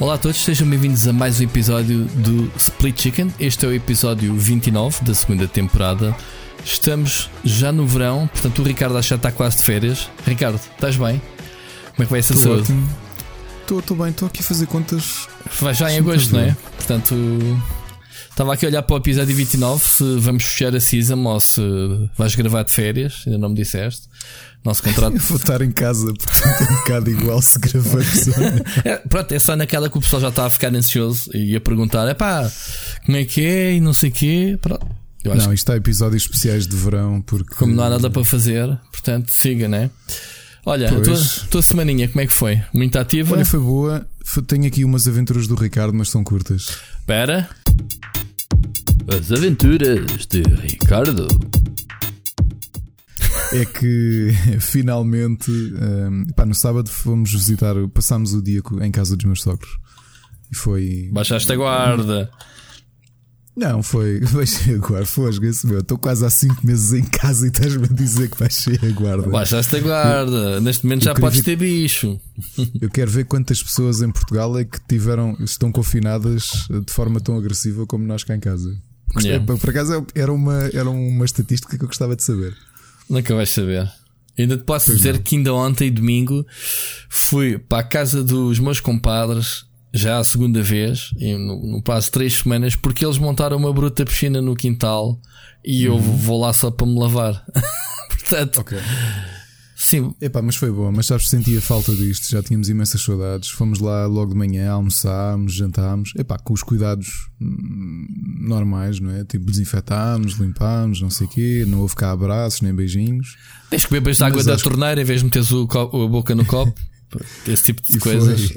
Olá a todos, sejam bem-vindos a mais um episódio do Split Chicken. Este é o episódio 29 da segunda temporada. Estamos já no verão, portanto o Ricardo que está quase de férias. Ricardo, estás bem? Como é que vai essa saúde? ótimo. Estou bem, estou aqui a fazer contas. Vai já em agosto, não é? é. Portanto, estava aqui a olhar para o episódio 29 se vamos fechar a season ou se vais gravar de férias, ainda não me disseste. Nosso contrato. Eu vou estar em casa, portanto é um bocado igual se gravamos. É, pronto, é só naquela que o pessoal já está a ficar ansioso e a perguntar: é pá, como é que é e não sei o quê. Pronto. Eu Não, isto há episódios especiais de verão, porque. que como não há nada para fazer, portanto, siga, né? Olha, a tua, tua semaninha, como é que foi? Muito ativa? Olha, foi boa. Tenho aqui umas aventuras do Ricardo, mas são curtas. Espera. As aventuras de Ricardo. É que finalmente, hum, pá, no sábado fomos visitar, passámos o dia em casa dos meus sogros. E foi. Baixaste a guarda. Não, foi. Baixei a guarda. Fosga-se, meu. Estou quase há 5 meses em casa e estás-me a dizer que baixei a guarda. Baixaste a guarda. Neste momento já podes ver- ter bicho. Eu quero ver quantas pessoas em Portugal é que tiveram, estão confinadas de forma tão agressiva como nós cá em casa. Gostei, Yeah. Por acaso era uma, era uma estatística que eu gostava de saber. Nunca vais saber. Ainda te posso dizer que ainda ontem, domingo, fui para a casa dos meus compadres, já a segunda vez, no, no prazo de três semanas, porque eles montaram uma bruta piscina no quintal e eu vou lá só para me lavar. Portanto, Ok. Sim, Epá, mas foi bom, mas sabes, sentia falta disto, já tínhamos imensas saudades. Fomos lá logo de manhã, almoçámos, jantámos, epá, com os cuidados hum, normais, não é? Tipo, desinfetámos, limpámos, não sei o quê, não houve cá abraços nem beijinhos. tens que beber água da acho- torneira em vez de meteres o a boca no copo. Esse tipo de foi. coisas.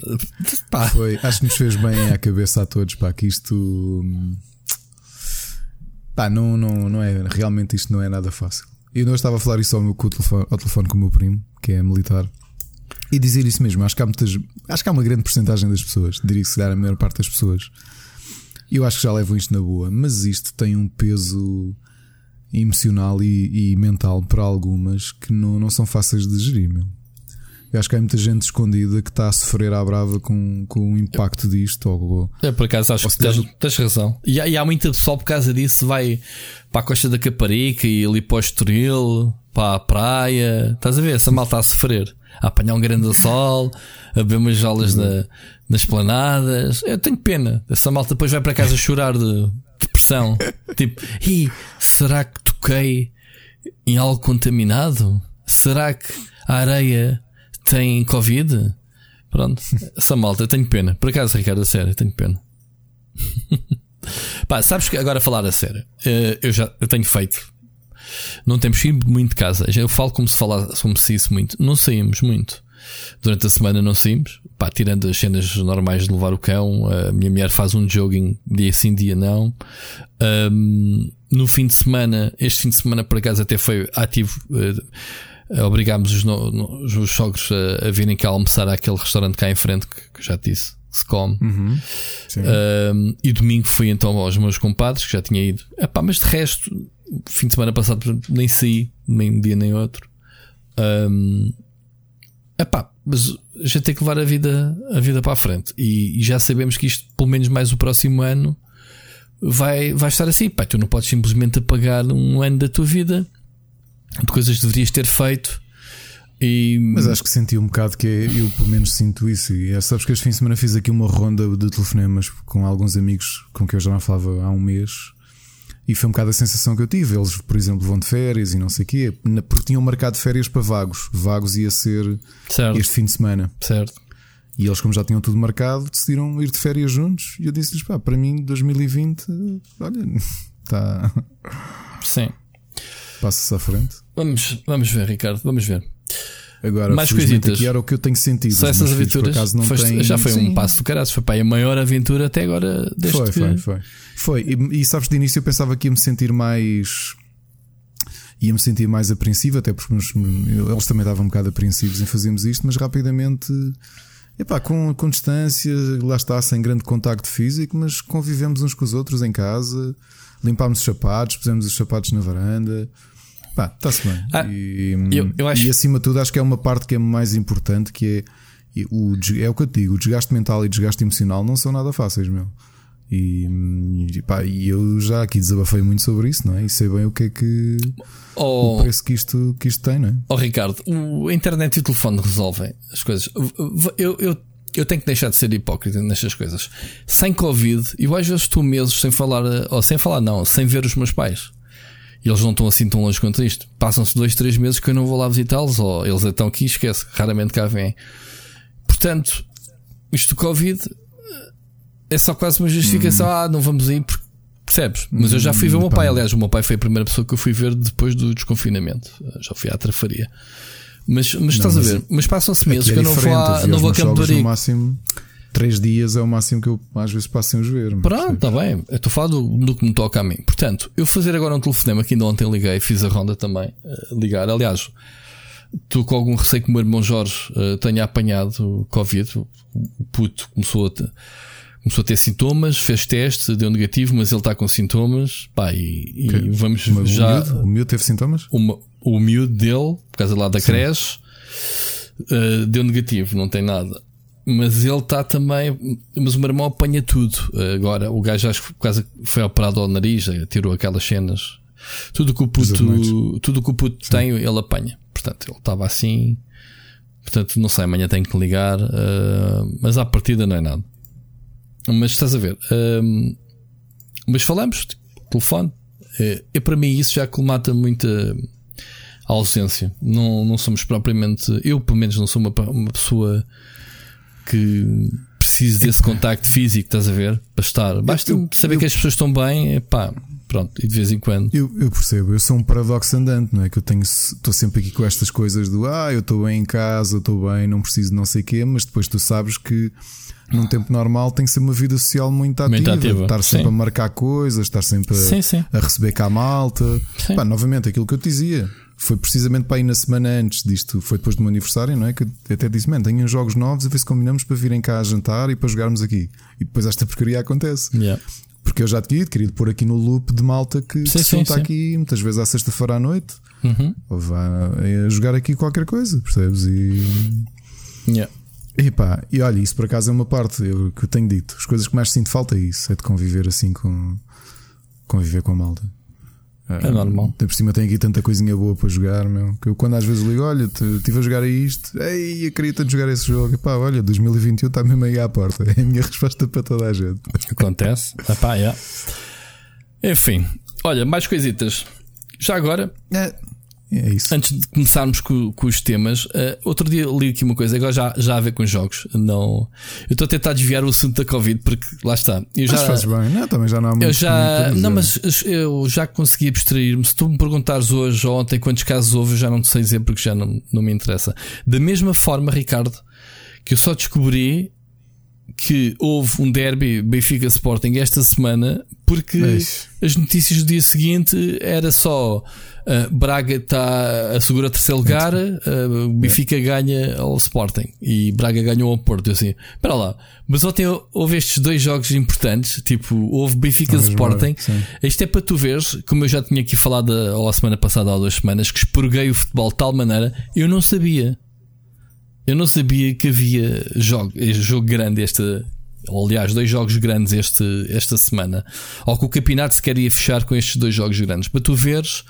Pá, Foi, acho que nos fez bem à cabeça a todos, pá, que isto. hum, Pá, não, não, não é. Realmente isto não é nada fácil. Eu não estava a falar isso ao, meu, telefone, ao telefone com o meu primo, que é militar, e dizer isso mesmo. Acho que há muitas. Acho que há uma grande porcentagem das pessoas, diria que se calhar a maior parte das pessoas. Eu acho que já levam isto na boa, mas isto tem um peso emocional e, e mental para algumas que não, não são fáceis de gerir, meu. Eu acho que há muita gente escondida que está a sofrer à brava com, com o impacto disto. Ou, É, por acaso acho que tens, tens razão. E há, e há muita pessoal por causa disso vai para a Costa da Caparica e ali para o Estoril, para a praia. Estás a ver? Essa malta a sofrer. A apanhar um grande sol, a beber umas aulas na, nas planadas. Eu tenho pena. Essa malta depois vai para casa chorar de depressão. tipo, Ih, será que toquei em algo contaminado? Será que a areia tem Covid? Pronto, essa malta, eu tenho pena. Por acaso, Ricardo, a sério, eu tenho pena. Pá, sabes que agora a falar a sério, eh, eu já eu tenho feito. Não temos saído muito de casa. Eu falo como se falasse, como se isso muito. Não saímos muito. Durante a semana não saímos. Pá, tirando as cenas normais de levar o cão, a minha mulher faz um jogging dia sim, dia não. Ahm, no fim de semana, este fim de semana por acaso até foi ativo. eh, obrigámos os, no- os sogros a, a virem cá almoçar àquele restaurante cá em frente que, que já te disse, que se come. Sim. Um, e domingo fui então aos meus compadres, que já tinha ido. Epá, mas de resto, fim de semana passado por exemplo, nem saí, nem um dia nem outro. Um, epá, mas a gente tem que levar a vida, a vida para a frente. E, e já sabemos que isto, pelo menos mais o próximo ano, vai, vai estar assim. Pá, tu não podes simplesmente apagar um ano da tua vida de coisas que deverias ter feito. E, Mas acho que senti um bocado que é, eu pelo menos sinto isso. E é, sabes que este fim de semana fiz aqui uma ronda de telefonemas com alguns amigos com quem eu já não falava há um mês. E foi um bocado a sensação que eu tive. Eles, por exemplo, vão de férias e não sei o quê, porque tinham marcado férias para vagos. Vagos ia ser certo, este fim de semana. certo. E eles, como já tinham tudo marcado, decidiram ir de férias juntos. E eu disse-lhes: pá, para mim, 2020, olha, tá, Sim. passa-se à frente. Vamos, vamos ver, Ricardo, vamos ver. Agora, Mais coisitas. aqui era o que eu tenho sentido. Só essas filhos, aventuras. acaso, não têm- já foi um Sim. passo do caralho. Foi pá, a maior aventura até agora desde Foi, que. foi, foi. Foi. E, e sabes, de início eu pensava que ia me sentir mais. ia me sentir mais apreensivo, até porque nos- eles também estavam um bocado apreensivos em fazermos isto, mas rapidamente. Epá, com, com distância, lá está, sem grande contacto físico, mas convivemos uns com os outros em casa, limpámos os sapatos, pusemos os sapatos na varanda. Pá, está-se bem. Ah, e, eu- eu acho- e acima de tudo, acho que é uma parte que é mais importante, que é o, é o que eu te digo, o desgaste mental e o desgaste emocional não são nada fáceis, meu. E, e, pá, e eu já aqui desabafei muito sobre isso, não é? E sei bem o que é que Oh, o preço que isto, que isto tem, não é? oh, Ricardo, o, a internet e o telefone resolvem as coisas. Eu, eu, eu tenho que deixar de ser hipócrita nestas coisas. Sem Covid, eu às vezes estou meses sem falar, ou sem falar, não, sem ver os meus pais. E eles não estão assim tão longe quanto isto. Passam-se dois, três meses que eu não vou lá visitá-los, ou eles estão aqui, esquece, raramente cá vêm. Portanto, isto do Covid é só quase uma justificação. Ah, não vamos aí, porque- percebes? Mas eu já fui ver o meu pai. Aliás, o meu pai foi a primeira pessoa que eu fui ver depois do desconfinamento. Já fui à trafaria. Mas, mas estás a mas ver? Mas passam-se meses Aqui que é eu não vou, vi não vou a Campo máximo três dias é o máximo que eu às vezes passo sem os ver. Pronto, está bem. Eu estou a falar do, do que me toca a mim. Portanto, eu fazer agora um telefonema que ainda ontem liguei, fiz a ronda também, eh, ligar. Aliás, estou com algum receio que o meu irmão Jorge eh, tenha apanhado Covid. O puto começou a, ter, começou a ter sintomas, fez teste, deu negativo, mas ele está com sintomas. Pá, e, e vamos Mas já. O miúdo, o miúdo teve sintomas? uma- o miúdo dele, por causa lá da creche, uh, deu negativo, não tem nada. Mas ele está também. Mas o meu irmão apanha tudo. Uh, agora, o gajo acho que quase foi operado ao nariz, uh, tirou aquelas cenas. Tudo que o puto, tudo que o puto tem, ele apanha. Portanto, ele estava assim. Portanto, não sei, amanhã tenho que ligar. uh, mas à partida não é nada. Mas estás a ver. um, mas falamos, tipo, telefone. É, é para mim isso já colmata muita a ausência. Não, não somos propriamente. Eu, pelo menos, não sou uma, uma pessoa que precise desse contacto físico, estás a ver? Para estar. Basta eu- saber eu- que as pessoas estão bem, pá, pronto, e de vez em quando. Eu, eu percebo, eu sou um paradoxo andante, não é? Que eu tenho, estou sempre aqui com estas coisas do ah, eu estou bem em casa, eu estou bem, não preciso de não sei o quê, mas depois tu sabes que num tempo normal tem que ser uma vida social muito ativa, Muito ativa, estar sempre sim. a marcar coisas, estar sempre a, Sim, sim. a receber cá a malta. Pá, novamente, aquilo que eu te dizia. Foi precisamente para ir na semana antes disto, foi depois do meu aniversário, não é? Que até disse: Man, tenho uns jogos novos, a ver se combinamos para virem cá a jantar e para jogarmos aqui. E depois esta porcaria acontece. Yeah. Porque eu já te queria, queria pôr aqui no loop de malta que, Sim, se sim, junta sim. aqui muitas vezes à sexta-feira à noite Uhum. ou vá a jogar aqui qualquer coisa, percebes? E, Yeah. e pá, e olha, isso por acaso é uma parte eu, que eu tenho dito. As coisas que mais sinto falta é isso, é de conviver assim com conviver com a malta. É normal. Até por cima tem aqui tanta coisinha boa para jogar, meu. Que eu quando às vezes ligo, olha, estive a jogar a isto, ei, eu queria tanto jogar esse jogo. E pá, olha, 2021 está mesmo aí à porta. É a minha resposta para toda a gente. Acontece. Epá, yeah. Enfim, olha, mais coisitas. Já agora, É, é isso. antes de começarmos com, com os temas, eh, outro dia li aqui uma coisa, agora já, já a ver com jogos. Não, eu estou a tentar desviar o assunto da Covid porque lá está. Eu Mas já, fazes bem, não, também já não há muito. eu já, não, mas eu já consegui abstrair-me. Se tu me perguntares hoje ou ontem quantos casos houve, eu já não te sei dizer porque já não, não me interessa. Da mesma forma, Ricardo, que eu só descobri que houve um derby Benfica Sporting esta semana porque Eish. as notícias do dia seguinte era só uh, Braga está a segurar terceiro lugar, uh, Benfica ganha ao Sporting e Braga ganhou ao Porto. Eu assim, espera lá, mas ontem houve estes dois jogos importantes, tipo, houve Benfica Sporting. sim. Isto é para tu veres, como eu já tinha aqui falado a, ou a semana passada, há duas semanas, que expurguei o futebol de tal maneira, eu não sabia. Eu não sabia que havia jogo, jogo grande esta, aliás, dois jogos grandes este, esta semana. Ou que o campeonato se queria fechar com estes dois jogos grandes. Para tu veres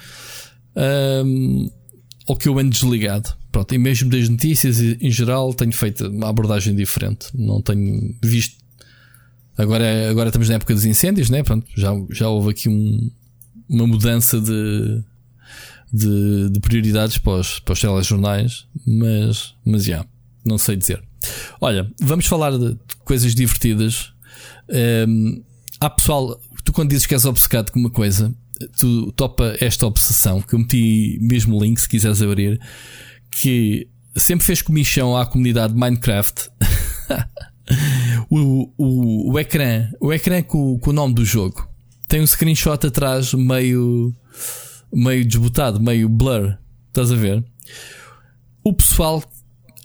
hum, ou que eu ando desligado. Pronto, e mesmo das notícias em geral tenho feito uma abordagem diferente. Não tenho visto. Agora, agora estamos na época dos incêndios, né? Pronto, já, já houve aqui um, uma mudança de, de, de prioridades para os, para os telejornais, mas, mas já, não sei dizer. Olha, vamos falar de coisas divertidas. Hum, há pessoal, tu quando dizes que és obcecado com uma coisa, tu topa esta obsessão, que eu meti mesmo o link se quiseres abrir, que sempre fez comichão à comunidade Minecraft. o, o, o ecrã, o ecrã com, com o nome do jogo tem um screenshot atrás meio meio desbotado, meio blur. Estás a ver? O pessoal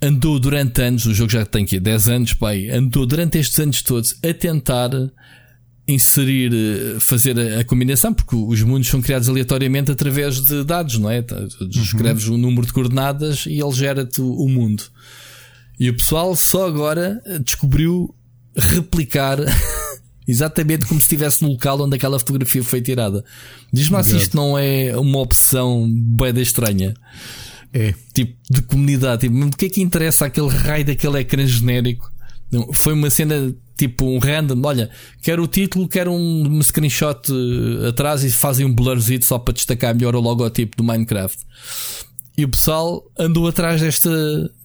andou durante anos, o jogo já tem aqui 10 anos, pai, andou durante estes anos todos a tentar inserir, eh, fazer a, a combinação, porque os mundos são criados aleatoriamente através de dados, não é? Tu escreves um número de coordenadas e ele gera-te o, o mundo. E o pessoal só agora descobriu replicar exatamente como se estivesse no local onde aquela fotografia foi tirada. Diz-me lá se isto não é uma opção boeda estranha. É. Tipo, de comunidade. Tipo, o que é que interessa aquele raio daquele ecrã genérico? Foi uma cena tipo um random. Olha, quero o título, quero um, um screenshot eh, atrás e fazem um blurzinho só para destacar melhor o logotipo do Minecraft. E o pessoal andou atrás desta,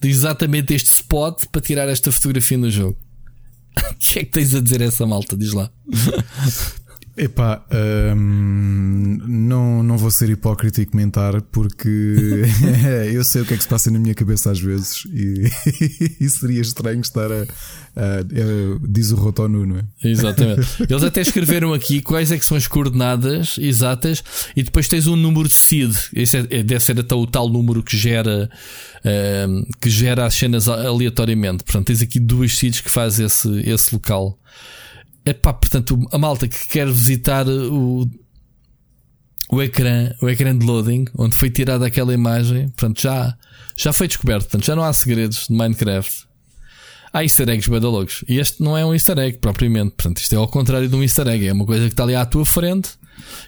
de exatamente este spot para tirar esta fotografia no jogo. O que é que tens a dizer a essa malta? Diz lá. Epá, hum, não, não vou ser hipócrita e comentar porque eu sei o que é que se passa na minha cabeça às vezes e, e seria estranho estar a, a- a- diz o Rotonu, não é? Exatamente. Eles até escreveram aqui quais é que são as coordenadas exatas e depois tens um número de seed. Esse é, é- deve ser até o tal número que gera ehm, que gera as cenas aleatoriamente. Portanto, tens aqui duas seeds que faz esse, esse local. Epá, portanto, a malta que quer visitar o, o ecrã, o ecrã de loading, onde foi tirada aquela imagem, portanto, já, já foi descoberto. Portanto, já não há segredos de Minecraft. Há easter eggs badalogos. E este não é um easter egg propriamente. Portanto, isto é ao contrário de um easter egg. É uma coisa que está ali à tua frente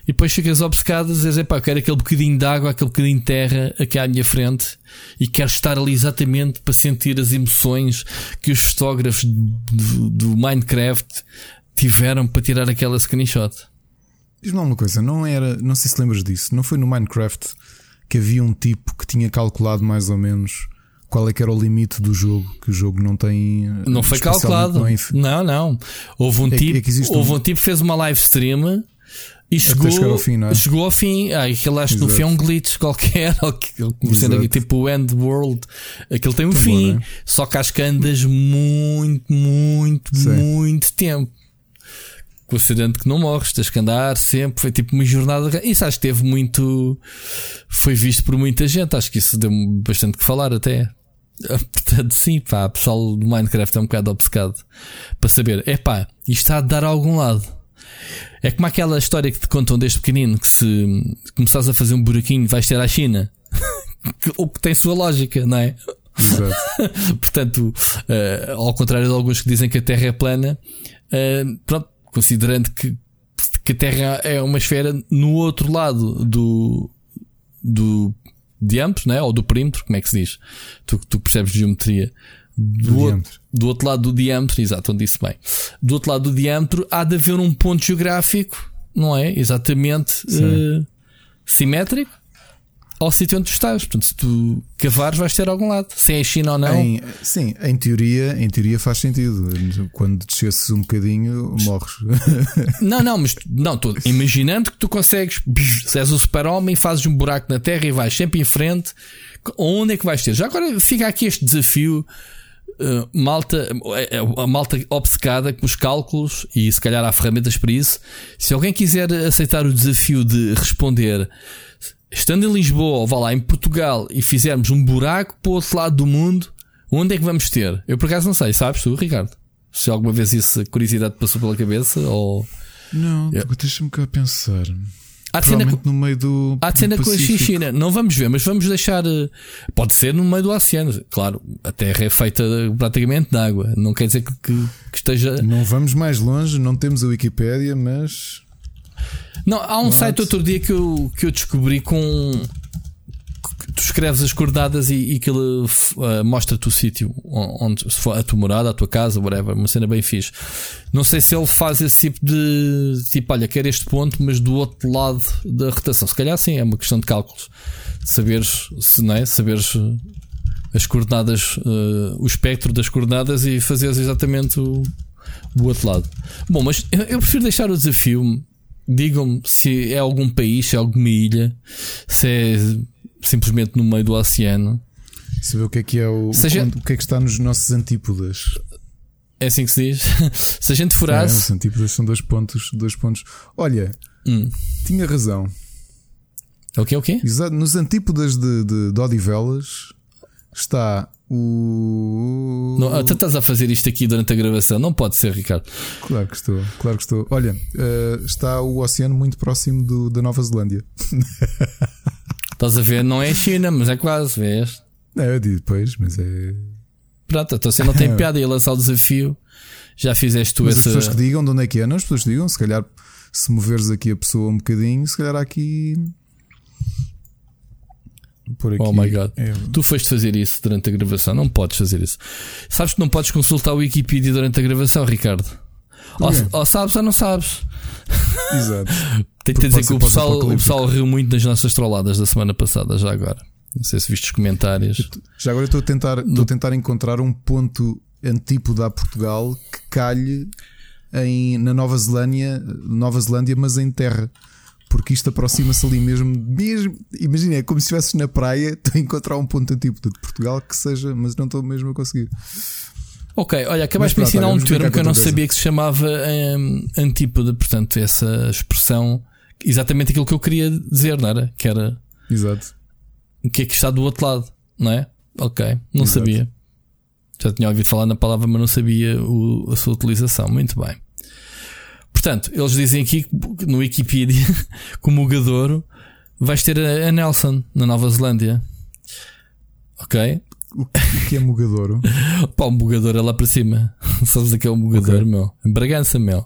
e depois ficas obcecado a dizer, pá, eu quero aquele bocadinho de água, aquele bocadinho de terra aqui à minha frente e quero estar ali exatamente para sentir as emoções que os fotógrafos do, do Minecraft tiveram para tirar aquela screenshot. Diz-me uma coisa, não era, não sei se lembras disso, não foi no Minecraft que havia um tipo que tinha calculado mais ou menos qual é que era o limite do jogo, que o jogo não tem. Não foi calculado. não é inf- Não, não. Houve um É tipo, é houve um- um tipo que fez uma live stream e chegou, ao fim, não é? chegou ao fim. Ah, aquilo acho que no fim é um glitch qualquer, sendo Exato. tipo End World. Aquilo tem um Tão bom, fim. não é? Só que às que andas muito, muito, Sim. muito tempo. Considerando que não morres, tens que andar sempre. Foi tipo uma jornada. Isso acho que teve muito. Foi visto por muita gente. Acho que isso deu bastante que falar até. Portanto, sim, pá, o pessoal do Minecraft é um bocado obcecado para saber, é pá, isto está a dar a algum lado. É como aquela história que te contam desde pequenino que se começares a fazer um buraquinho vais ter à China. o que tem sua lógica, não é? Exato. Portanto, eh, ao contrário de alguns que dizem que a Terra é plana, eh, pronto, considerando que, que a Terra é uma esfera no outro lado do, do diâmetro, né? ou do perímetro, como é que se diz? Tu, tu percebes geometria. Do, Do outro, do outro lado do diâmetro, exato, onde disse bem. Do outro lado do diâmetro há de haver um ponto geográfico, não é? Exatamente eh, simétrico ao sítio onde tu estás. Portanto, se tu cavares, vais ter algum lado. Se é a China ou não. Em- sim, em teoria, em teoria faz sentido. Quando descesses um bocadinho, morres. Não, não, mas não, tô imaginando que tu consegues, se és o super-homem, fazes um buraco na terra e vais sempre em frente. Onde é que vais ter? Já agora fica aqui este desafio. uh, malta, uh, a malta obcecada com os cálculos e se calhar há ferramentas para isso. Se alguém quiser aceitar o desafio de responder, estando em Lisboa ou vá lá em Portugal e fizermos um buraco para o outro lado do mundo, onde é que vamos ter? Eu por acaso não sei, sabes tu, Ricardo? Se alguma vez isso, a curiosidade passou pela cabeça ou. Não, Yeah. deixa-me cá pensar. Há de ser na, Provavelmente no meio do. há de ser do na com a. China. Não vamos ver, mas vamos deixar. eh, Pode ser no meio do oceano. Claro, a Terra é feita praticamente de água. Não quer dizer que, que- que esteja. Não vamos mais longe, não temos a Wikipédia, mas. Não, há um What? site outro dia que eu, que eu descobri com. que Tu escreves as coordenadas e, e que ele eh, mostra-te o sítio onde se for a tua morada, a tua casa, whatever, uma cena bem fixe. Não sei se ele faz esse tipo de tipo, olha, quero este ponto, mas do outro lado da rotação. Se calhar sim, é uma questão de cálculos. Saberes, se não é? Saberes eh, as coordenadas, eh, o espectro das coordenadas e fazeres exatamente o, o outro lado. Bom, mas eu prefiro deixar o desafio. Digam-me se é algum país, se é alguma ilha, se é simplesmente no meio do oceano. Saber o que é que é o. Seja- o que é que está nos nossos antípodas. É assim que se diz. se a gente É, os furasse. antípodas são dois pontos, dois pontos. Olha, Hum. tinha razão. O quê? O quê? Exato, nos antípodas de, de, de Odivelas está o. Não, tu estás a fazer isto aqui durante a gravação. Não pode ser, Ricardo. Claro que estou, claro que estou. Olha, eh, está o oceano muito próximo do, da Nova Zelândia. Estás a ver? Não é a China, mas é quase, vês? Não, eu digo depois, mas é. Pronto, então você não tem piada ia lançar o desafio. Já fizeste tu Mas essa. as pessoas que digam de onde é que é, não, as pessoas que digam, se calhar, se moveres aqui a pessoa um bocadinho, se calhar aqui. Por aqui. Oh my god. É- Tu foste fazer isso durante a gravação, não podes fazer isso. Sabes que não podes consultar o Wikipedia durante a gravação, Ricardo? Ou, ou sabes ou não sabes. Exato. Tenho que dizer que o pessoal, o pessoal riu muito nas nossas trolladas da semana passada, já agora. Não sei se viste os comentários. Já agora estou a tentar, estou a tentar encontrar um ponto antípoda a Portugal que calhe em, na Nova Zelândia, Nova Zelândia, mas em terra. Porque isto aproxima-se ali mesmo, mesmo. Imagina, é como se estivesses na praia, estou a encontrar um ponto antípoda de Portugal que seja, mas não estou mesmo a conseguir. Ok, olha, acabaste de ensinar um termo que eu não sabia que se chamava hum, antípoda, portanto, essa expressão, exatamente aquilo que eu queria dizer, não era? Que era Exato. o que é que está do outro lado, não é? Ok, não Exato. sabia. Já tinha ouvido falar na palavra, mas não sabia o- a sua utilização. Muito bem. Portanto, eles dizem aqui que no Wikipedia que o Mugadouro vais ter a, Nelson na Nova Zelândia. Ok? O que, que é mugadouro? Pá, o Mugadouro é lá para cima. Sabes o que é o Mugadouro, Ok. meu? Em Bragança, meu.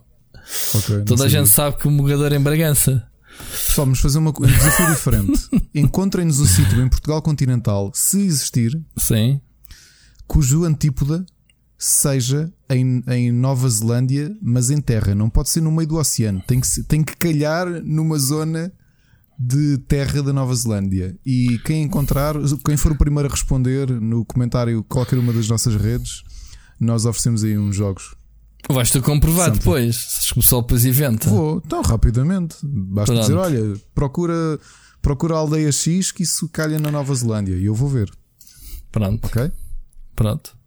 Ok, não Toda a gente sabe que o Mugadouro é em Bragança. Pessoal, vamos fazer uma, um desafio diferente. Encontrem-nos o sítio em Portugal continental, se existir, Sim. cujo antípoda seja em, em Nova Zelândia, mas em terra. Não pode ser no meio do oceano. Tem que, tem que calhar numa zona de terra da Nova Zelândia. E quem encontrar, quem for o primeiro a responder no comentário qualquer uma das nossas redes, nós oferecemos aí uns jogos. Vais-te comprovar Something. depois. Se o pessoal depois inventa. Vou, tão rapidamente. Basta Pronto. dizer: olha, procura, procura a aldeia X que isso calha na Nova Zelândia. E eu vou ver, Pronto, ok? pronto.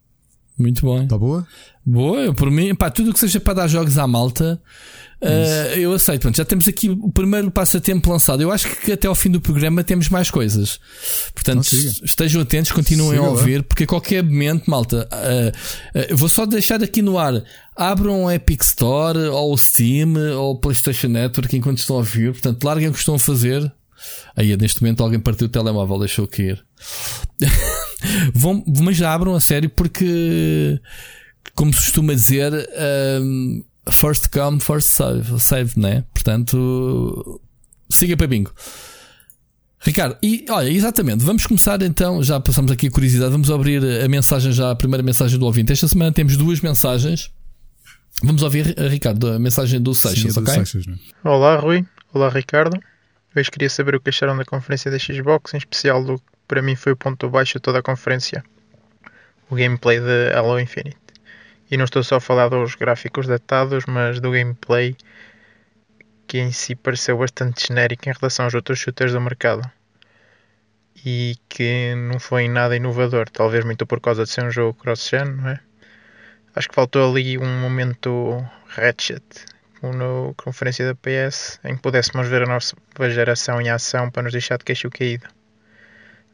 Muito bom. Está boa? Boa, eu por mim, pá, tudo o que seja para dar jogos à malta, eh, eu aceito. Pronto, já temos aqui o primeiro passatempo lançado. Eu acho que até ao fim do programa temos mais coisas. Portanto, Não, estejam atentos, continuem Siga a lá. ouvir, porque a qualquer momento, malta, eh, eh, eu vou só deixar aqui no ar. Abram o Epic Store, ou o Steam, ou o PlayStation Network enquanto estão a ouvir. Portanto, larguem o que estão a fazer. Aí, neste momento, alguém partiu o telemóvel, deixou cair. Vão, mas já abram a sério porque, como se costuma dizer, um, first come, first save, save né? Portanto, siga para bingo. Ricardo, e olha, exatamente, vamos começar então. Já passamos aqui a curiosidade, vamos abrir a mensagem já, a primeira mensagem do ouvinte. Esta semana temos duas mensagens. Vamos ouvir, Ricardo, a mensagem do Seixas, Sim, é do ok? Seixas, não é? Olá Rui, olá Ricardo. Hoje queria saber o que acharam da conferência da Xbox, em especial do que para mim foi o ponto baixo de toda a conferência, o gameplay de Halo Infinite. E não estou só a falar dos gráficos datados, mas do gameplay que em si pareceu bastante genérico em relação aos outros shooters do mercado. E que não foi nada inovador, talvez muito por causa de ser um jogo cross-gen, não é? Acho que faltou ali um momento Ratchet na conferência da PS em que pudéssemos ver a nova geração em ação para nos deixar de queixo caído.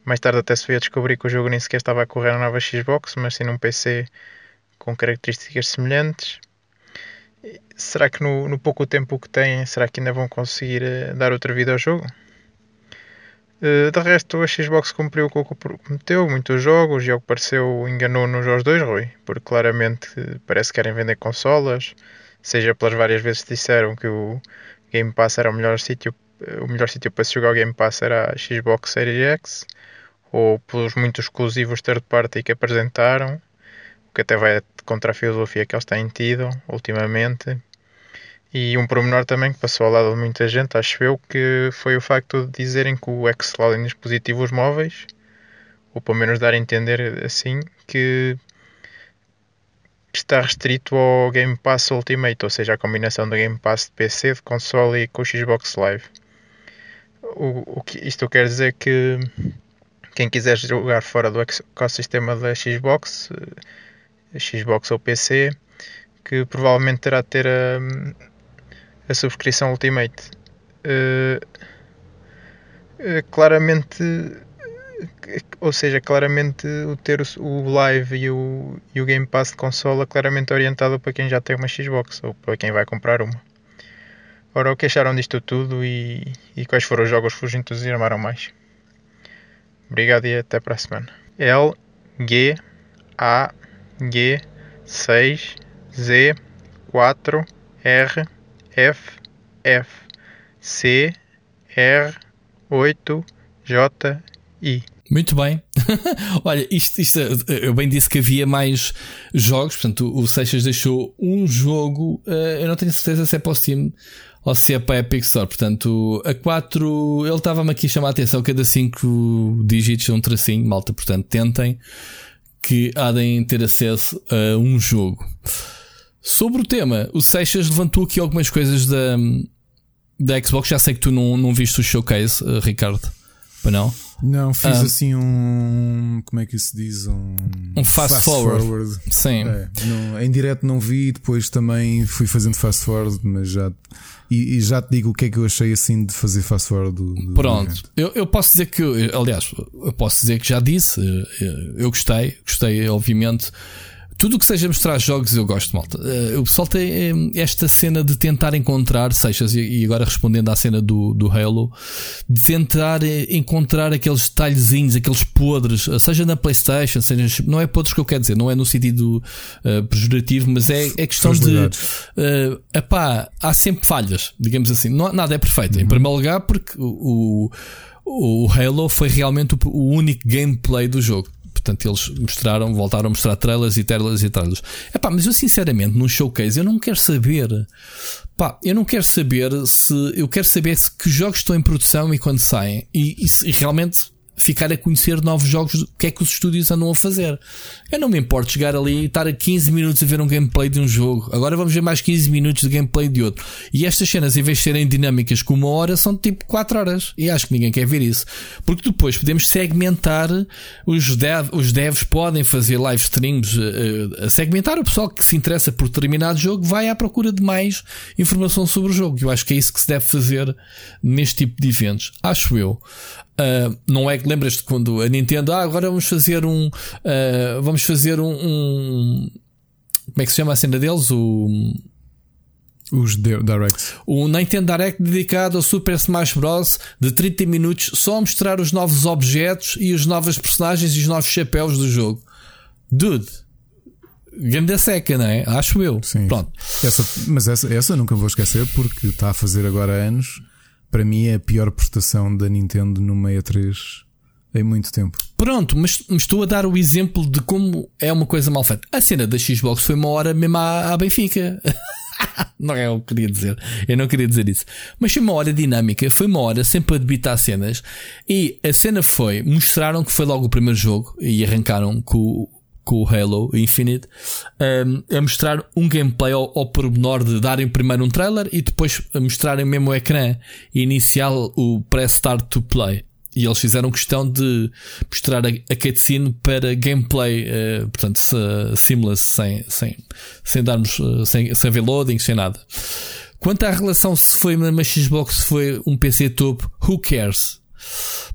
Mais tarde até se veio a descobrir que o jogo nem sequer estava a correr na nova Xbox, mas sim num PC com características semelhantes. Será que no, no pouco tempo que têm, será que ainda vão conseguir eh, dar outra vida ao jogo? Eh, de resto, a Xbox cumpriu com o que prometeu, muitos jogos, e ao que pareceu enganou-nos aos dois, Rui, porque claramente eh, parece que querem vender consolas, seja pelas várias vezes que disseram que o Game Pass era o melhor sítio, o melhor sítio para se jogar o Game Pass era a Xbox Series X, ou pelos muitos exclusivos third party que apresentaram, o que até vai contra a filosofia que eles têm tido ultimamente. E um pormenor também que passou ao lado de muita gente, acho eu, que foi o facto de dizerem que o xCloud em dispositivos móveis, ou pelo menos dar a entender assim, que está restrito ao Game Pass Ultimate, ou seja, a combinação do Game Pass de PC, de console e com o Xbox Live. O, o que isto quer dizer que quem quiser jogar fora do ecossistema da Xbox, eh, Xbox ou PC, que provavelmente terá de ter a, a subscrição Ultimate. Eh, claramente ou seja, claramente o ter o, Live e o, e o Game Pass de consola claramente orientado para quem já tem uma Xbox ou para quem vai comprar uma. Ora, o que acharam disto tudo e, e quais foram os jogos que vos entusiasmaram mais? Obrigado e até para a semana. L G A G 6 Z 4 R F F C R 8 J I. Muito bem. Olha, isto, isto, eu bem disse que havia mais jogos, portanto, o Seixas deixou um jogo, uh, eu não tenho certeza se é para o Steam ou se é para a Epic Store. Portanto, a 4, ele estava-me aqui a chamar a atenção, cada 5 dígitos é um tracinho, malta. Portanto, tentem que há de ter acesso a um jogo. Sobre o tema, o Seixas levantou aqui algumas coisas da, da Xbox. Já sei que tu não, não viste o showcase, uh, Ricardo. Para não? Não, fiz ah. assim um. Como é que se diz? Um, um fast, fast forward. forward. Sim. É, não, em direto não vi, depois também fui fazendo fast forward, mas já. E, e, já te digo o que é que eu achei assim de fazer fast forward do, do Pronto, eu, eu, posso dizer que, aliás, eu posso dizer que já disse, eu, eu gostei, gostei, obviamente. Tudo o que seja mostrar jogos eu gosto, malta. Uh, o pessoal tem eh, esta cena de tentar encontrar, Seixas, e agora respondendo à cena do, do Halo, de tentar eh, encontrar aqueles detalhezinhos, aqueles podres, seja na PlayStation, seja. Não é podres que eu quero dizer, não é no sentido uh, pejorativo, mas é, é questão de. Uh, epá, há sempre falhas, digamos assim. Não, nada é perfeito. Uhum. Em primeiro lugar, porque o, o, o Halo foi realmente o, o único gameplay do jogo. Portanto, eles mostraram, voltaram a mostrar trailers e trailers e trailers. Epá, mas eu sinceramente, num showcase, eu não quero saber. Pá, eu não quero saber se. Eu quero saber se que jogos estão em produção e quando saem. E, e, e realmente ficar a conhecer novos jogos, o que é que os estúdios andam a fazer. Eu não me importo chegar ali e estar a 15 minutos a ver um gameplay de um jogo. Agora vamos ver mais 15 minutos de gameplay de outro. E estas cenas, em vez de serem dinâmicas com uma hora, são tipo 4 horas. E acho que ninguém quer ver isso. Porque depois podemos segmentar, os, dev, os devs podem fazer live streams, uh, uh, segmentar o pessoal que se interessa por determinado jogo, vai à procura de mais informação sobre o jogo. Eu acho que é isso que se deve fazer neste tipo de eventos. Acho eu. Uh, não é que lembras-te quando a Nintendo, ah, agora vamos fazer um, uh, vamos fazer um, um, como é que se chama a cena deles? O, os Directs. O Nintendo Direct dedicado ao Super Smash Bros. de 30 minutos só a mostrar os novos objetos e os novos personagens e os novos chapéus do jogo. Dude, grande seca, não é? Acho eu. Sim. Pronto. Essa, mas essa, essa nunca vou esquecer porque está a fazer agora anos para mim é a pior prestação da Nintendo no 63 em muito tempo. Pronto, mas, mas, estou a dar o exemplo de como é uma coisa mal feita. A cena da Xbox foi uma hora mesmo à, à Benfica. não é o que queria dizer. Eu não queria dizer isso. Mas foi uma hora dinâmica, foi uma hora sempre a debitar cenas. E a cena foi: mostraram que foi logo o primeiro jogo e arrancaram com com o Halo Infinite, um, a mostrar um gameplay ao, ao pormenor de darem primeiro um trailer e depois mostrarem mesmo o ecrã inicial, o press start to play. E eles fizeram questão de mostrar a, a cutscene para gameplay, uh, portanto, seamless, sem, sem, sem darmos, uh, sem, sem ver loading, sem nada. Quanto à relação se foi uma Xbox, se foi um PC topo, who cares?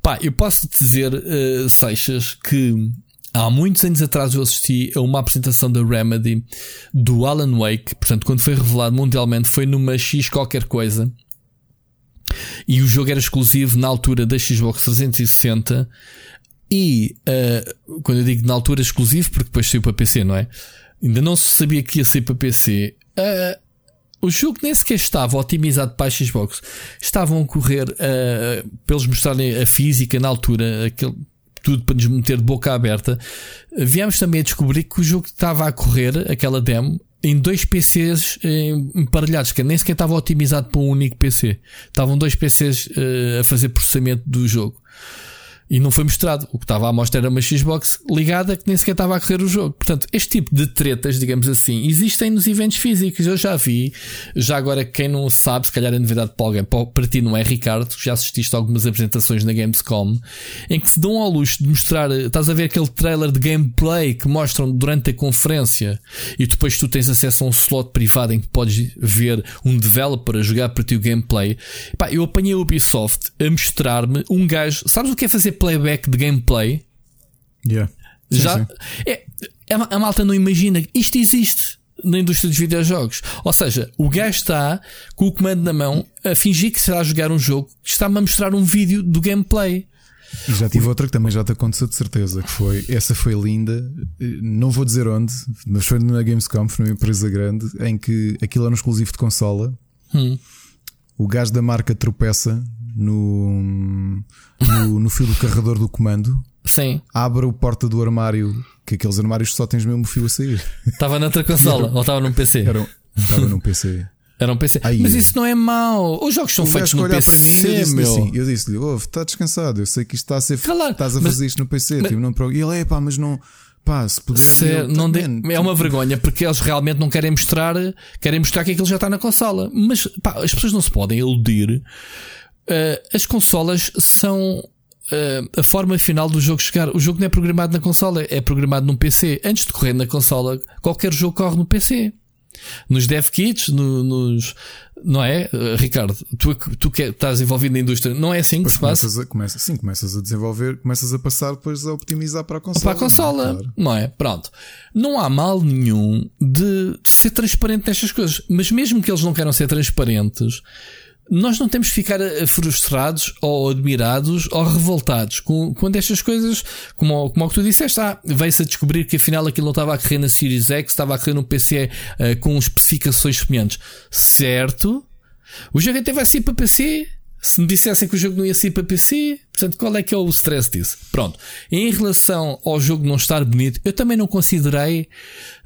Pá, eu posso dizer, uh, Seixas, que Há muitos anos atrás eu assisti a uma apresentação da Remedy do Alan Wake, portanto, quando foi revelado mundialmente, foi numa X qualquer coisa. E o jogo era exclusivo na altura da Xbox 360. E uh, quando eu digo na altura exclusivo, porque depois saiu para PC, não é? Ainda não se sabia que ia sair para PC. Uh, o jogo nem sequer estava otimizado para a Xbox. Estavam a correr uh, pelos mostrarem a física na altura, aquele tudo para nos meter de boca aberta, viemos também a descobrir que o jogo estava a correr, aquela demo, em dois PCs eh, emparelhados, que nem sequer estava otimizado para um único PC. Estavam dois PCs uh, a fazer processamento do jogo. E não foi mostrado. O que estava à mostra era uma Xbox ligada que nem sequer estava a correr o jogo. Portanto, este tipo de tretas, digamos assim, existem nos eventos físicos. Eu já vi. Já agora, quem não sabe, se calhar é novidade para alguém, para ti não é, Ricardo, já assististe a algumas apresentações na Gamescom, em que se dão ao luxo de mostrar. Estás a ver aquele trailer de gameplay que mostram durante a conferência e depois tu tens acesso a um slot privado em que podes ver um developer a jogar para ti o gameplay. Pá, eu apanhei a Ubisoft a mostrar-me um gajo. Sabes o que é fazer playback de gameplay. Yeah. Sim, Já sim. É, a malta não imagina isto existe na indústria dos videojogos. Ou seja, o gajo está com o comando na mão a fingir que será a jogar um jogo que está-me a mostrar um vídeo do gameplay. E já tive outra que também já te aconteceu de certeza, que foi, essa foi linda, não vou dizer onde, mas foi na Gamescom, foi numa empresa grande, em que aquilo era um exclusivo de consola. Hum. O gajo da marca tropeça no, no, no fio do carregador do comando, Sim. abre a porta do armário, que aqueles armários só tens mesmo o fio a sair. Estava noutra consola ou estava num PC? Era, estava num PC. Era um PC. Ai, Mas isso não é mau. Os jogos são O feitos no PC, para mim eu disse-lhe meu. assim, eu disse-lhe, está descansado, eu sei que isto está a ser Claro, estás a mas- fazer isto no PC, mas- tipo, não e ele é pá, mas não pá, se puder Se- eu- não de- Man, é uma vergonha porque eles realmente não querem mostrar, querem mostrar que aquilo já está na consola. Mas pá, as pessoas não se podem iludir. Uh, as consolas são uh, a forma final do jogo chegar. O jogo não é programado na consola, é programado num PC. Antes de correr na consola, qualquer jogo corre no PC. Nos dev kits, no- nos. Não é, uh, Ricardo? Tu, tu que estás envolvido na indústria, não é assim que se passa? começas a, começa, sim, começas a desenvolver, começas a passar depois a optimizar para a consola. para a consola, não é? Claro. não é? Pronto. Não há mal nenhum de, de ser transparente nestas coisas, mas mesmo que eles não queiram ser transparentes, nós não temos que ficar eh, frustrados ou admirados ou revoltados com, quando estas coisas, como, como que tu disseste, ah, veio-se a descobrir que afinal aquilo não estava a correr na Series X, estava a correr no PC eh, com especificações semelhantes. Certo? O jogo até vai sair para PC. Se me dissessem que o jogo não ia sair para PC, portanto, qual é que é o stress disso? Pronto. Em relação ao jogo não estar bonito, eu também não considerei,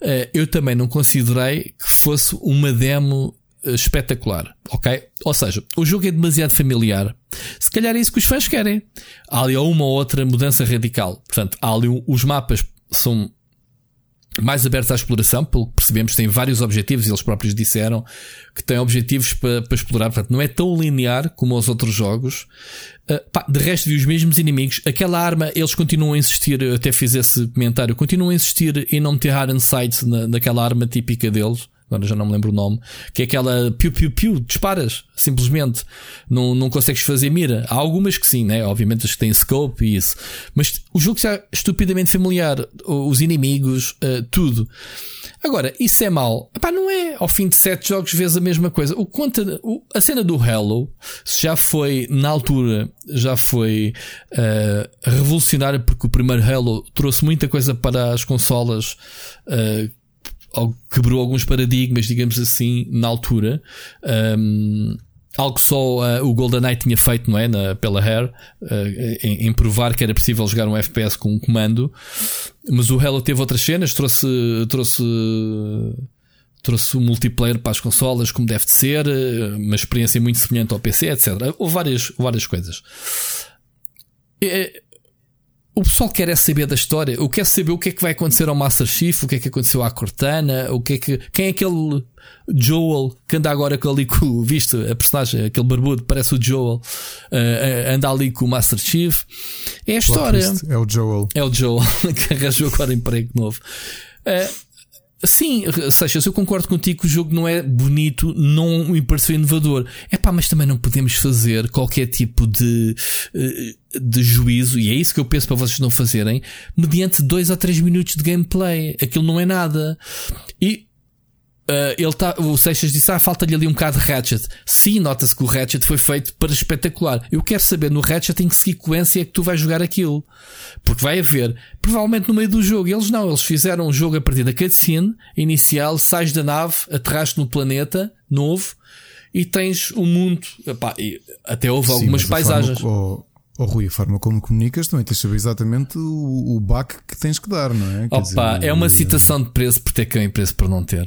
eh, eu também não considerei que fosse uma demo espetacular, ok? Ou seja, o jogo é demasiado familiar. Se calhar é isso que os fãs querem. Há ali uma ou outra mudança radical. Portanto, há ali os mapas são mais abertos à exploração, pelo que percebemos, têm vários objetivos eles próprios disseram que têm objetivos para, explorar. Portanto, não é tão linear como os outros jogos. Uh, pá, de resto, vi os mesmos inimigos. Aquela arma, eles continuam a insistir. Eu até fiz esse comentário. Continuam a insistir em não ter Iron Sights na, naquela arma típica deles. Agora já não me lembro o nome. Que é aquela piu-piu-piu, disparas, simplesmente. Não, não consegues fazer mira. Há algumas que sim, né? Obviamente as que têm scope e isso. Mas o jogo está estupidamente familiar. Os inimigos, uh, tudo. Agora, isso é mau? Epá, não é. Ao fim de sete jogos vês a mesma coisa. O conta, o- a cena do Hello já foi, na altura, já foi uh, revolucionária porque o primeiro Halo trouxe muita coisa para as consolas. uh, quebrou alguns paradigmas, digamos assim, na altura. Um, algo só uh, o GoldenEye tinha feito, não é? Na, pela Rare, uh, em, em provar que era possível jogar um FPS com um comando. Mas o Halo teve outras cenas, trouxe, trouxe, trouxe o multiplayer para as consolas, como deve de ser, uh, uma experiência muito semelhante ao PC, etc. Houve várias, várias coisas. É, o pessoal quer é saber da história, o quer saber o que é que vai acontecer ao Master Chief, o que é que aconteceu à Cortana, o que é que. Quem é aquele Joel que anda agora com ali com. Viste a personagem, aquele barbudo, parece o Joel, uh, anda ali com o Master Chief. É a história. É o Joel. É o Joel que arranjou agora emprego novo. Uh, Sim, Seixas, eu concordo contigo que o jogo não é bonito, não me pareceu inovador. É pá, mas também não podemos fazer qualquer tipo de, eh, de juízo, e é isso que eu penso para vocês não fazerem, mediante dois ou três minutos de gameplay. Aquilo não é nada. E Uh, ele tá, o Seixas disse: Ah, falta-lhe ali um bocado de Ratchet. Sim, nota-se que o Ratchet foi feito para espetacular. Eu quero saber no Ratchet em que sequência é que tu vais jogar aquilo. Porque vai haver, provavelmente no meio do jogo. Eles não, eles fizeram um jogo a partir da cutscene inicial, sais da nave, aterraste no planeta novo e tens o mundo. Epá, e até houve Sim, algumas forma paisagens. co- Oh, Rui, a forma como comunicas também tens de saber exatamente o, o back que tens que dar, não é? Opa, dizer, é uma citação de preço por ter ganho e preço por não ter.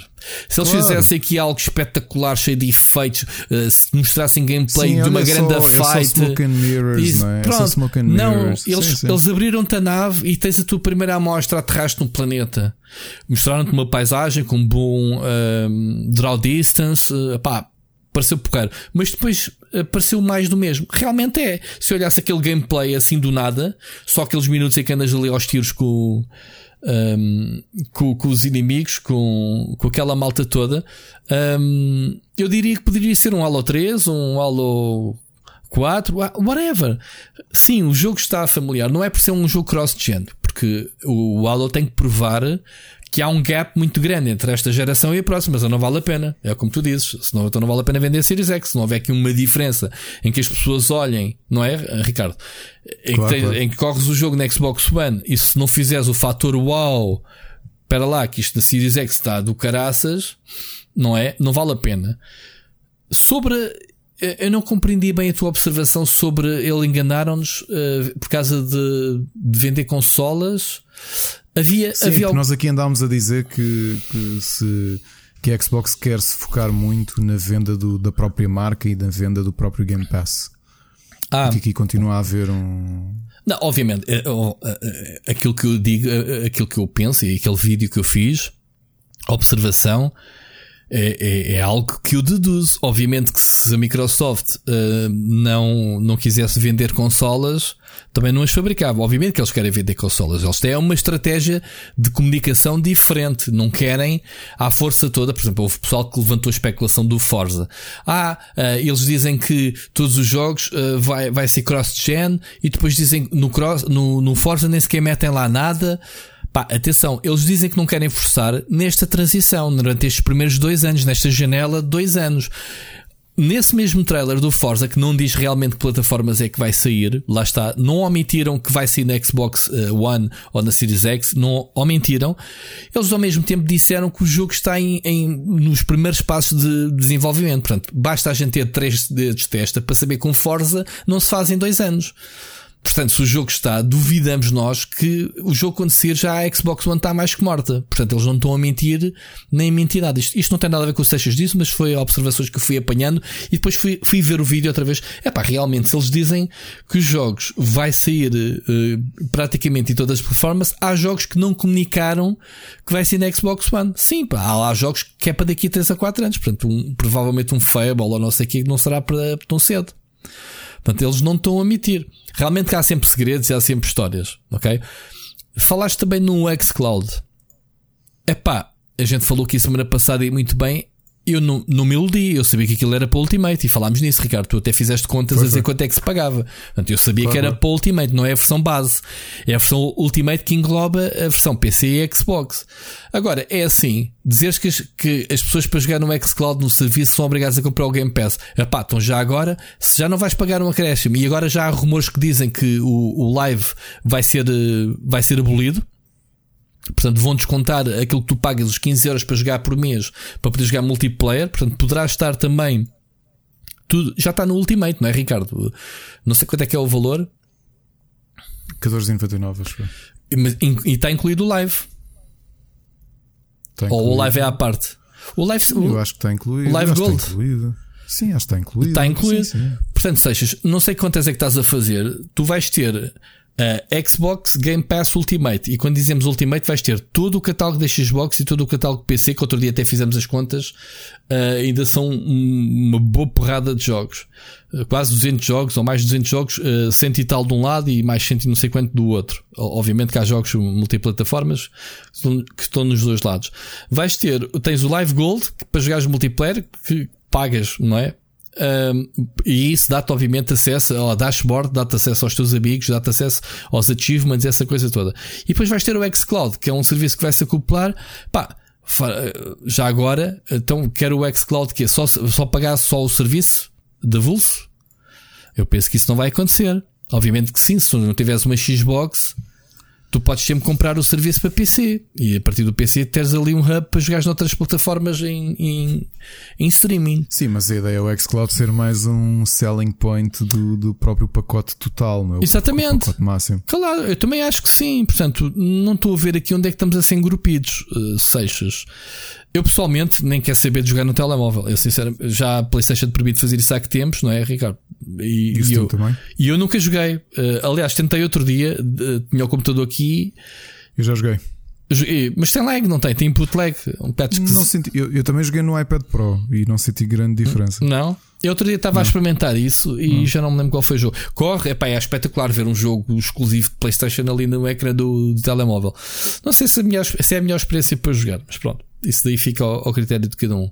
Se eles Claro. fizessem aqui algo espetacular, cheio de efeitos, eh, se mostrassem gameplay Sim, de uma grande é só- é só fight. smoke and mirrors, isso, não é? É pronto. smoke and não, mirrors. eles, Sim, sim. eles abriram-te a nave e tens a tua primeira amostra, aterraste no planeta. Mostraram-te uma paisagem com um bom ehm, draw distance. eh, pá, pareceu porreiro. Mas depois eh, pareceu mais do mesmo. Realmente é. Se olhasse aquele gameplay assim do nada, só aqueles minutos em que andas ali aos tiros com, um, com, com os inimigos, com, com aquela malta toda, um, eu diria que poderia ser um Halo 3, um Halo 4, ah, whatever. Sim, o jogo está familiar. Não é por ser um jogo cross-gen, porque o Halo tem que provar que há um gap muito grande entre esta geração e a próxima, mas não vale a pena. É como tu dizes, senão então não vale a pena vender a Series X, se não houver aqui uma diferença em que as pessoas olhem, não é, Ricardo? Em, Claro, que, tens- claro. em que corres o jogo na Xbox One e se não fizeres o fator wow, espera lá, que isto da Series X está do caraças, não é? Não vale a pena. Sobre. eh, Eu não compreendi bem a tua observação sobre ele enganaram-nos eh, por causa de, de vender consolas. Havia, Sim, havia porque nós aqui andámos a dizer que, que se que a Xbox quer se focar muito na venda do- da própria marca e na venda do próprio Game Pass. Ah, Que aqui continua a haver um. Não, obviamente, eh, oh, eh, eh, aquilo que eu digo, aquilo que eu penso e aquele vídeo que eu fiz, observação, é, é, é algo que eu deduzo. Obviamente que se a Microsoft eh, não, não quisesse vender consolas, também não as fabricava. Obviamente que eles querem vender consolas. Eles têm uma estratégia de comunicação diferente. Não querem à força toda. Por exemplo, houve pessoal que levantou a especulação do Forza. Ah, eh, eles dizem que todos os jogos eh, vai, vai ser cross-gen e depois dizem no, cross, no, no Forza nem sequer metem lá nada. Pá, atenção, eles dizem que não querem forçar nesta transição, durante estes primeiros dois anos, nesta janela de dois anos. Nesse mesmo trailer do Forza, que não diz realmente que plataformas é que vai sair, lá está, não omitiram que vai sair na Xbox eh, One ou na Series X, não omitiram. Eles ao mesmo tempo disseram que o jogo está em, em- nos primeiros passos de desenvolvimento. Portanto, basta a gente ter três dedos de testa para saber que um Forza não se faz em dois anos. Portanto, se o jogo está, duvidamos nós que o jogo sair já a Xbox One está mais que morta. Portanto, eles não estão a mentir nem a mentir nada. Isto, isto não tem nada a ver com o Seixas disso, mas foi observações que fui apanhando e depois fui, fui ver o vídeo outra vez. É pá, realmente, se eles dizem que os jogos vai sair eh, praticamente em todas as plataformas, há jogos que não comunicaram que vai sair na Xbox One. Sim, pá, há lá jogos que é para daqui a 3 a 4 anos. Portanto, um- provavelmente um Fable ou não sei o que não será para tão cedo. Portanto, eles não estão a mentir. Realmente há sempre segredos e há sempre histórias, ok? Falaste também no xCloud. Epá, a gente falou aqui semana passada e muito bem. Eu não, não me iludi, eu sabia que aquilo era para o Ultimate e falámos nisso, Ricardo. Tu até fizeste contas Foi, a dizer foi. quanto é que se pagava. Portanto, eu sabia Claro, que era para o Ultimate, não é a versão base. É a versão Ultimate que engloba a versão PC e Xbox. Agora, é assim: dizeres que as, que as pessoas para jogar no xCloud no serviço são obrigadas a comprar o Game Pass. Epá, então já agora, se já não vais pagar um acréscimo e agora já há rumores que dizem que o, o live vai ser, eh, vai ser abolido. Portanto, vão descontar aquilo que tu pagas, os 15 euros para jogar por mês, para poder jogar multiplayer. Portanto, poderá estar também. Tudo, já está no Ultimate, não é, Ricardo? Não sei quanto é que é o valor, 14,99, acho in- e está incluído o live. Está Ou o incluído. live é à parte. O live, Eu acho que está incluído. o Live que Gold. Está incluído. Sim, acho que está incluído. Está incluído. Sim, sim. Portanto, Seixas, não sei quantas é que estás a fazer. Tu vais ter a Xbox Game Pass Ultimate. E quando dizemos Ultimate, vais ter todo o catálogo da Xbox e todo o catálogo PC, que outro dia até fizemos as contas. Ah, ainda são um- uma boa porrada de jogos. Ah, quase 200 jogos, ou mais de 200 jogos, ah, 100 e tal de um lado e mais 100 e não sei quanto do outro. Obviamente que há jogos multiplataformas que estão, nos dois lados. Vais ter, tens o Live Gold, para jogares multiplayer, que pagas, não é? Um, e isso dá-te, obviamente, acesso ao dashboard, dá-te acesso aos teus amigos, dá-te acesso aos achievements, essa coisa toda. E depois vais ter o xCloud, que é um serviço que vai se acoplar. Pá, já agora, então quero o xCloud que é só, só pagar só o serviço de avulso? Eu penso que isso não vai acontecer. Obviamente que sim, se não tiveres uma Xbox, tu podes sempre comprar o serviço para PC. E a partir do PC teres ali um hub para jogar noutras plataformas em, em, em streaming. Sim, mas a ideia é o xCloud ser mais um selling point do, do próprio pacote total, não é? O Exatamente. pacote máximo. Claro, eu também acho que sim. Portanto, não estou a ver aqui onde é que estamos a ser engrupidos, uh, Seixas. Eu pessoalmente nem quero saber de jogar no telemóvel. Eu sinceramente, já a PlayStation te permite fazer isso há que tempos, não é, Ricardo? E, Isso e eu, também. e eu nunca joguei. Uh, aliás, tentei outro dia, uh, tinha o computador aqui, Eu já joguei. joguei, mas tem lag, não tem? Tem input lag. Um. Não senti, eu, eu também joguei no iPad Pro e não senti grande diferença. Não? Eu outro dia estava a experimentar isso e já não me lembro qual foi o jogo. Corre, epá, é espetacular ver um jogo exclusivo de PlayStation ali no ecrã do, do telemóvel. Não sei se, a melhor, se é a melhor experiência para jogar, mas pronto, isso daí fica ao, ao critério de cada um.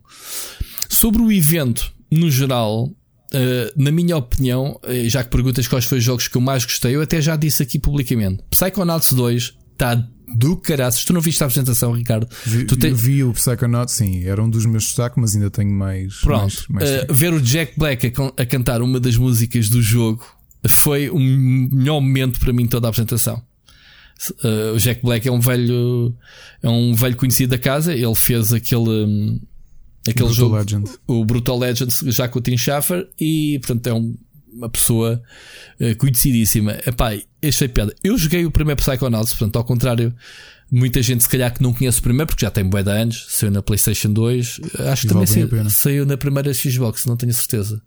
Sobre o evento, no geral, eh, na minha opinião, eh, já que perguntas quais foram os jogos que eu mais gostei, eu até já disse aqui publicamente: Psychonauts 2 está do caraças. Tu não viste a apresentação, Ricardo? Vi, tu te... vi o Psychonaut, sim, era um dos meus destaques, mas ainda tenho mais. Pronto, mais, mais uh, ver o Jack Black a, a, cantar uma das músicas do jogo foi o melhor momento para mim toda a apresentação. Uh, o Jack Black é um velho, é um velho conhecido da casa. Ele fez aquele, um, aquele Brutal jogo, Legend. o Brutal Legend, já com o Tim Schafer, e portanto é um, uma pessoa uh, conhecidíssima. Epá, achei piada. Eu joguei o primeiro Psychonauts, portanto, ao contrário, muita gente se calhar que não conhece o primeiro, porque já tem bué de anos, saiu na PlayStation 2. Acho que também saiu, saiu na primeira Xbox, não tenho certeza.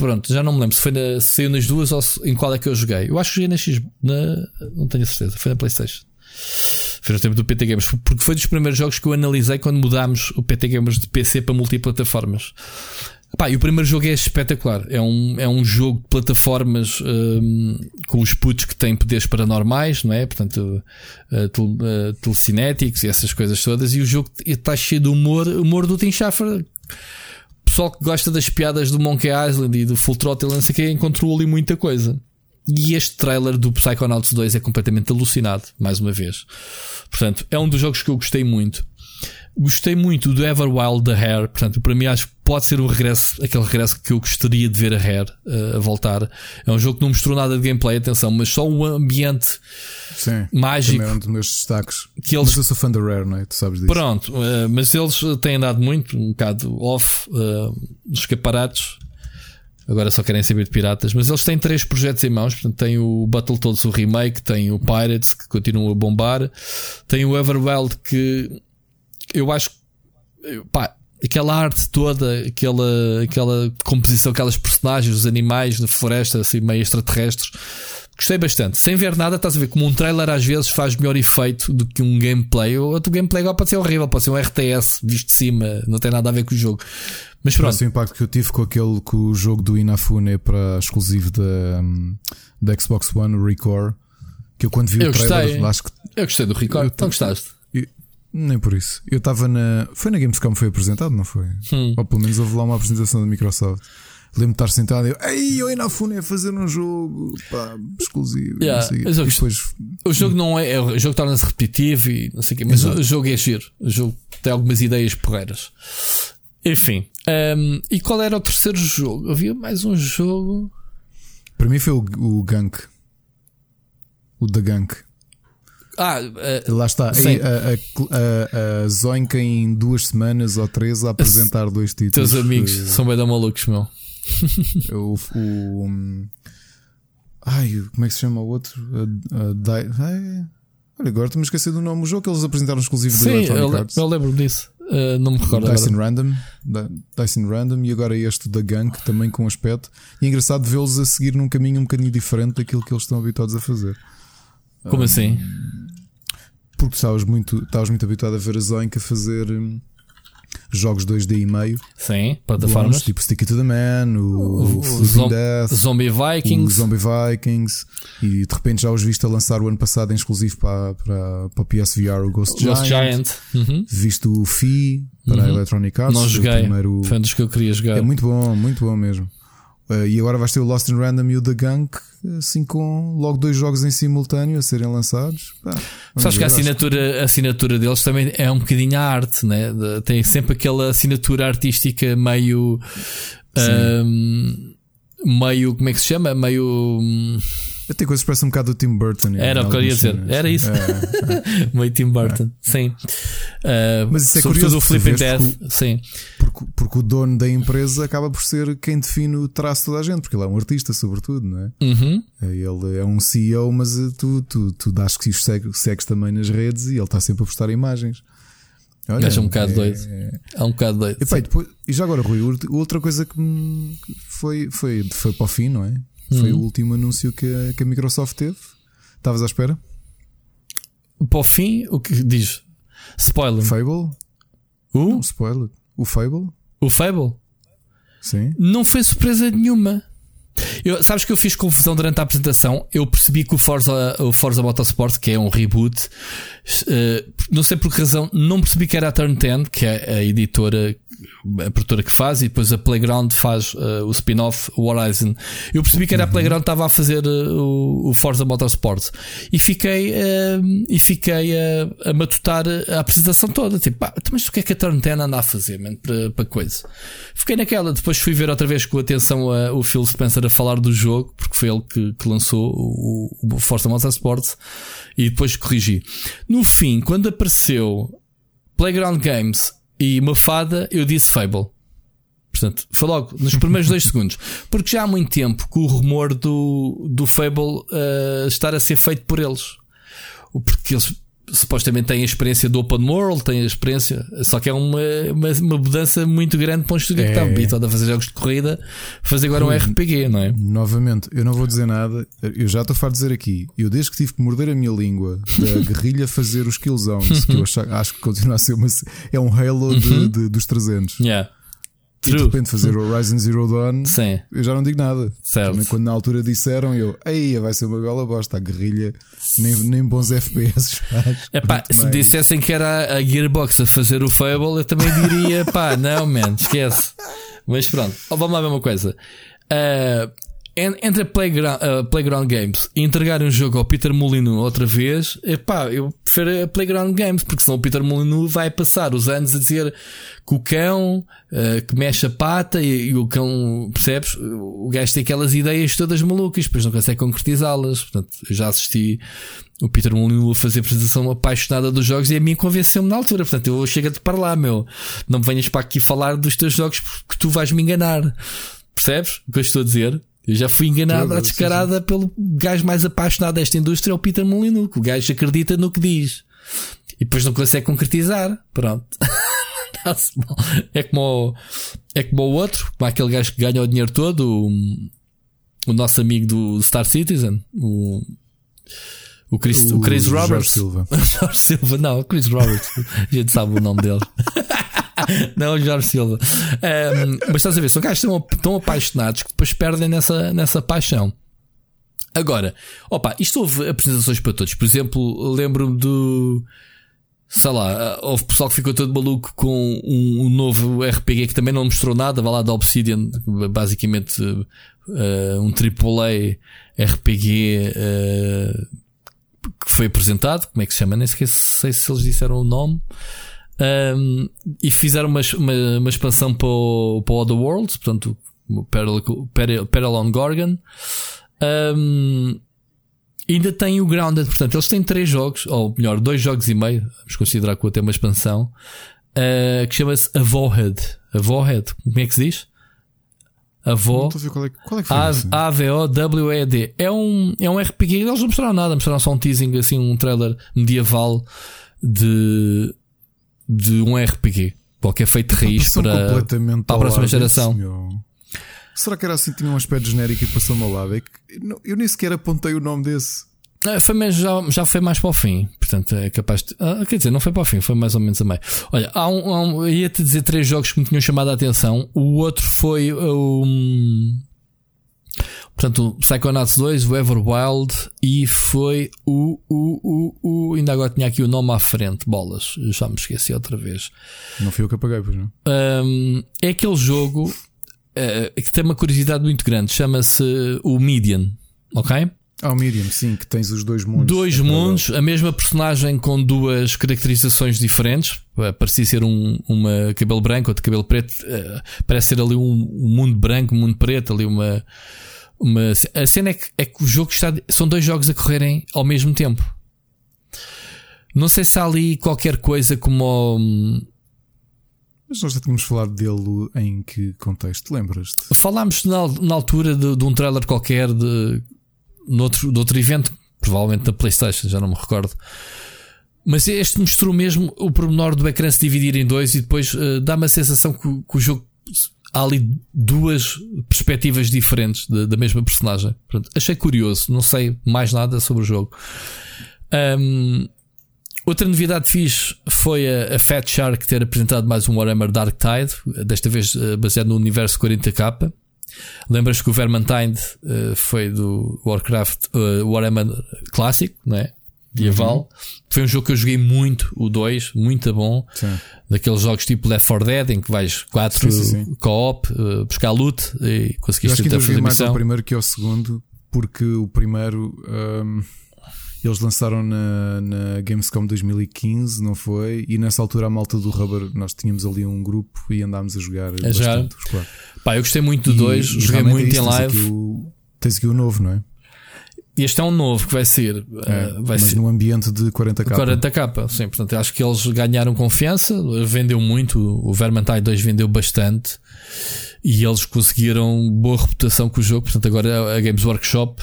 Pronto, já não me lembro se foi na, se saiu nas duas ou se, em qual é que eu joguei. Eu acho que joguei na X. Na, não tenho certeza. Foi na PlayStation. Foi no tempo do PT Gamers. Porque foi dos primeiros jogos que eu analisei quando mudámos o PT Gamers de PC para multiplataformas. Pá, e o primeiro jogo é espetacular. É um, é um jogo de plataformas um, com os putos que têm poderes paranormais, não é? Portanto, uh, tel, uh, telecinéticos e essas coisas todas. E o jogo está cheio de humor, humor do Tim Schafer pessoal que gosta das piadas do Monkey Island e do Full Throttle, não sei que, encontrou ali muita coisa. E este trailer do Psychonauts 2 é completamente alucinado, mais uma vez. Portanto, é um dos jogos que eu gostei muito. Gostei muito do Everwild da Hair, portanto, para mim acho que pode ser o regresso, aquele regresso que eu gostaria de ver a Hair uh, a voltar. É um jogo que não mostrou nada de gameplay, atenção, mas só o ambiente Sim, mágico. Também é um dos meus destaques. Que eles... Mas eu sou fã da Rare, não é? Tu sabes disso. Pronto, uh, mas eles têm andado muito, um bocado off, uh, dos escaparatos. Agora só querem saber de piratas, mas eles têm três projetos em mãos. Portanto, tem o Battletoads, o remake, tem o Pirates, que continua a bombar, tem o Everwild, que eu acho pá, aquela arte toda, aquela, aquela composição, aquelas personagens, os animais na floresta, assim, meio extraterrestres. Gostei bastante. Sem ver nada, estás a ver como um trailer às vezes faz melhor efeito do que um gameplay. O outro gameplay agora pode ser horrível, pode ser um RTS visto de cima, não tem nada a ver com o jogo. Mas pronto. o impacto que eu tive com aquele com o jogo do Inafune para exclusivo da, da Xbox One, o Recore, que eu quando vi eu o trailer, gostei. acho que. Eu gostei do Recore, então gostaste. Nem por isso. Eu estava na. Foi na Gamescom foi apresentado, não foi? Hum. Ou pelo menos houve lá uma apresentação da Microsoft. Lembro-me de estar sentado e eu, ei, eu Inafune a fazer um jogo pá, exclusivo. Yeah, mas e depois... O jogo não é. O jogo torna-se repetitivo e não sei o quê, mas Exato. o jogo é giro. O jogo tem algumas ideias porreiras. Enfim. Um, e qual era o terceiro jogo? Havia mais um jogo. Para mim foi o, o Gunk. O The Gunk. Ah, uh, lá está. A, a, a, a Zoinka em duas semanas ou três a apresentar dois títulos. Teus amigos uh, são bem da malucos, meu. o, o um, ai, como é que se chama o outro? Ai, olha, agora estou-me a esquecer do nome. O jogo que eles apresentaram exclusivo Sim, do Electronic eu, Arts. eu lembro-me disso. Uh, não me recordo. Dyson agora. Random, Dyson Random e agora este da Gunk também com aspecto. E é engraçado vê-los a seguir num caminho um bocadinho diferente daquilo que eles estão habituados a fazer. Como um, assim? Porque estavas muito, estavas muito habituado a ver a Zoinka fazer hum, jogos 2D e meio. Sim, plataformas. Bons, tipo Stick It to the Man, o, o, o Zom Death, Zombie Vikings. o Zombie Vikings. E de repente já os viste a lançar o ano passado em exclusivo para, para, para PSVR o Ghost, Ghost Giant. Giant. Uhum. Viste o Fi para a Uhum. Electronic Arts. Não o joguei. primeiro- Foi um dos que eu queria jogar. É muito bom, muito bom mesmo. Uh, e agora vais ter o Lost in Random e o The Gunk, assim com logo dois jogos em simultâneo a serem lançados. Pá, Sabes que a assinatura, a assinatura deles também é um bocadinho a arte, né? Tem sempre aquela assinatura artística meio. ahm, meio. Como é que se chama? Meio. Tem coisas parecem um bocado do Tim Burton. em Era o que eu ia dizer. cenas. Era isso. É, meio Tim Burton. Sim. Ah, Mas isso é curioso, o Flipping Death. que Sim. porque, porque o dono da empresa acaba por ser quem define o traço de toda a gente, porque ele é um artista, sobretudo, não é? Uhum. Ele é um CEO, mas uh, tu, tu, tu dás que os segues, segues também nas redes e ele está sempre a postar imagens. Olha, Gajo é um bocado é- doido. É um bocado doido. E, e depois- e já agora, Rui, outra- coisa que foi, foi, foi para o fim, não é? Foi Uhum. o último anúncio que a, que a Microsoft teve. Estavas à espera? Para o fim, o que diz? Spoiler. Fable? O? Não, spoiler. O Fable? O Fable? Sim. Não foi surpresa nenhuma. Eu, sabes que eu fiz confusão durante a apresentação? Eu percebi que o Forza, o Forza Motorsport, que é um reboot, uh, não sei por que razão, não percebi que era a Turn 10, que é a editora a produtora que faz, e depois a Playground faz uh, o spin-off Horizon. Eu percebi que era uhum. a Playground que estava a fazer uh, o, Forza Motorsport e fiquei, e fiquei a, a matutar a apresentação toda. Tipo, pá, então, mas o que é que a Turn 10 anda a fazer man, para, para coisa? Fiquei naquela. Depois fui ver outra vez com atenção a, o Phil Spencer a falar do jogo, porque foi ele que, que lançou o, o Forza Motorsport e depois corrigi. No fim, quando apareceu Playground Games e uma fada, eu disse Fable. Portanto, foi logo nos primeiros dois segundos. Porque já há muito tempo que o rumor do, do Fable uh, estar a ser feito por eles. Porque eles supostamente têm a experiência do Open World, têm a experiência, só que é uma, uma, uma mudança muito grande para um estúdio é. que está habituado a fazer jogos de corrida, fazer agora um RPG, não é? Novamente, eu não vou dizer nada, eu já estou a farto de dizer aqui, eu desde que tive que morder a minha língua da guerrilha fazer os kill zones, que eu acho, acho que continua a ser uma, é um halo de, uhum. de, dos 300. Yeah. True. E de repente fazer o Horizon Zero Dawn, Sim. eu já não digo nada. Certo. Também quando na altura disseram, eu, aí vai ser uma bela bosta, a guerrilha, nem, nem bons FPS faz. Epá, se me dissessem que era a Gearbox a fazer o Fable, eu também diria, pá, não, man, esquece. Mas pronto, vamos lá ver uma coisa. Uh, entre Playground, uh, Playground Games e entregar um jogo ao Peter Molyneux outra vez, epá, eu prefiro a Playground Games, porque senão o Peter Molyneux vai passar os anos a dizer que o cão uh, que mexe a pata e, e, o cão, percebes? O gajo tem aquelas ideias todas malucas, depois não consegue concretizá-las. Portanto, eu já assisti o Peter Molyneux a fazer apresentação apaixonada dos jogos e a mim convenceu-me na altura. Portanto, eu chego-te para lá, meu. Não me venhas para aqui falar dos teus jogos porque tu vais me enganar. Percebes o que eu estou a dizer? Eu já fui enganado à descarada sim, sim. pelo gajo mais apaixonado desta indústria, é o Peter Molyneux. O gajo acredita no que diz e depois não consegue concretizar. Pronto. é como o, é como o outro, como aquele gajo que ganha o dinheiro todo, o, o nosso amigo do Star Citizen, o, o Chris, o, o Chris Roberts. Silva. Jorge Silva, não, o Chris Roberts. A gente sabe o nome dele. não, Jorge Silva. Um, mas estás a ver, são gajos tão, tão apaixonados que depois perdem nessa, nessa paixão. Agora, opa, isto houve apresentações para todos. Por exemplo, lembro-me do. Sei lá, houve pessoal que ficou todo maluco com um, um novo RPG que também não mostrou nada, vai lá da Obsidian, basicamente uh, um AAA RPG uh, que foi apresentado. Como é que se chama? Nem sei se eles disseram o nome. Um, e fizeram uma, uma, uma, expansão para o, para o Other Worlds, portanto, Peril, Peril, Peril on Gorgon. Um, ainda tem o Grounded, portanto, eles têm três jogos, ou melhor, dois jogos e meio, vamos considerar que até uma expansão, uh, que chama-se Avohead. Avohead, como é que se diz? Avó. Qual é, qual é A-V-O-W-E-D. É um, é um RPG. Eles não mostraram nada, mostraram só um teasing, assim, um trailer medieval de, de um RPG. Qualquer feito de raiz para, para a próxima geração. Será que era assim? Tinha um aspecto genérico e passou-me ao lado? É eu nem sequer apontei o nome desse. É, foi já, já foi mais para o fim. Portanto, é capaz de. Ah, quer dizer, não foi para o fim, foi mais ou menos a meio. Olha, há um, há um, ia-te dizer três jogos que me tinham chamado a atenção. O outro foi o. Um, portanto, o Psychonauts 2, o Everwild e foi o, o, o, o. Ainda agora tinha aqui o nome à frente, bolas. Já me esqueci outra vez. Não fui eu que apaguei, pois não? Um, é aquele jogo uh, que tem uma curiosidade muito grande. Chama-se o Median. Ok? Ao Medium, sim, que tens os dois mundos. Dois é mundos, a mesma personagem com duas caracterizações diferentes. Parecia ser um uma cabelo branco, outro cabelo preto. Uh, parece ser ali um, um, mundo branco, um mundo preto, ali uma. Uma a cena é que, é que o jogo está. São dois jogos a correrem ao mesmo tempo. Não sei se há ali qualquer coisa como. Mas nós já tínhamos falado dele em que contexto? Lembras-te? Falámos na, na altura de, de um trailer qualquer de noutro, noutro evento, provavelmente da PlayStation, já não me recordo. Mas este mostrou mesmo o pormenor do ecrã se dividir em dois e depois uh, dá-me a sensação que, que, o jogo há ali duas perspectivas diferentes da mesma personagem. Achei curioso, não sei mais nada sobre o jogo. Um, outra novidade fiz foi a, a, Fat Shark ter apresentado mais um Warhammer Dark Tide, desta vez uh, baseado no universo 40k. Lembras que o Vermintide uh, foi do Warcraft uh, Warhammer clássico, não é? Medieval. Uhum. Foi um jogo que eu joguei muito, o 2, muito bom. Sim. Daqueles jogos tipo Left 4 Dead, em que vais 4 co-op, uh, buscar loot e conseguiste eu fazer mais ao primeiro que ao segundo, porque o primeiro. Um eles lançaram na, na Gamescom 2015, não foi? E nessa altura a malta do Rubber, nós tínhamos ali um grupo e andámos a jogar. A jogar. Pá, eu gostei muito do 2, joguei muito é em live. Tens aqui, o, tens aqui o novo, não é? Este é um novo que vai ser. É, uh, vai mas ser num ambiente de 40k. 40k, sim. Portanto, acho que eles ganharam confiança, vendeu muito. O Vermintide 2 vendeu bastante e eles conseguiram boa reputação com o jogo. Portanto, agora a Games Workshop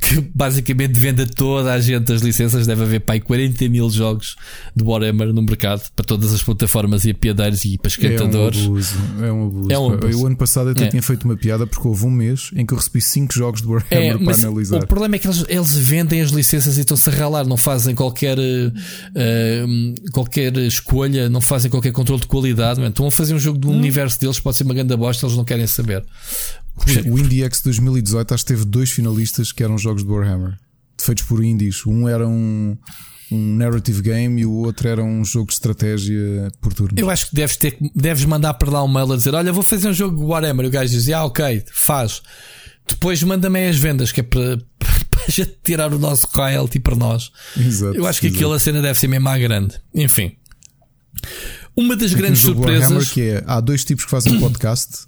que basicamente vende a toda a gente as licenças. Deve haver pai 40 mil jogos de Warhammer no mercado para todas as plataformas e apiadeiros e para esquentadores. É um abuso. É um abuso. É um abuso. O ano passado até é. tinha feito uma piada porque houve um mês em que eu recebi 5 jogos de Warhammer é, para analisar. O problema é que eles, eles vendem as licenças e estão-se a ralar, não fazem qualquer, uh, qualquer escolha, não fazem qualquer controle de qualidade. Estão a fazer um jogo do hum. universo deles, pode ser uma grande bosta, eles não querem saber. O IndieX 2018 acho que teve dois finalistas que eram jogos de Warhammer, feitos por indies. Um era um, um narrative game e o outro era um jogo de estratégia por turnos. Eu acho que deves, ter, deves mandar para lá um mail a dizer: Olha, vou fazer um jogo de Warhammer. E o gajo diz: Ah, ok, faz. Depois manda-me as vendas, que é para, para já tirar o nosso royalty para nós. Exato, Eu acho que exato. aquela cena deve ser mesmo à grande. Enfim. Uma das grandes surpresas. Warhammer, que é, há dois tipos que fazem podcast.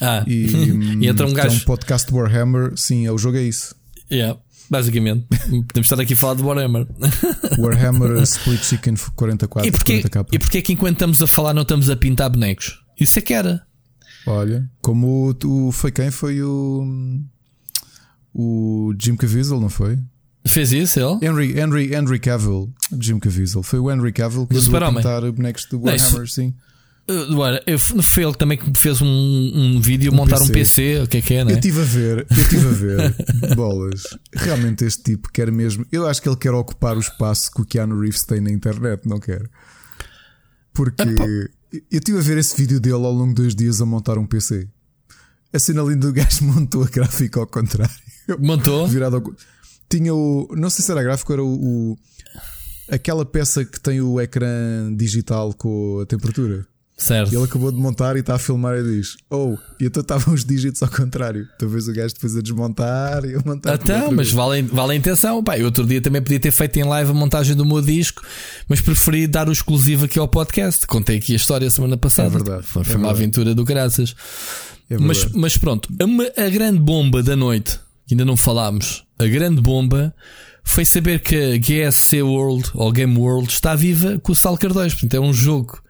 Hum. Ah, e, e entra um gajo. É um podcast Warhammer, sim, é o jogo é isso. Yeah, basicamente. Podemos estar aqui a falar de Warhammer. Warhammer Split Chicken 44 e porquê, 40k. E porquê é que enquanto estamos a falar não estamos a pintar bonecos? Isso é que era. Olha, como o, o foi quem? Foi o. O Jim Caviezel, não foi? Fez isso ele? Henry, Henry, Henry Cavill, Jim Caviezel. Foi o Henry Cavill que ajudou a pintar bonecos de Warhammer, não, isso, sim. Uh, foi ele também que fez um, um vídeo um montar PC. um PC, o que é que é, né? Eu estive a ver, eu estive a ver bolas. Realmente este tipo quer mesmo. Eu acho que ele quer ocupar o espaço que o Keanu Reeves tem na internet, não quer? Porque eu estive a ver esse vídeo dele ao longo de dois dias a montar um PC. A cena linda do gajo montou a gráfica ao contrário. Montou? Virado ao... Tinha o. Não sei se era gráfico, era o, o aquela peça que tem o ecrã digital com a temperatura. Certo. E ele acabou de montar e está a filmar e diz: Oh, e então estavam os dígitos ao contrário. Talvez o gajo depois a desmontar e a montar. Então, mas vale, vale a intenção. Pá, eu outro dia também podia ter feito em live a montagem do meu disco, mas preferi dar o exclusivo aqui ao podcast. Contei aqui a história semana passada. É verdade. Foi, é uma verdade. aventura do graças. É mas, mas pronto, a, a grande bomba da noite, que ainda não falámos, a grande bomba foi saber que a GSC World ou Game World está viva com o Stalker 2. Portanto, é um jogo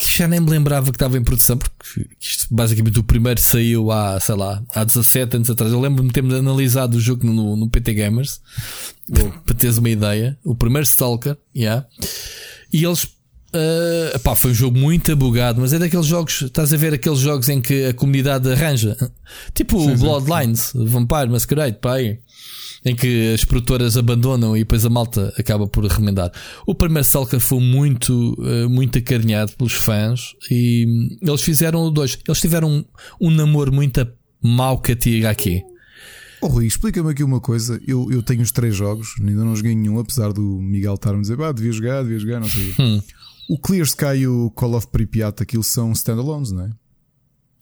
já nem me lembrava que estava em produção, porque isto, basicamente o primeiro saiu há, sei lá, há 17 anos atrás. Eu lembro-me de termos analisado o jogo no, no PT Gamers, para teres uma ideia. O primeiro Stalker, yeah. E eles, uh, pá, foi um jogo muito abogado, mas é daqueles jogos, estás a ver aqueles jogos em que a comunidade arranja, tipo sim, Bloodlines. Vampire Masquerade, pá, aí em que as produtoras abandonam e depois a malta acaba por remendar. O primeiro Stalker foi muito, eh, muito acarinhado pelos fãs e eles fizeram o dois. Eles tiveram um, um namoro muito mau que a THQ. Oh Rui, explica-me aqui uma coisa. Eu, eu tenho os três jogos, ainda não joguei nenhum, apesar do Miguel estar-me a dizer, ah, devia jogar, devia jogar, não sei. Hum. O Clear Sky e o Call of Pripyat, aquilo são standalones, não é?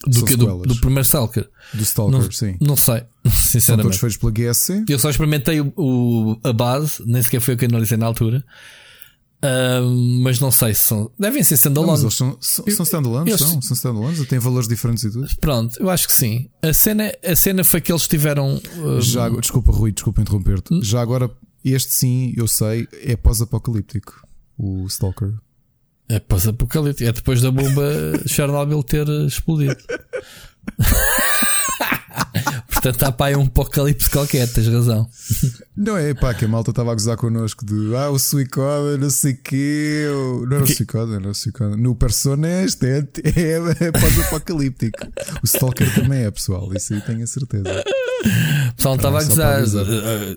Do, que, do, do, primeiro Stalker? Do Stalker, não, sim. Não sei, sinceramente. São todos feitos pela GSC. Eu só experimentei o, o, a base, nem sequer foi o que analisei na altura. Uh, mas não sei se são. Devem ser standalones. Não, são, são, são standalones, são, são standalones, têm valores diferentes e tudo. Pronto, eu acho que sim. A cena, a cena foi que eles tiveram. Uh, Já, desculpa, Rui, desculpa interromper-te. Hum? Já agora, este sim, eu sei, é pós-apocalíptico. O Stalker. É pós-apocalíptico. É depois da bomba Chernobyl ter explodido. Portanto, há pá aí um apocalipse qualquer, tens razão. Não é pá, que a malta estava a gozar connosco de ah, o Suicoda, não sei o quê. Não era o Suicoda, não era o Suicoda. No Persona é este, é, é, é pós-apocalíptico. O Stalker também é, pessoal, isso aí tenho a certeza. pessoal não estava a gozar.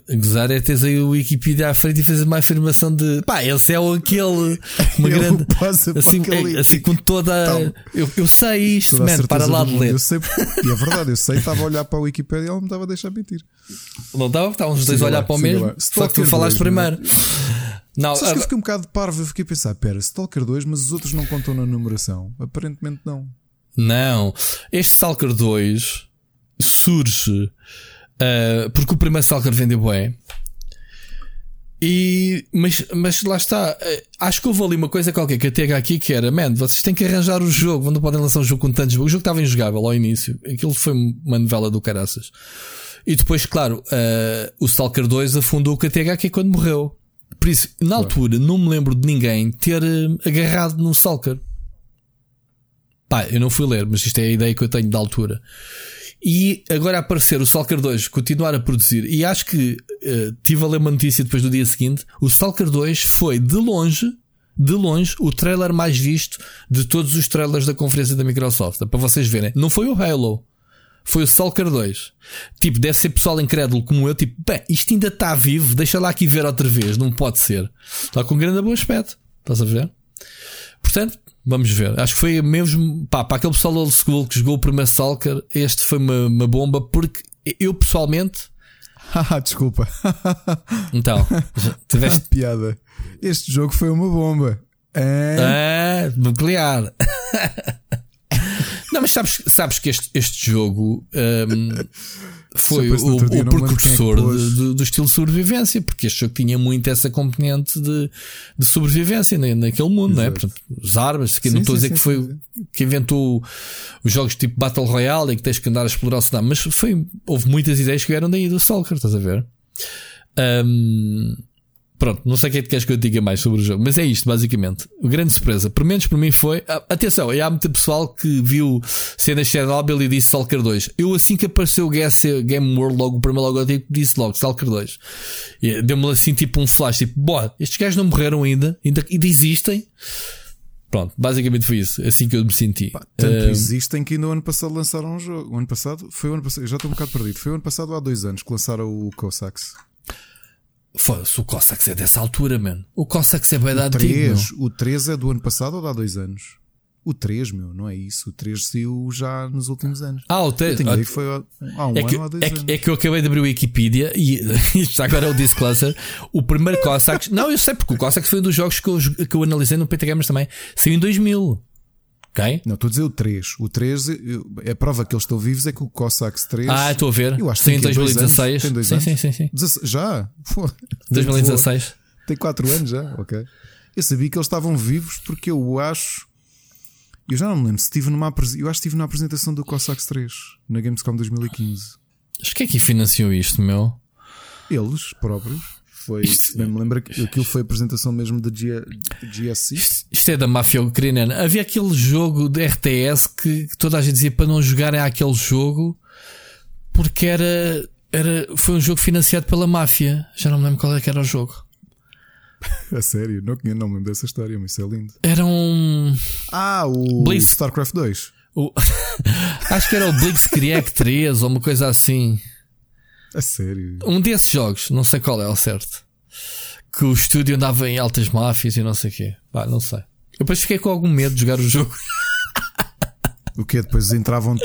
A, gozar é teres aí o Wikipedia à frente e fazer uma afirmação de pá, esse é o aquele. Uma Ele grande. passa Assim, apocalíptico. assim com toda. Tal. Eu, eu sei isto, Toda a man, para lá de ler. Eu sei, e é verdade, eu sei, estava a olhar para a Wikipedia e ela me estava a deixar mentir. Não estava, estavam os dois a olhar para o mesmo. lá. Só que tu falaste 2, primeiro. Não, Sabes que eu fiquei um bocado parvo, eu fiquei a pensar, pera, Stalker 2, mas os outros não contam na numeração? Aparentemente não. não. Este Stalker 2 surge ah, porque o primeiro Stalker vendeu bem. E, mas, mas lá está, eh, acho que houve ali uma coisa qualquer que tenho aqui que era, man, vocês têm que arranjar o jogo, não podem lançar um jogo com tantos bugs. O jogo estava injogável ao início, aquilo foi uma novela do caraças. E depois, claro, eh, o Stalker 2 afundou o KTH quando morreu. Por isso, na altura, não me lembro de ninguém ter eh, agarrado no Stalker. Pá, eu não fui ler, mas isto é a ideia que eu tenho da altura. E agora aparecer o Stalker 2 continuar a produzir, e acho que eh, tive a ler uma notícia depois do dia seguinte: o Stalker 2 foi de longe, de longe, o trailer mais visto de todos os trailers da conferência da Microsoft. Para vocês verem, não foi o Halo, foi o Stalker 2. Tipo, deve ser pessoal incrédulo como eu, tipo, bem, isto ainda está vivo, deixa lá aqui ver outra vez, não pode ser. Está com grande bom aspecto, estás a ver? Portanto, vamos ver. Acho que foi mesmo pá, para aquele pessoal old school que jogou o primeiro Stalker, este foi uma, uma bomba, porque eu pessoalmente, Haha, desculpa. então, tiveste Piada. Este jogo foi uma bomba. É? Ah, nuclear. Não, mas sabes, sabes que este, este jogo hum, foi o, o é que precursor de- de- do estilo de sobrevivência, porque este jogo tinha muito essa componente de, de sobrevivência na- naquele mundo, não é? Portanto, os armas, que Sim, não estou a sim, dizer que sim, foi sim, que inventou os jogos tipo Battle Royale e que tens que andar a explorar o cenário, mas foi, houve muitas ideias que vieram daí do Stalker, estás a ver? Hum, Pronto, não sei o que é que queres que eu diga mais sobre o jogo, mas é isto, basicamente. A grande surpresa, pelo menos para mim foi. Atenção, há muito pessoal que viu cenas de Chernobyl e disse Stalker 2. Eu, assim que apareceu o GS Game World, logo o primeiro logotipo, disse logo Stalker 2. E Deu-me assim tipo um flash, tipo, boa, estes gajos não morreram ainda, ainda, ainda existem. Pronto, basicamente foi isso, assim que eu me senti. Tanto Ah, existem que ainda o ano passado lançaram um jogo. O ano passado? Foi o ano passado. Eu já estou um bocado perdido. Foi o ano passado há dois anos que lançaram o Cossacks. Foda-se, o Cossacks é dessa altura, mano. O Cossacks é bem da antigo. meu. 3. O 3 é do ano passado ou de há dois anos? O 3, meu, não é isso. O 3 saiu já nos últimos anos. Ah, o Eu 3. tenho ideia que foi há um É que, ano ou há dois é, anos. que, é que eu acabei de abrir o Wikipedia e isto agora é o disclosure. O primeiro Cossacks, não, eu sei porque o Cossacks foi um dos jogos que eu, que eu analisei no PT Gamers também. Saiu em 2000. Ok? Não, estou a dizer o 3. O 3, eu- a prova que eles estão vivos é que o Cossacks 3. Ah, estou a ver. Eu acho que Saiu em tem dois 2016. anos. Tem dois sim, anos? sim, sim, sim. Já? Pô, tem 2016. Tem 4 anos já, ok. Eu sabia que eles estavam vivos porque eu acho. Eu já não me lembro se estive numa. Eu acho que estive na apresentação do Cossacks 3 na Gamescom 2015. Mas quem é que financiou isto, meu? Eles próprios. Foi. Isto- Bem, me lembro que aquilo foi a apresentação mesmo da GSC. Isto, isto é da máfia ucraniana. Havia aquele jogo de RTS que toda a gente dizia para não jogarem àquele jogo porque era, era, foi um jogo financiado pela máfia. Já não me lembro qual é que era o jogo. A sério, não, não me lembro dessa história, mas isso é lindo. Era um. Ah, o Blitz. StarCraft 2. o- acho que era o Blitzkrieg 3 ou uma coisa assim. A sério. Um desses jogos, não sei qual é ao certo. Que o estúdio andava em altas máfias e não sei o quê. Pá, não sei. Eu depois fiquei com algum medo de jogar o jogo. O que Depois entravam-te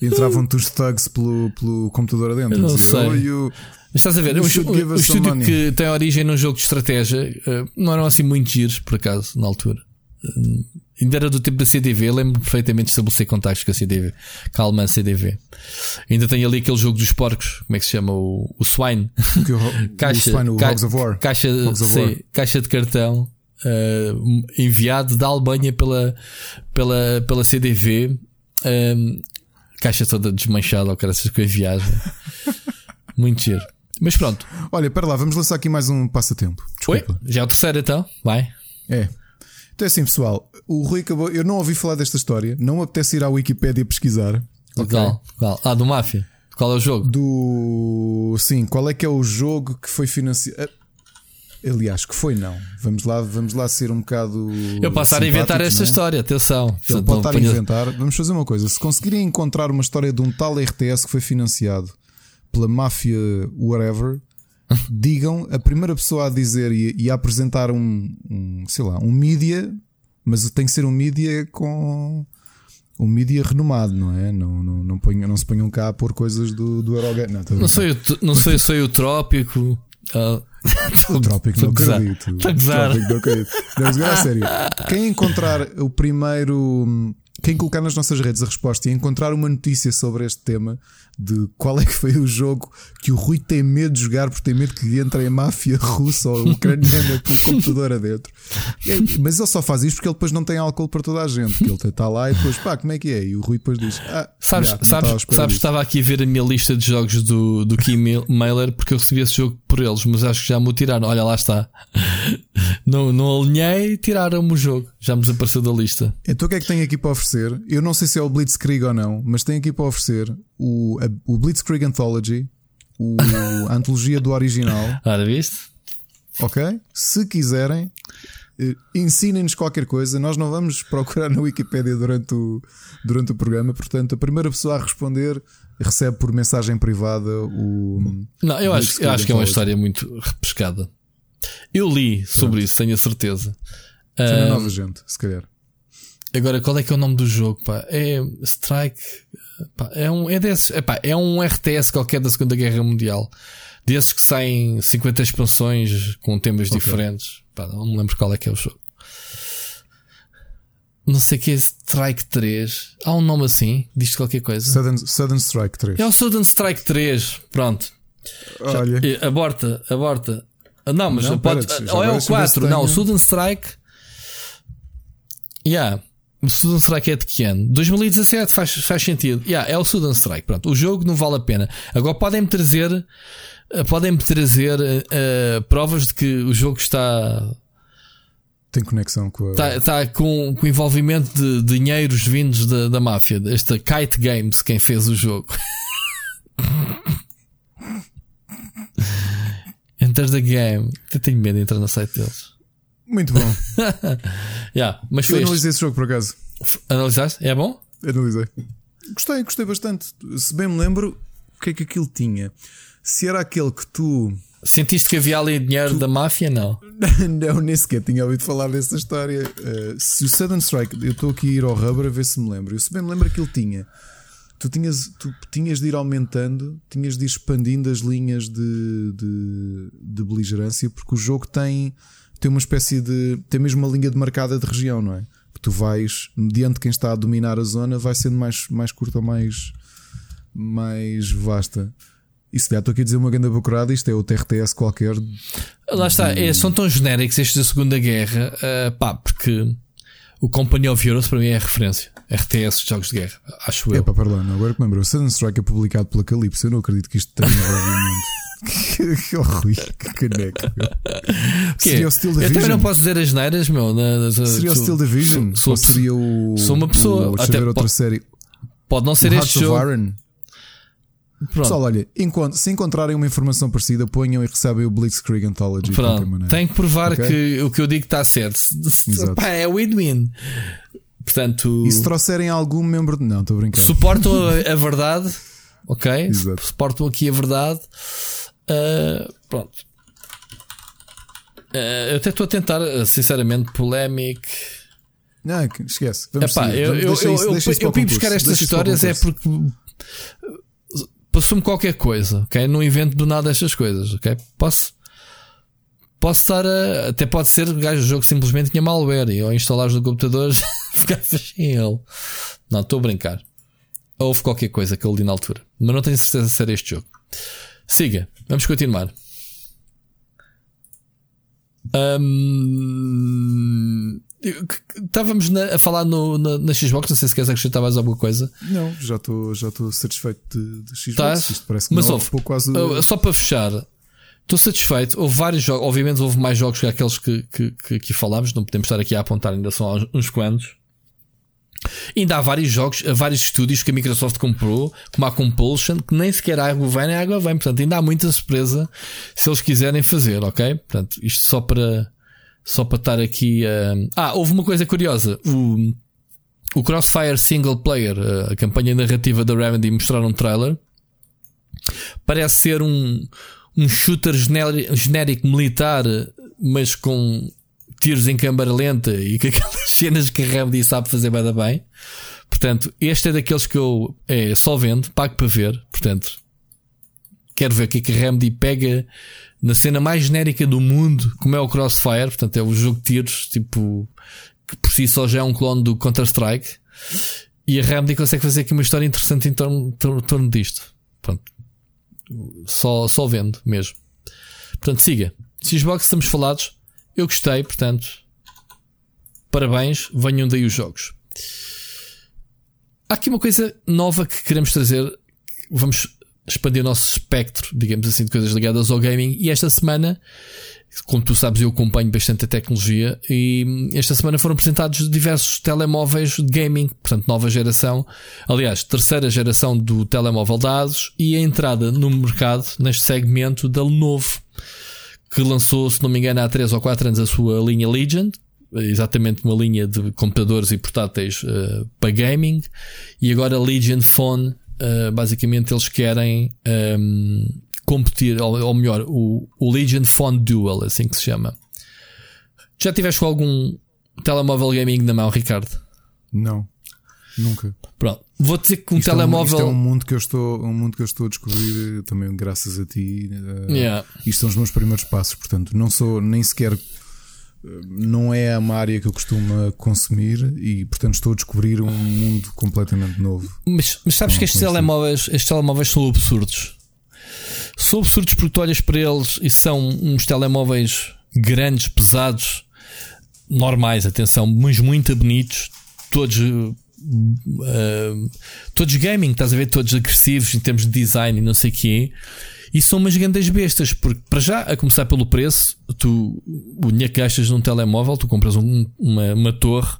entravam-te os thugs pelo, pelo computador adentro. Eu não sei. "Oh, you- Mas estás a ver? Um, estúdio que tem origem num jogo de estratégia eh, não eram assim muito giros, por acaso, na altura. Ainda era do tempo da CDV. Eu lembro perfeitamente de estabelecer contactos com a CDV. Calma, CDV. Ainda tem ali aquele jogo dos porcos. Como é que se chama? O, o Swine. o, Caixa, o, Spine, o ca- Hogs of War. Caixa, Hogs of sim, War. caixa de cartão eh, enviado da Albânia pela, pela, pela CDV. eh, caixa toda desmanchada, ou essas com a viagem. Muito giro. Mas pronto. Olha, pera lá, vamos lançar aqui mais um passatempo. Oi? Desculpa. Já é o terceiro então? Vai. É. Então é assim, pessoal. O Rui acabou. Eu não ouvi falar desta história. Não me apetece ir à Wikipédia pesquisar. Legal, legal. Ah, do Máfia. Qual é o jogo? Do. Sim, qual é que é o jogo que foi financiado? Ah, Aliás, que foi não. Vamos lá, vamos lá ser um bocado. Eu posso estar a inventar esta é? história, atenção. Ele pode não estar a inventar. Vamos fazer uma coisa. Se conseguirem encontrar uma história de um tal RTS que foi financiado pela máfia whatever, digam a primeira pessoa a dizer e, e a apresentar um, um, sei lá, um mídia, mas tem que ser um mídia com um mídia renomado, não é? Não, não, não, ponham, não se ponham cá a pôr coisas do, do Eurogame. Não, a Não sei, o não sei, sei o trópico. ah, O Trópico não acredito. A gozar. Trópico não acredito. Não, mas a sério. Quem encontrar o primeiro. Quem colocar nas nossas redes a resposta e encontrar uma notícia sobre este tema de qual é que foi o jogo que o Rui tem medo de jogar porque tem medo que entre a máfia russa ou ucraniana pelo computador adentro. É, Mas ele só faz isto porque ele depois não tem álcool para toda a gente. Que ele está lá e depois, pá, como é que é? E o Rui depois diz: Ah, Sabes, já, sabes, sabes disso." estava aqui a ver a minha lista de jogos do, do Key Mailer porque eu recebi esse jogo por eles, mas acho que já me o tiraram. Olha, lá está. Não, não alinhei, tiraram-me o jogo. Já me desapareceu da lista. Então o que é que tenho aqui para oferecer? Eu não sei se é o Blitzkrieg ou não, mas tenho aqui para oferecer o, a- o Blitzkrieg Anthology, o, a antologia do original, Ora, viste? ok? Se quiserem, eh, ensinem-nos qualquer coisa. Nós não vamos procurar na Wikipédia durante o, durante o programa, portanto, a primeira pessoa a responder recebe por mensagem privada o. Não, eu acho, eu acho que é uma história muito repescada. Eu li sobre isso, tenho a certeza. Foi na Ah, nova gente, se calhar. Agora, qual é que é o nome do jogo? Pá? É Strike. pá, é um, é desses, epá, é um RTS qualquer da Segunda Guerra Mundial. Desses que saem 50 expansões com temas diferentes. Pá, não me lembro qual é que é o jogo. Não sei o que é Strike 3. Há um nome assim? Diz qualquer coisa. Sudden, Sudden Strike 3. É o Sudden Strike 3. Pronto. Olha, Eh, Aborta, aborta. Ah, Não, mas Não, pode. já ou é o deixa eu ver se 4. Não, o. Sudden Strike. Yeah. O Sudden Strike é de que ano? 2017 faz, faz sentido. Yeah, é o Sudden Strike. Pronto, o jogo não vale a pena. Agora podem-me trazer. eh, Podem-me trazer eh, provas de que o jogo está, tem conexão com a. está, está com, com envolvimento de dinheiros vindos da, da máfia. Esta Kite Games, quem fez o jogo. Enter the game. Eu tenho medo de entrar no site deles. Muito bom. Yeah, mas Eu analisei esse jogo por acaso. Analisaste? É bom? Analisei. Gostei, gostei bastante. Se bem me lembro, o que é que aquilo tinha? Se era aquele que tu. Sentiste que havia ali dinheiro da máfia? Não. não, nem sequer tinha ouvido falar dessa história. Uh, se o Sudden Strike, eu estou aqui a ir ao Rubber a ver se me lembro. Eu se bem me lembro que ele tinha. Tu tinhas, tu tinhas de ir aumentando, tinhas de ir expandindo as linhas de, de, de beligerância, porque o jogo tem, tem uma espécie de. tem mesmo uma linha demarcada de região, não é? Que tu vais, mediante quem está a dominar a zona, vai sendo mais, mais curta ou mais, mais vasta. E se calhar estou aqui a dizer uma grande bacurada, isto é outro RTS qualquer. Lá está. É, são tão genéricos estes da Segunda Guerra. ah, pá, porque o Company of Heroes para mim é a referência. RTS jogos de guerra. Acho É eu. para parlar, não. Agora que me lembro, o Sudden Strike é publicado pela Calypso. Eu não acredito que isto tenha, obviamente. que, horrível, que caneco. Seria o Steel Eu também Division? não posso dizer as neiras, meu. na- na- Seria o sou- Steel Division? sou- Ou seria o. sou uma pessoa, O, até ver outra série. Pode não ser o este jogo. Iron. Pronto. Pessoal, olha, se encontrarem uma informação parecida, ponham e recebem o Blitzkrieg Anthology de qualquer Pronto, maneira. tem que provar Ok? que o que eu digo está certo. Pá, é win-win. Portanto, E se trouxerem algum membro de. Não, estou a brincar. suportam a, a verdade, ok? Exato. Suportam aqui a verdade. Ah, pronto. Ah, eu até estou a tentar, sinceramente, polémico. Não, que- esquece. Vamos Epá, seguir. eu, eu, deixa eu, isso- eu, isso vim buscar estas histórias é porque passou-me qualquer coisa, ok? Não invento do nada estas coisas, ok? Posso, posso estar a, até pode ser o gajo do jogo simplesmente tinha malware e ao instalar no computador ficavas sem ele. Não, estou a brincar. Houve qualquer coisa que eu li na altura, mas não tenho certeza se era este jogo. Siga, vamos continuar. Eu- Estávamos na- a falar no, na, na Xbox, não sei se queres acrescentar mais alguma coisa. Não, já estou já satisfeito de, de Xbox. Estás? Isto parece que Mas não ouve, quase. Uh, só para fechar, estou satisfeito. Houve vários jogos, obviamente houve mais jogos que aqueles que, que, que aqui falámos, não podemos estar aqui a apontar, ainda são uns quantos. Ainda há vários jogos, vários estúdios que a Microsoft comprou, como a Compulsion, que nem sequer a água vem, nem a água vem. Portanto, ainda há muita surpresa se eles quiserem fazer, ok? Portanto, isto só para, só para estar aqui. uh, Ah, houve uma coisa curiosa. O, o Crossfire Single Player, uh, a campanha narrativa da Remedy, mostraram um trailer parece ser um, um shooter genérico militar, mas com tiros em câmara lenta e com aquelas cenas que a Remedy sabe fazer bem, bem. Portanto, este é daqueles que eu é, só vendo, pago para ver. Portanto, quero ver o que é que a Remedy pega na cena mais genérica do mundo, como é o Crossfire. Portanto, é o jogo de tiros, tipo, que por si só já é um clone do Counter-Strike. E a Remedy consegue fazer aqui uma história interessante em torno, torno, torno disto. Pronto. Só, só vendo mesmo. Portanto, siga. Xbox, estamos falados. Eu gostei, portanto, parabéns. Venham daí os jogos. Há aqui uma coisa nova que queremos trazer. Vamos expandir o nosso espectro, digamos assim, de coisas ligadas ao gaming. E esta semana, como tu sabes, eu acompanho bastante a tecnologia. E esta semana foram apresentados diversos telemóveis de gaming, portanto, nova geração. Aliás, terceira geração do telemóvel dados e a entrada no mercado neste segmento da Lenovo que lançou, se não me engano, há 3 ou 4 anos a sua linha Legend, exatamente uma linha de computadores e portáteis uh, para gaming, e agora Legion Phone, uh, basicamente eles querem um, ehm, competir, ou, ou, melhor, o, o Legion Phone Dual, assim que se chama. Já tiveste algum telemóvel gaming na mão, Ricardo? Não, nunca. Pronto. Vou dizer que um isto telemóvel. É um, isto é um mundo que eu estou, um mundo que eu estou a descobrir também graças a ti. Uh, yeah. Isto são os meus primeiros passos, portanto, não sou nem sequer não é uma área que eu costumo consumir e, portanto, estou a descobrir um mundo completamente novo. Mas, mas sabes que estes telemóveis, estes telemóveis são absurdos. São absurdos porque tu olhas para eles e são uns telemóveis grandes, pesados, normais, atenção, mas muito bonitos, todos uh, todos gaming, estás a ver? Todos agressivos em termos de design e não sei o quê. E são umas grandes bestas, porque para já, a começar pelo preço, tu, o dinheiro que gastas num telemóvel, tu compras um, uma, uma torre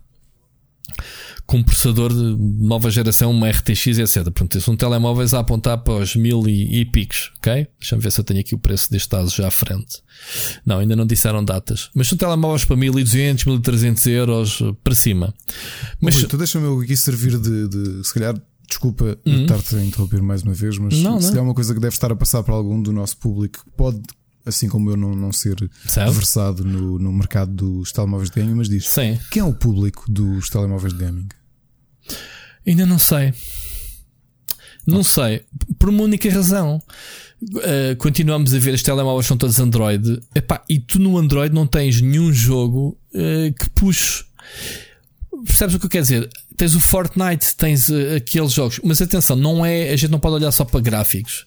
com um processador de nova geração, uma RTX, etc. Portanto, são telemóveis a apontar para os mil e, e picos, ok? Deixa-me ver se eu tenho aqui o preço deste ASUS já à frente. Não, ainda não disseram datas. Mas são telemóveis para 1200, 1300 euros para cima. Mas tu deixa-me aqui servir de, de, se calhar, desculpa uhum. estar-te a interromper mais uma vez, mas não, se não. é uma coisa que deve estar a passar para algum do nosso público, pode assim como eu não, não ser Sabe? versado no, no mercado dos telemóveis de gaming, mas diz Sim. quem é o público dos telemóveis de gaming? Ainda não sei. Não sei. Por uma única razão. Uh, continuamos a ver os telemóveis são todos Android. Epá, e tu no Android não tens nenhum jogo uh, que puxe. Percebes o que eu quero dizer? Tens o Fortnite, tens uh, aqueles jogos, mas atenção, não é, a gente não pode olhar só para gráficos.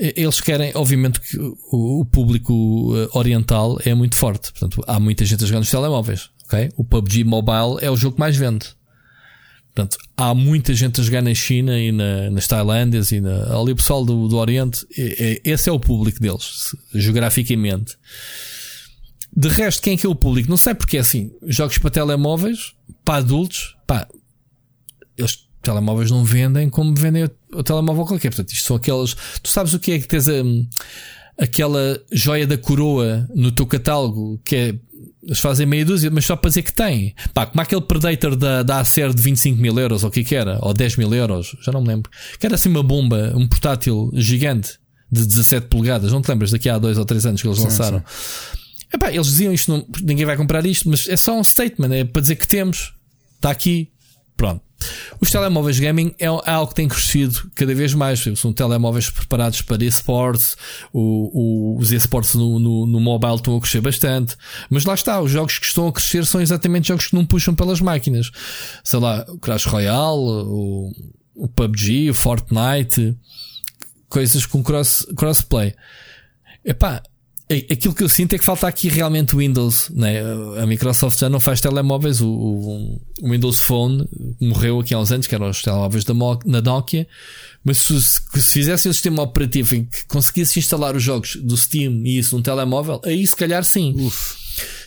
Eles querem, obviamente, que o, público oriental é muito forte. Portanto, há muita gente a jogar nos telemóveis. Okay? O PUBG Mobile é o jogo que mais vende. Portanto, há muita gente a jogar na China e na, nas Tailândias e na, ali o pessoal do, do Oriente. É, é, esse é o público deles, geograficamente. De resto, quem é que é o público? Não sei porque é assim. Jogos para telemóveis, para adultos, pá, eles telemóveis não vendem como vendem o, o telemóvel qualquer. Portanto, isto são aquelas. Tu sabes o que é que tens a, aquela joia da coroa no teu catálogo que é eles fazem meia dúzia, mas só para dizer que tem. Pá, como aquele Predator da, da Acer de 25 mil euros, ou o que que era? Ou 10 mil euros, já não me lembro. Que era assim uma bomba, um portátil gigante de 17 polegadas. Não te lembras daqui há dois ou três anos que eles sim, lançaram? Sim. Epá, eles diziam isto, não, ninguém vai comprar isto, mas é só um statement, é para dizer que temos. Está aqui. Pronto. Os telemóveis gaming é algo que tem crescido cada vez mais. São telemóveis preparados para esportes, os esportes no, no, no, mobile estão a crescer bastante. Mas lá está, os jogos que estão a crescer são exatamente jogos que não puxam pelas máquinas. Sei lá, o Crash Royale, o, o PUBG, o Fortnite, coisas com cross, crossplay. Epá, Aquilo que eu sinto é que falta aqui realmente o Windows. Né? A Microsoft já não faz telemóveis. O, o, Windows Phone morreu aqui há uns anos, que eram os telemóveis da, Nokia. Mas se, se fizesse um sistema operativo em que conseguisse instalar os jogos do Steam e isso num telemóvel, aí se calhar sim. Uf.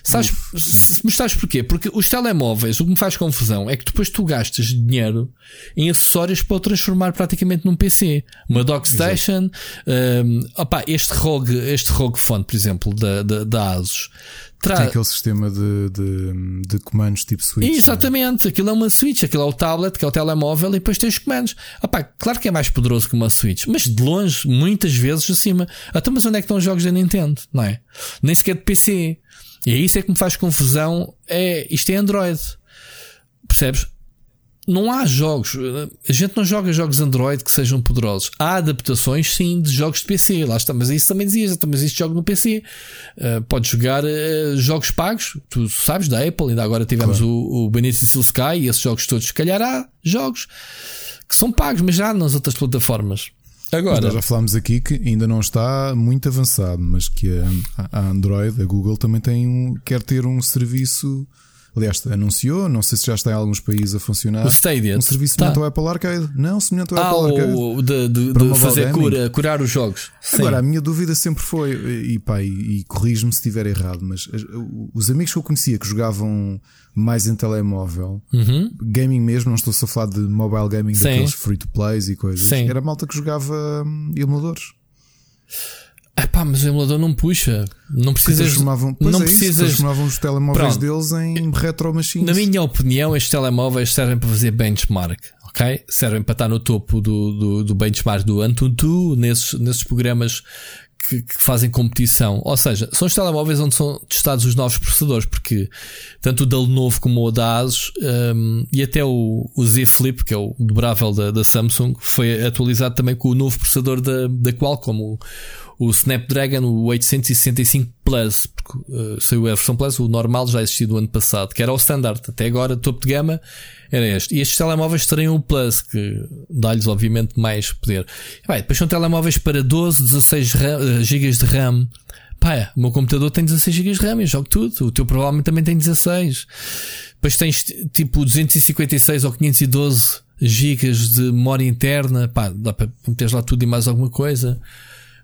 Sabes, s- mas sabes porquê? Porque os telemóveis, o que me faz confusão é que depois tu gastas dinheiro em acessórios para o transformar praticamente num PC. Uma dockstation, um, opá, este ROG, este ROG Phone, por exemplo, da, da, da Asus, Tem traz. aquele sistema de, de, de comandos tipo switch. é? Exatamente, aquilo é uma Switch, aquilo é o tablet, que é o telemóvel, e depois tem os comandos. Opá, claro que é mais poderoso que uma Switch, mas de longe, muitas vezes acima. Até mas onde é que estão os jogos da Nintendo? Não é? Nem sequer de PC. E é isso é que me faz confusão. É, isto é Android. Percebes? Não há jogos, a gente não joga jogos Android que sejam poderosos. Há adaptações, sim, de jogos de PC. Lá está, mas isso também dizias, então, mas isto jogo no PC. Uh, podes jogar uh, jogos pagos, tu sabes, da Apple, ainda agora tivemos Claro. o, o Benefits of Sky e esses jogos todos. Se calhar há jogos que são pagos, mas já nas outras plataformas. Agora, nós já falámos aqui que ainda não está muito avançado, mas que a, a Android, a Google também tem um, quer ter um serviço. Aliás, anunciou, não sei se já está em alguns países a funcionar. o Stadia Um serviço tá. semelhante ao Apple Arcade. Não, semelhante ao Ah, Apple Arcade. o, de, de- de fazer gaming. cura, curar os jogos. Agora, a minha dúvida sempre foi, e pá, e, e corrijo-me se estiver errado, mas as- os amigos que eu conhecia que jogavam mais em telemóvel, Uhum. gaming mesmo, não estou só a falar de mobile gaming Sim. daqueles free to plays e coisas, Sim. era malta que jogava hum, emuladores. Epá, mas o emulador não puxa. Não precisas. não é precisas. transformavam os telemóveis Pronto. deles em retro machines. Na minha opinião, estes telemóveis servem para fazer benchmark, ok? Servem para estar no topo do, do, do benchmark do Antutu, nesses, nesses programas que, que fazem competição. Ou seja, são os telemóveis onde são testados os novos processadores, porque tanto o da Lenovo como o da Asus hum, e até o, o Z Flip, que é o dobrável da, da Samsung, foi atualizado também com o novo processador da, da Qualcomm, o, o Snapdragon, o 865 Plus, porque uh, saiu a versão Plus, o normal já existia do ano passado, que era o standard. Até agora, topo de gama era este. E estes telemóveis teriam o Plus, que dá-lhes, obviamente, mais poder. Bem, depois são telemóveis para 12, 16 RAM, uh, GB de RAM. Pá, o meu computador tem 16 GB de RAM, eu jogo tudo. O teu provavelmente também tem 16. Depois tens tipo 256 ou 512 GB de memória interna. Pá, dá para meteres lá tudo e mais alguma coisa.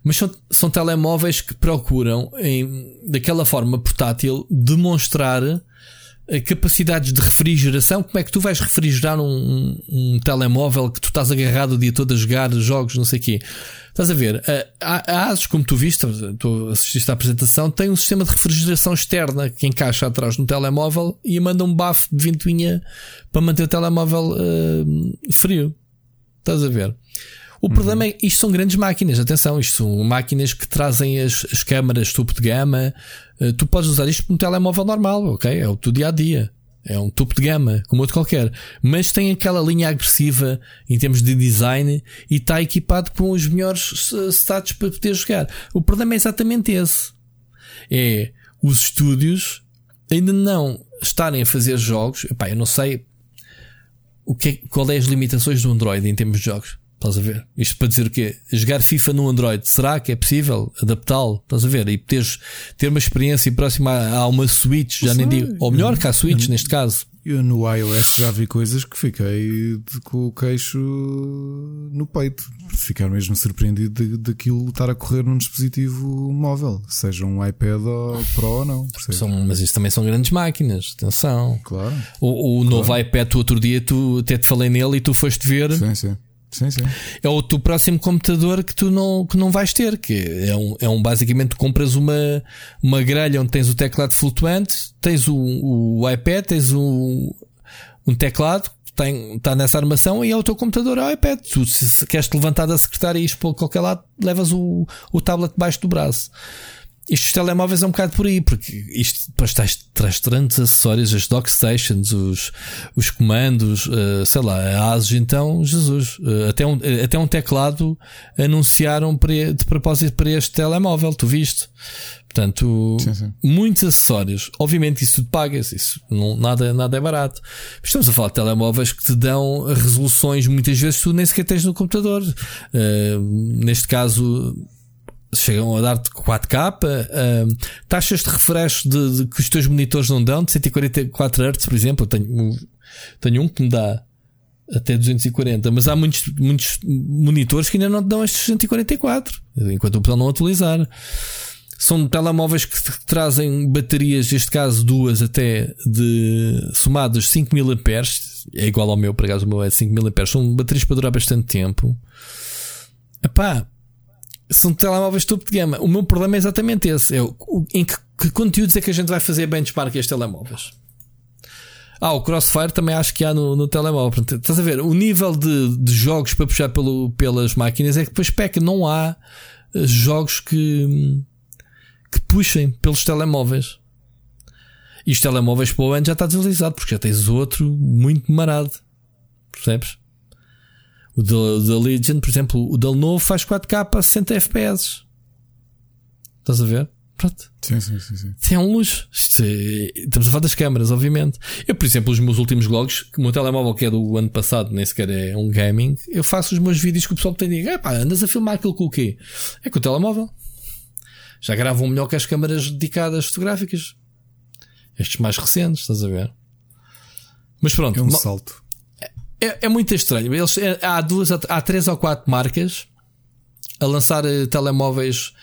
Mas são, são telemóveis que procuram, em, daquela forma portátil, demonstrar eh, capacidades de refrigeração. Como é que tu vais refrigerar um, um, um telemóvel que tu estás agarrado o dia todo a jogar jogos, não sei o quê? Estás a ver? A, a Asus, como tu viste, tu assististe à apresentação, tem um sistema de refrigeração externa que encaixa atrás no telemóvel e manda um bafo de ventoinha para manter o telemóvel eh, frio. Estás a ver? O problema é que isto são grandes máquinas, atenção, isto são máquinas que trazem as, as câmaras topo de gama. Uh, tu podes usar isto para um telemóvel normal, ok? É o teu dia a dia. É um topo de gama, como outro qualquer. Mas tem aquela linha agressiva em termos de design e está equipado com os melhores stats para poder jogar. O problema é exatamente esse. É os estúdios ainda não estarem a fazer jogos. Epá, eu não sei o que é, qual é as limitações do Android em termos de jogos. Estás a ver? Isto para dizer o quê? Jogar FIFA no Android, será que é possível adaptá-lo? Estás a ver? E poderes ter uma experiência próxima a, a uma Switch, já nem digo. Ou melhor que a Switch, neste caso. Eu no iOS já vi coisas que fiquei de- com o queixo no peito. Ficar mesmo surpreendido daquilo estar a correr num dispositivo móvel, seja um iPad ou Pro ou não. São, mas isso também são grandes máquinas. Atenção. Claro. O, o novo iPad, tu outro dia, tu até te falei nele e tu foste ver. Sim, sim. Sim, sim. é o teu próximo computador que tu não, que não vais ter, que é um, é um basicamente compras uma, uma grelha onde tens o teclado flutuante, tens o, o iPad, tens o, um teclado tem, está nessa armação e é o teu computador é o iPad. Tu, se, se queres te levantar da secretária e ir para qualquer lado, levas o, o tablet debaixo do braço. Isto dos telemóveis é um bocado por aí, porque isto depois traz, traz tantos acessórios, as dockstations, os, os comandos, uh, sei lá, a ASUS, então, Jesus, uh, até, um, até um teclado anunciaram para, de propósito para este telemóvel, tu viste? Portanto, Sim, sim. muitos acessórios. Obviamente, isso pagas, isso não, nada, nada é barato. Estamos a falar de telemóveis que te dão resoluções, muitas vezes tu nem sequer tens no computador. Uh, neste caso, chegam a dar-te 4K, uh, taxas de refresh de, de, que os teus monitores não dão, de 144 Hz, por exemplo. Eu tenho, tenho um que me dá até 240, mas há muitos, muitos monitores que ainda não te dão estes 144, enquanto o botão não atualizar. São telemóveis que trazem baterias, neste caso duas até de somadas 5 mil amperes, é igual ao meu, por acaso o meu é 5 mil amperes, são baterias para durar bastante tempo. Epá, são telemóveis topo de gama. O meu problema é exatamente esse: é o, em que, que, conteúdos é que a gente vai fazer benchmark a estes telemóveis. Ah, o Crossfire também acho que há no, no telemóvel. Estás a ver? O nível de, de jogos para puxar pelo, pelas máquinas é que depois peca. Não há eh, jogos que, que puxem pelos telemóveis. E os telemóveis para o ano já está desvalorizado porque já tens outro muito marado. Percebes? O da Legion, por exemplo, o da Lenovo faz 4K a 60 FPS. Estás a ver? Pronto. Sim, sim, sim. sim. É um luxo. É... Estamos a falar das câmaras, obviamente. Eu, por exemplo, os meus últimos vlogs, o meu telemóvel que é do ano passado, nem sequer é um gaming, eu faço os meus vídeos que o pessoal tem de dizer, pá, andas a filmar aquilo com o quê? É com o telemóvel. Já gravam melhor que as câmaras dedicadas fotográficas. Estes mais recentes, estás a ver? Mas pronto. É um salto. É, é muito estranho. Eles, é, há duas, há três ou quatro marcas a lançar eh, telemóveis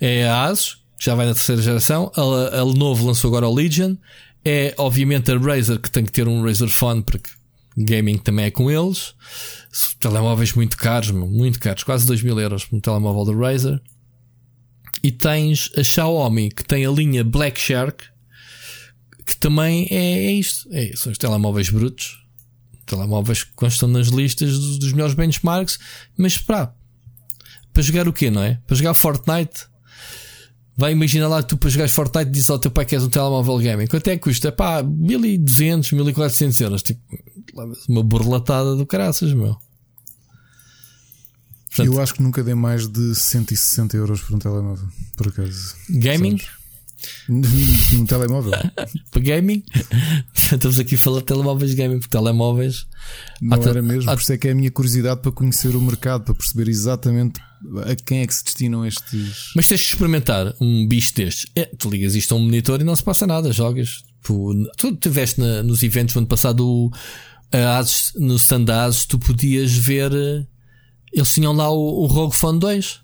é a ASUS, já vai na terceira geração. A, a Lenovo lançou agora o Legion. É obviamente a Razer que tem que ter um Razer Phone porque gaming também é com eles. Telemóveis muito caros, muito caros, quase 2 mil euros um telemóvel da Razer. E tens a Xiaomi que tem a linha Black Shark que também é, é isto. É, são os telemóveis brutos telemóveis que constam nas listas dos, dos melhores benchmarks, mas pá, para jogar o quê, não é? Para jogar Fortnite. Vai imaginar lá que tu para jogar Fortnite dizes ao teu pai que és um telemóvel gaming. Quanto é que custa? Pá, 1200, 1400 euros. Tipo, uma borlatada do caraças, meu. Portanto, eu acho que nunca dei mais de 160 euros por um telemóvel, por acaso. Gaming? Sabes? Num telemóvel. Para gaming? Estamos aqui a falar de telemóveis gaming, porque telemóveis. Não era mesmo, por isso é que é a minha curiosidade para conhecer o mercado, para perceber exatamente a quem é que se destinam estes. Mas tens de experimentar um bicho destes. É, tu ligas isto a um monitor e não se passa nada, jogas. Tu, tu tiveste na, nos eventos do ano passado a Asus, no stand da Asus, tu podias ver. Eh, eles tinham lá o, o Rogue Phone 2.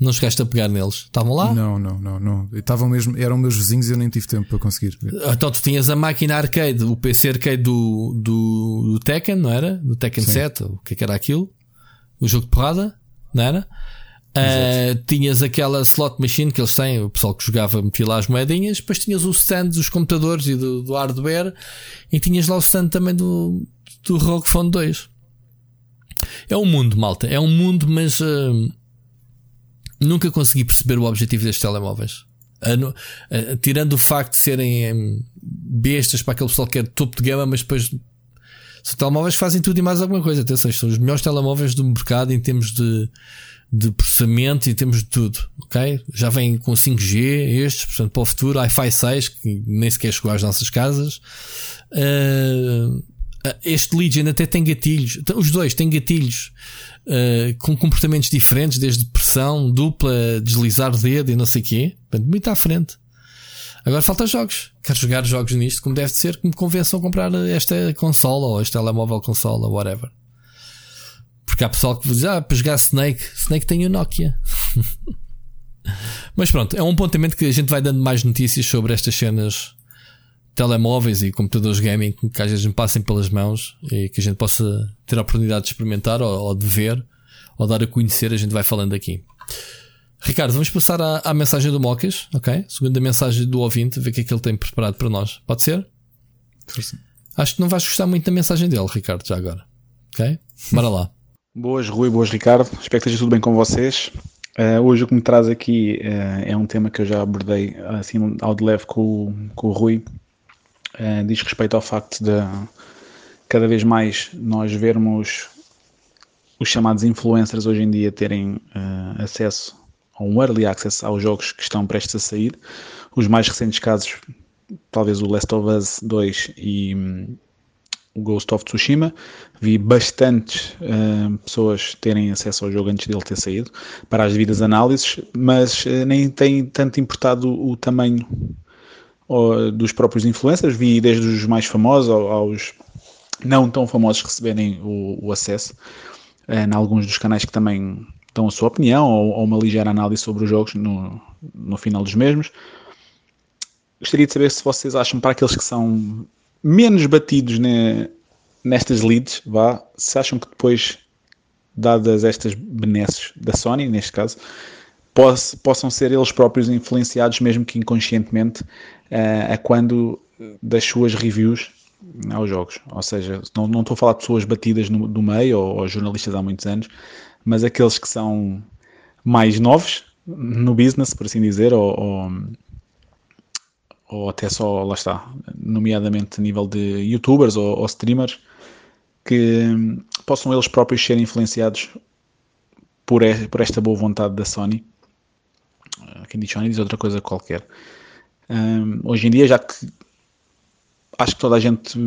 Não chegaste a pegar neles? Estavam lá? Não, não, não, não. Estavam mesmo, eram meus vizinhos e eu nem tive tempo para conseguir. Então tu tinhas a máquina arcade, o PC arcade do, do, do Tekken, não era? Do Tekken Sim. 7, o que, é que era aquilo? O jogo de porrada, não era? Uh, tinhas aquela slot machine que eles têm, o pessoal que jogava metia lá as moedinhas, depois tinhas o stand dos computadores e do, do hardware, e tinhas lá o stand também do, do Rogue Phone 2. É um mundo, malta, é um mundo, mas uh, nunca consegui perceber o objetivo destes telemóveis. tirando o facto de serem bestas para aquele pessoal que quer topo de gama, mas depois são telemóveis que fazem tudo e mais alguma coisa. Atenção, são os melhores telemóveis do mercado em termos de, de processamento e em termos de tudo. Ok? Já vêm com 5G, estes, portanto, para o futuro, Wi-Fi 6, que nem sequer chegou às nossas casas. Uh, este Legion até tem gatilhos, os dois têm gatilhos uh, com comportamentos diferentes, desde pressão, dupla, deslizar o dedo e não sei o quê. Muito à frente. Agora falta jogos. Quero jogar jogos nisto como deve ser que me convençam a comprar esta consola ou este telemóvel consola, whatever. Porque há pessoal que diz, ah, para jogar Snake, Snake tem o Nokia. Mas pronto, é um apontamento que a gente vai dando mais notícias sobre estas cenas telemóveis e computadores gaming que às vezes me passem pelas mãos e que a gente possa ter a oportunidade de experimentar ou, ou de ver ou dar a conhecer, a gente vai falando aqui. Ricardo, vamos passar à, à mensagem do Mocas, ok? Segundo a mensagem do ouvinte, ver o que é que ele tem preparado para nós. Pode ser? Sim. Acho que não vais gostar muito da mensagem dele, Ricardo, já agora. Ok? Bora lá. Boas, Rui, boas, Ricardo. Espero que esteja tudo bem com vocês. Uh, hoje o que me traz aqui uh, é um tema que eu já abordei assim ao de leve com, com o Rui, uh, diz respeito ao facto de cada vez mais nós vermos os chamados influencers hoje em dia terem uh, acesso a um early access aos jogos que estão prestes a sair. Os mais recentes casos, talvez o Last of Us 2 e um, o Ghost of Tsushima, vi bastantes uh, pessoas terem acesso ao jogo antes dele ter saído para as devidas análises, mas uh, nem tem tanto importado o, o tamanho dos próprios influencers, vi desde os mais famosos aos não tão famosos receberem o, o acesso, eh, em alguns dos canais que também dão a sua opinião ou, ou uma ligeira análise sobre os jogos no, no final dos mesmos. Gostaria de saber se vocês acham, para aqueles que são menos batidos ne, nestas leads, vá, se acham que depois, dadas estas benesses da Sony, neste caso, poss, possam ser eles próprios influenciados, mesmo que inconscientemente, uh, a quando das suas reviews aos jogos. Ou seja, não, não estou a falar de pessoas batidas no, do meio ou, ou jornalistas há muitos anos, mas aqueles que são mais novos no business, por assim dizer, ou, ou, ou até só, lá está, nomeadamente a nível de youtubers ou, ou streamers, que possam eles próprios ser influenciados por, por esta boa vontade da Sony. Quem diz Sony diz outra coisa qualquer. Hoje em dia, já que acho que toda a gente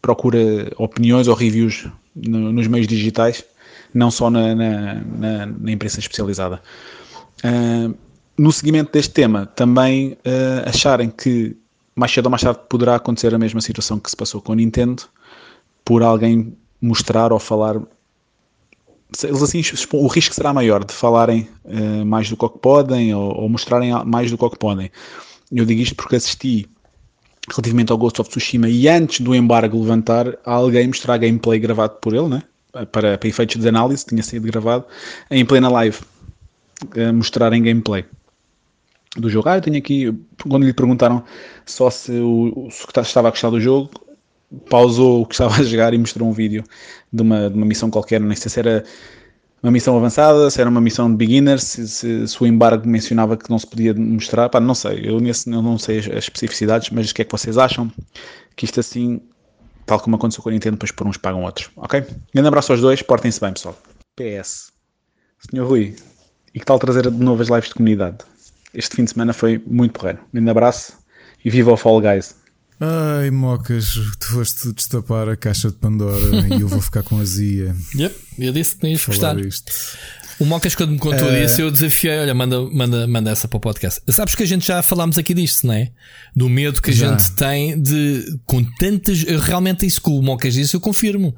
procura opiniões ou reviews no, nos meios digitais, não só na, na, na, na imprensa especializada. Uh, no seguimento deste tema, também uh, acharem que mais cedo ou mais tarde poderá acontecer a mesma situação que se passou com a Nintendo, por alguém mostrar ou falar. Eles assim, o risco será maior de falarem uh, mais do que podem ou, ou, mostrarem mais do que podem. Eu digo isto porque assisti relativamente ao Ghost of Tsushima e antes do embargo levantar, alguém mostrar gameplay gravado por ele, né? para, para efeitos de análise, tinha sido gravado em plena live, a mostrar em gameplay do jogo. Ah, eu tenho aqui, quando lhe perguntaram só se, o, se estava a gostar do jogo, pausou o que estava a jogar e mostrou um vídeo de uma, de uma missão qualquer, não sei se era uma missão avançada, se era uma missão de beginners, se, se, se, o embargo mencionava que não se podia mostrar, pá, não sei, eu nesse eu não sei as, as, especificidades, mas o que é que vocês acham? Que isto assim Tal como aconteceu com a Nintendo, depois por uns pagam outros. Ok? Grande abraço aos dois, portem-se bem, pessoal. PS. Senhor Rui, e que tal trazer de novo as lives de comunidade? Este fim de semana foi muito porreiro. Grande abraço e viva o Fall Guys. Ai, mocas, tu foste destapar a caixa de Pandora e eu vou ficar com azia. Yep, eu disse que tinhas gostado. O Mocas, quando me contou uh... isso, eu desafiei: olha, manda, manda, manda essa para o podcast. Sabes que a gente já falámos aqui disto, não é? Do medo que a já. gente tem de, com tantas. Realmente, isso que o Mocas disse, eu confirmo.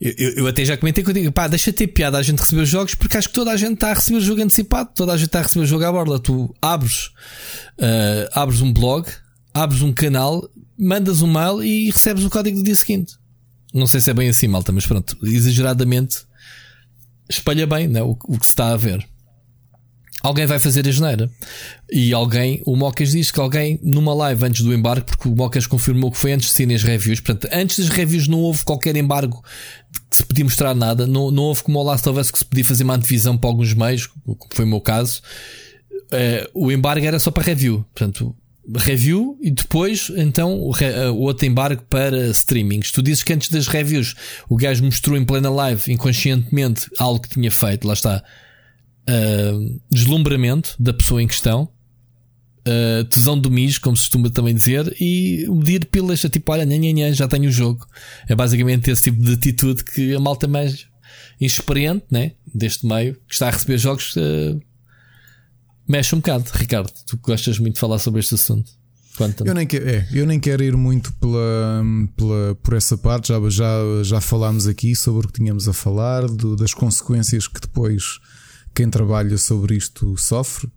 Eu, eu, eu, até já comentei contigo, pá, deixa ter piada a gente receber os jogos, porque acho que toda a gente está a receber o jogo antecipado, toda a gente está a receber o jogo à borda. Tu abres, uh, abres um blog, abres um canal, mandas um mail e recebes o código do dia seguinte. Não sei se é bem assim, malta, mas pronto, exageradamente espalha bem né, o, o que se está a ver. Alguém vai fazer a geneira. E alguém, o Mocas diz que alguém, numa live antes do embargo, porque o Mocas confirmou que foi antes de serem as reviews, portanto, antes das reviews não houve qualquer embargo que se podia mostrar nada, não, não houve como o Last of Us que se podia fazer uma antevisão para alguns meios, como foi o meu caso. Uh, o embargo era só para review. Portanto, review e depois então o, o, outro embargo para streamings. Tu dizes que antes das reviews o gajo mostrou em plena live inconscientemente algo que tinha feito, lá está, uh, deslumbramento da pessoa em questão, uh, tesão do mijo, como se costuma também dizer, e medir pilas, tipo, olha, nha, já tenho o jogo. É basicamente esse tipo de atitude que a malta mais inexperiente, né, deste meio, que está a receber jogos. Uh, mexe um bocado. Ricardo, tu gostas muito de falar sobre este assunto. Eu nem, quero, é, eu nem quero ir muito pela, pela, por essa parte, já, já, já falámos aqui sobre o que tínhamos a falar, do, das consequências que depois quem trabalha sobre isto sofre.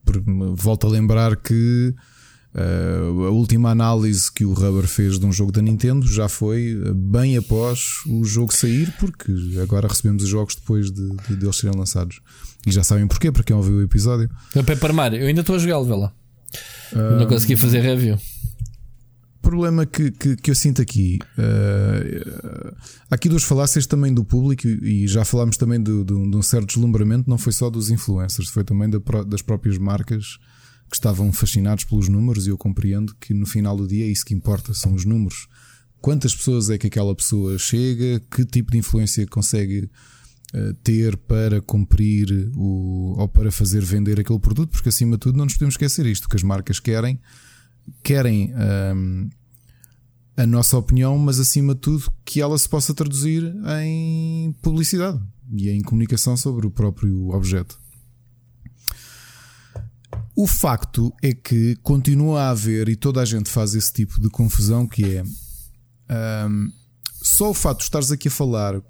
Volto a lembrar que uh, a última análise que o Rubber fez de um jogo da Nintendo já foi bem após o jogo sair, porque agora recebemos os jogos depois de, de, de eles serem lançados. E já sabem porquê, para quem ouviu o episódio. O Paper Mario, eu ainda estou a jogá-lo, vê lá. Uh, não consegui fazer review. problema que, que, que, eu sinto aqui. Uh, há aqui duas falácias também do público e já falámos também de, um certo deslumbramento, não foi só dos influencers, foi também da, das próprias marcas que estavam fascinados pelos números e eu compreendo que no final do dia é isso que importa, são os números. Quantas pessoas é que aquela pessoa chega, que tipo de influência consegue ter para cumprir o, ou para fazer vender aquele produto, porque acima de tudo não nos podemos esquecer isto, que as marcas querem, querem um, a nossa opinião, mas acima de tudo que ela se possa traduzir em publicidade e em comunicação sobre o próprio objeto. O facto é que continua a haver, e toda a gente faz esse tipo de confusão, que é um, só o facto de estares aqui a falar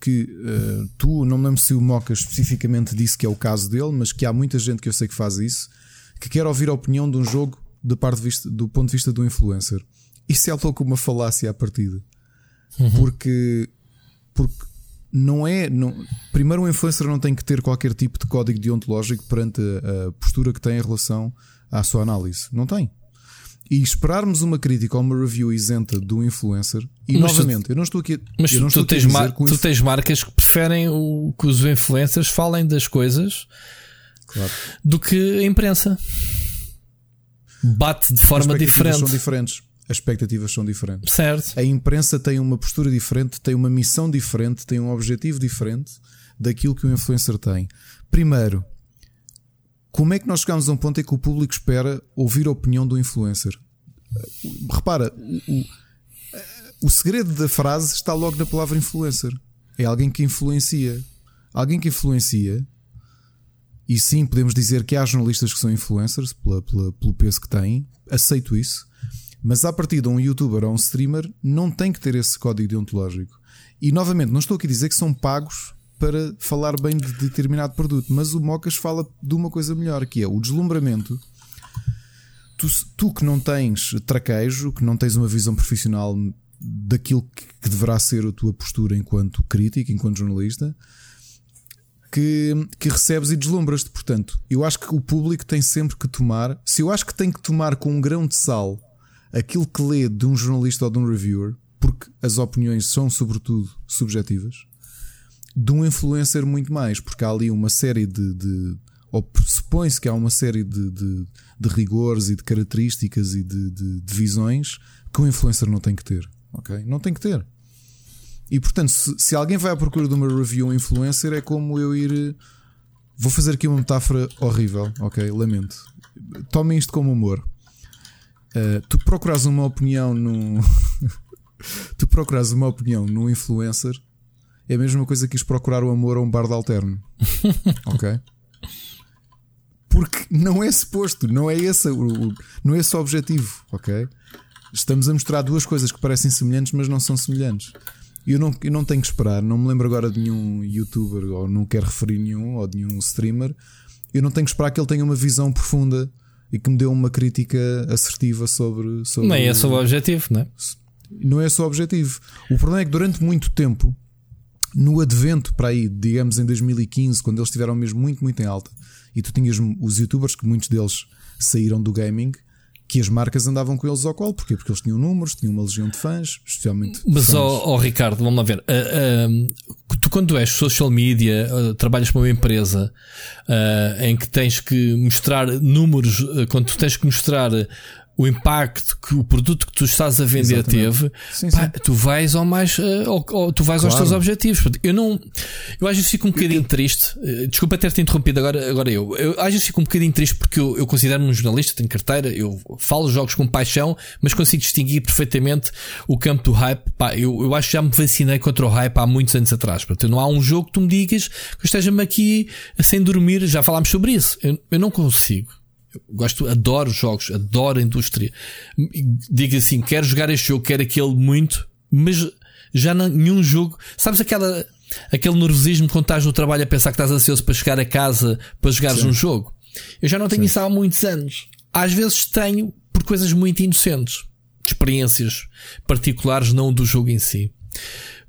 que uh, tu, não me lembro se o Moca especificamente disse que é o caso dele, mas que há muita gente que eu sei que faz isso, que quer ouvir a opinião de um jogo de parte de vista, do ponto de vista do influencer. Isso é logo uma falácia à partida. Uhum. Porque, porque não é. Não, primeiro, um influencer não tem que ter qualquer tipo de código deontológico perante a, a postura que tem em relação à sua análise. Não tem. E esperarmos uma crítica ou uma review isenta do influencer, e mas novamente, tu, eu não estou aqui. Mas tu, tens, mar, tu tens marcas que preferem o, que os influencers falem das coisas claro. do que a imprensa. Bate de forma diferente. São diferentes as expectativas são diferentes. Certo. A imprensa tem uma postura diferente, tem uma missão diferente, tem um objetivo diferente daquilo que o influencer tem. Primeiro, como é que nós chegamos a um ponto em que o público espera ouvir a opinião do influencer? Repara, o, o segredo da frase está logo na palavra influencer. É alguém que influencia. Alguém que influencia. E sim, podemos dizer que há jornalistas que são influencers pela, pela, pelo peso que têm. Aceito isso. Mas a partir de um youtuber ou um streamer não tem que ter esse código deontológico. E novamente, não estou aqui a dizer que são pagos para falar bem de determinado produto, mas o Mocas fala de uma coisa melhor, que é o deslumbramento. Tu, tu que não tens traquejo, que não tens uma visão profissional daquilo que, deverá ser a tua postura enquanto crítico, enquanto jornalista, que, que recebes e deslumbras-te. Portanto, eu acho que o público tem sempre que tomar. Se eu acho que tem que tomar com um grão de sal aquilo que lê de um jornalista ou de um reviewer, porque as opiniões são sobretudo subjetivas, de um influencer muito mais, porque há ali uma série de. de ou supõe-se que há uma série de, de, de, rigores e de características e de, de, visões que um influencer não tem que ter. Ok? Não tem que ter. E portanto, se, se, alguém vai à procura de uma review influencer, é como eu ir. Vou fazer aqui uma metáfora horrível, ok? Lamento. Tomem isto como humor. Uh, tu procuras uma opinião no. tu procuras uma opinião no influencer é a mesma coisa que ires procurar o amor a um bar de alterno. ok? Porque não é suposto, não é esse o, não é esse o objetivo, ok? Estamos a mostrar duas coisas que parecem semelhantes, mas não são semelhantes. Eu não, eu não tenho que esperar, não me lembro agora de nenhum youtuber, ou não quero referir nenhum, ou de nenhum streamer. Eu não tenho que esperar que ele tenha uma visão profunda e que me dê uma crítica assertiva sobre. sobre Nem é só o objetivo, não é? Não é só o objetivo. O problema é que durante muito tempo, no advento para aí, digamos em 2015, quando eles estiveram mesmo muito, muito em alta, e tu tinhas os youtubers, que muitos deles saíram do gaming, que as marcas andavam com eles ao colo. Porquê? Porque eles tinham números, tinham uma legião de fãs, especialmente. Mas, ó oh, oh, Ricardo, vamos lá ver. Uh, uh, tu, quando és social media, uh, trabalhas para uma empresa em que tens que mostrar números, quando tu tens que mostrar o impacto que o produto que tu estás a vender Exatamente. teve, sim, pá, sim. tu vais ao mais, uh, tu vais claro. aos teus objetivos. Eu não, eu às vezes fico um bocadinho triste. Uh, desculpa ter-te interrompido agora, agora eu. eu. Às vezes fico um bocadinho triste porque eu, eu considero-me um jornalista, tenho carteira, eu falo jogos com paixão, mas consigo distinguir perfeitamente o campo do hype. Pá, eu, eu acho que já me vacinei contra o hype há muitos anos atrás. Portanto, não há um jogo que tu me digas que esteja-me aqui sem dormir. Já falámos sobre isso. Eu, eu não consigo. Eu gosto, adoro jogos, adoro a indústria. Digo assim, quero jogar este jogo, quero aquele muito, mas já não, nenhum jogo. Sabes aquela, aquele nervosismo quando estás no trabalho a pensar que estás ansioso para chegar a casa para jogares Sim. um jogo? Eu já não tenho Sim. isso há muitos anos. Às vezes tenho por coisas muito inocentes, experiências particulares, não do jogo em si.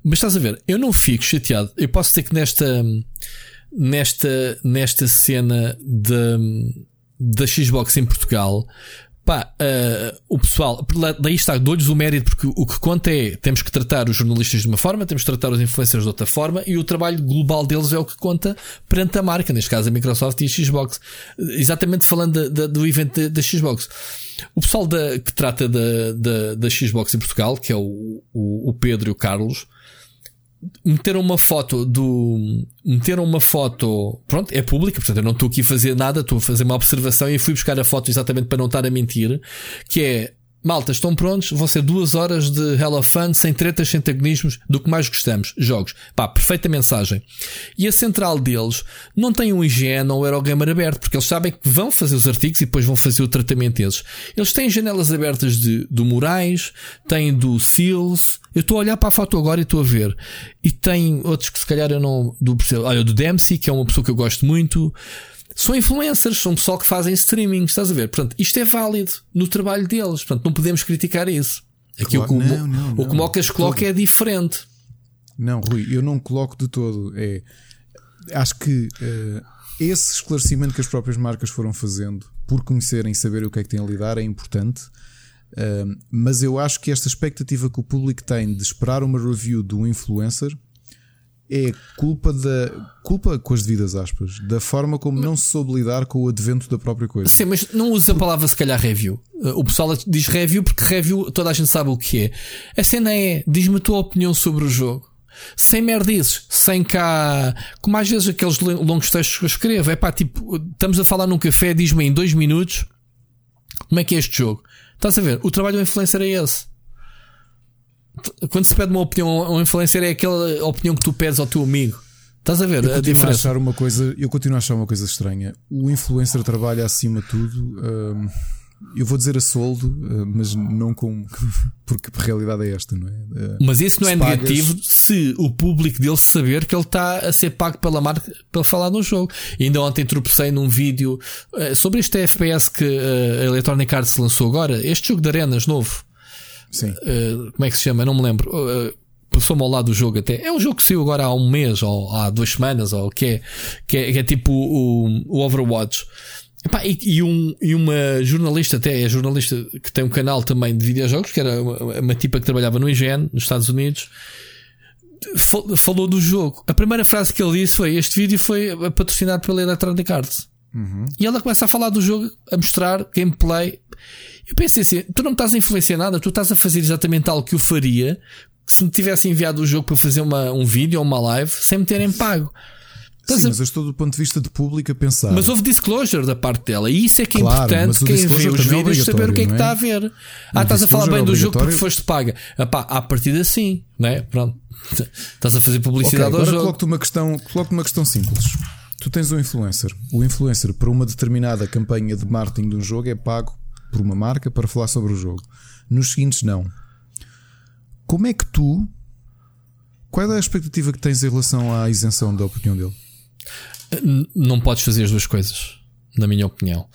Mas estás a ver, eu não fico chateado. Eu posso dizer que nesta, nesta, nesta cena de da Xbox em Portugal, pá, uh, o pessoal, daí está, dou-lhes o mérito, porque o que conta é temos que tratar os jornalistas de uma forma, temos que tratar os influencers de outra forma, e o trabalho global deles é o que conta perante a marca, neste caso a Microsoft e a Xbox. Exatamente falando do evento da Xbox. O pessoal da, que trata da, da, da Xbox em Portugal, que é o, o, o Pedro e o Carlos, meteram uma foto do. Meteram uma foto. Pronto, é pública, portanto eu não estou aqui a fazer nada, estou a fazer uma observação e fui buscar a foto exatamente para não estar a mentir. Que é malta, estão prontos? Vão ser duas horas de Hella Fun, sem tretas, sem antagonismos, do que mais gostamos. Jogos. Pá, perfeita mensagem. E a central deles não tem um IGN ou Eurogamer aberto, porque eles sabem que vão fazer os artigos e depois vão fazer o tratamento deles. Eles têm janelas abertas de, do Moraes, têm do Seals. Eu estou a olhar para a foto agora e estou a ver. E tem outros que se calhar eu não do Olha, do Dempsey, que é uma pessoa que eu gosto muito. São influencers, são pessoal que fazem streaming, estás a ver? Portanto, isto é válido no trabalho deles, portanto, não podemos criticar isso. Aqui Claro, o que o, não, o que não. o Mocas coloca é diferente. Não, Rui, eu não coloco de todo. É, acho que eh, esse esclarecimento que as próprias marcas foram fazendo, por conhecerem e saberem o que é que têm a lidar, é importante. Eh, mas eu acho que esta expectativa que o público tem de esperar uma review de um influencer é culpa da culpa com as devidas aspas da forma como não se soube lidar com o advento da própria coisa. Sim, mas não usa a palavra se calhar review. Uh, O pessoal diz review porque review toda a gente sabe o que é. A cena é, diz-me a tua opinião sobre o jogo. Sem merdices, sem cá. Como às vezes aqueles le- longos textos que eu escrevo. É pá, tipo, estamos a falar num café, diz-me em dois minutos como é que é este jogo. Estás a ver? O trabalho do influencer é esse. Quando se pede uma opinião a um influencer, é aquela opinião que tu pedes ao teu amigo. Estás a ver Eu a continuo a diferença? achar uma coisa, eu continuo a achar uma coisa estranha. O influencer trabalha acima de tudo. hum, eu vou dizer a soldo, hum, mas não com. Porque a realidade é esta, não é? Uh, Mas isso não é Se pagas- negativo se o público dele saber que ele está a ser pago pela marca para falar no jogo. E ainda ontem tropecei num vídeo eh, sobre este FPS que eh, a Electronic Arts lançou agora. Este jogo de arenas novo. Sim. Eh, como é que se chama? Não me lembro. Eh, Passou-me ao lado do jogo até. É um jogo que saiu agora há um mês ou há duas semanas ou que é, que é, que é tipo o, o Overwatch. Epá, e, e um, e uma jornalista, até é jornalista que tem um canal também de videojogos, que era uma, uma tipa que trabalhava no IGN, nos Estados Unidos, fal- falou do jogo. A primeira frase que ele disse foi: Este vídeo foi patrocinado pela Electronic Arts. E ela começa a falar do jogo, a mostrar gameplay. Eu pensei assim: tu não me estás a influenciar nada, tu estás a fazer exatamente algo que eu faria se me tivesse enviado o jogo para fazer uma, um vídeo ou uma live sem me terem pago. Estás Sim, a- mas eu estou do ponto de vista de público a pensar. mas houve disclosure da parte dela e isso é que é Claro, importante quem vê os é vídeos saber o que é que está a obrigatório, ver. Ah, estás a falar bem é do jogo porque foste paga. Epá, à partida sim, não é? Pronto. Estás a fazer publicidade ao agora jogo. coloco-te uma questão, coloco uma questão simples. Tu tens um influencer. O influencer, para uma determinada campanha de marketing de um jogo, é pago por uma marca para falar sobre o jogo. Nos seguintes, não. Como é que tu. Qual é a expectativa que tens em relação à isenção da opinião dele? Não podes fazer as duas coisas, na minha opinião.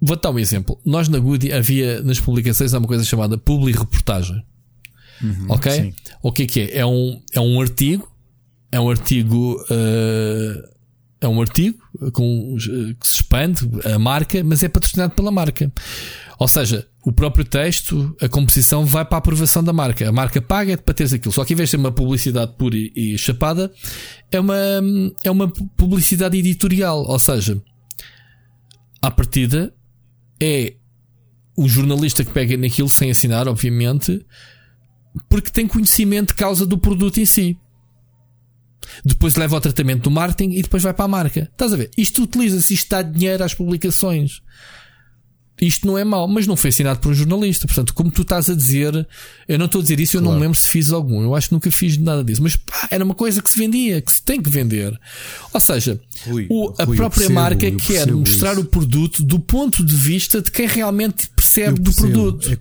Vou dar um exemplo. Nós na Goody havia nas publicações há uma coisa chamada public reportagem. ok? sim. O que é que é? É um, é um artigo, é um artigo, eh, é um artigo com, eh, que se expande a marca, mas é patrocinado pela marca. Ou seja, o próprio texto, a composição vai para a aprovação da marca. A marca paga para teres aquilo. Só que em vez de ser uma publicidade pura e, e chapada, é uma, é uma publicidade editorial. Ou seja, à partida, é o jornalista que pega naquilo sem assinar, obviamente, porque tem conhecimento de causa do produto em si. Depois leva ao tratamento do marketing e depois vai para a marca. Estás a ver? Isto utiliza-se, isto dá dinheiro às publicações. Isto não é mau, mas não foi assinado por um jornalista. Portanto, como tu estás a dizer, eu não estou a dizer isso, eu não me lembro se fiz algum. Eu acho que nunca fiz nada disso. Mas pá, era uma coisa que se vendia, que se tem que vender. Ou seja, Rui, o- a Rui, própria percebo, marca quer mostrar isso. o produto do ponto de vista de quem realmente percebe do produto. É-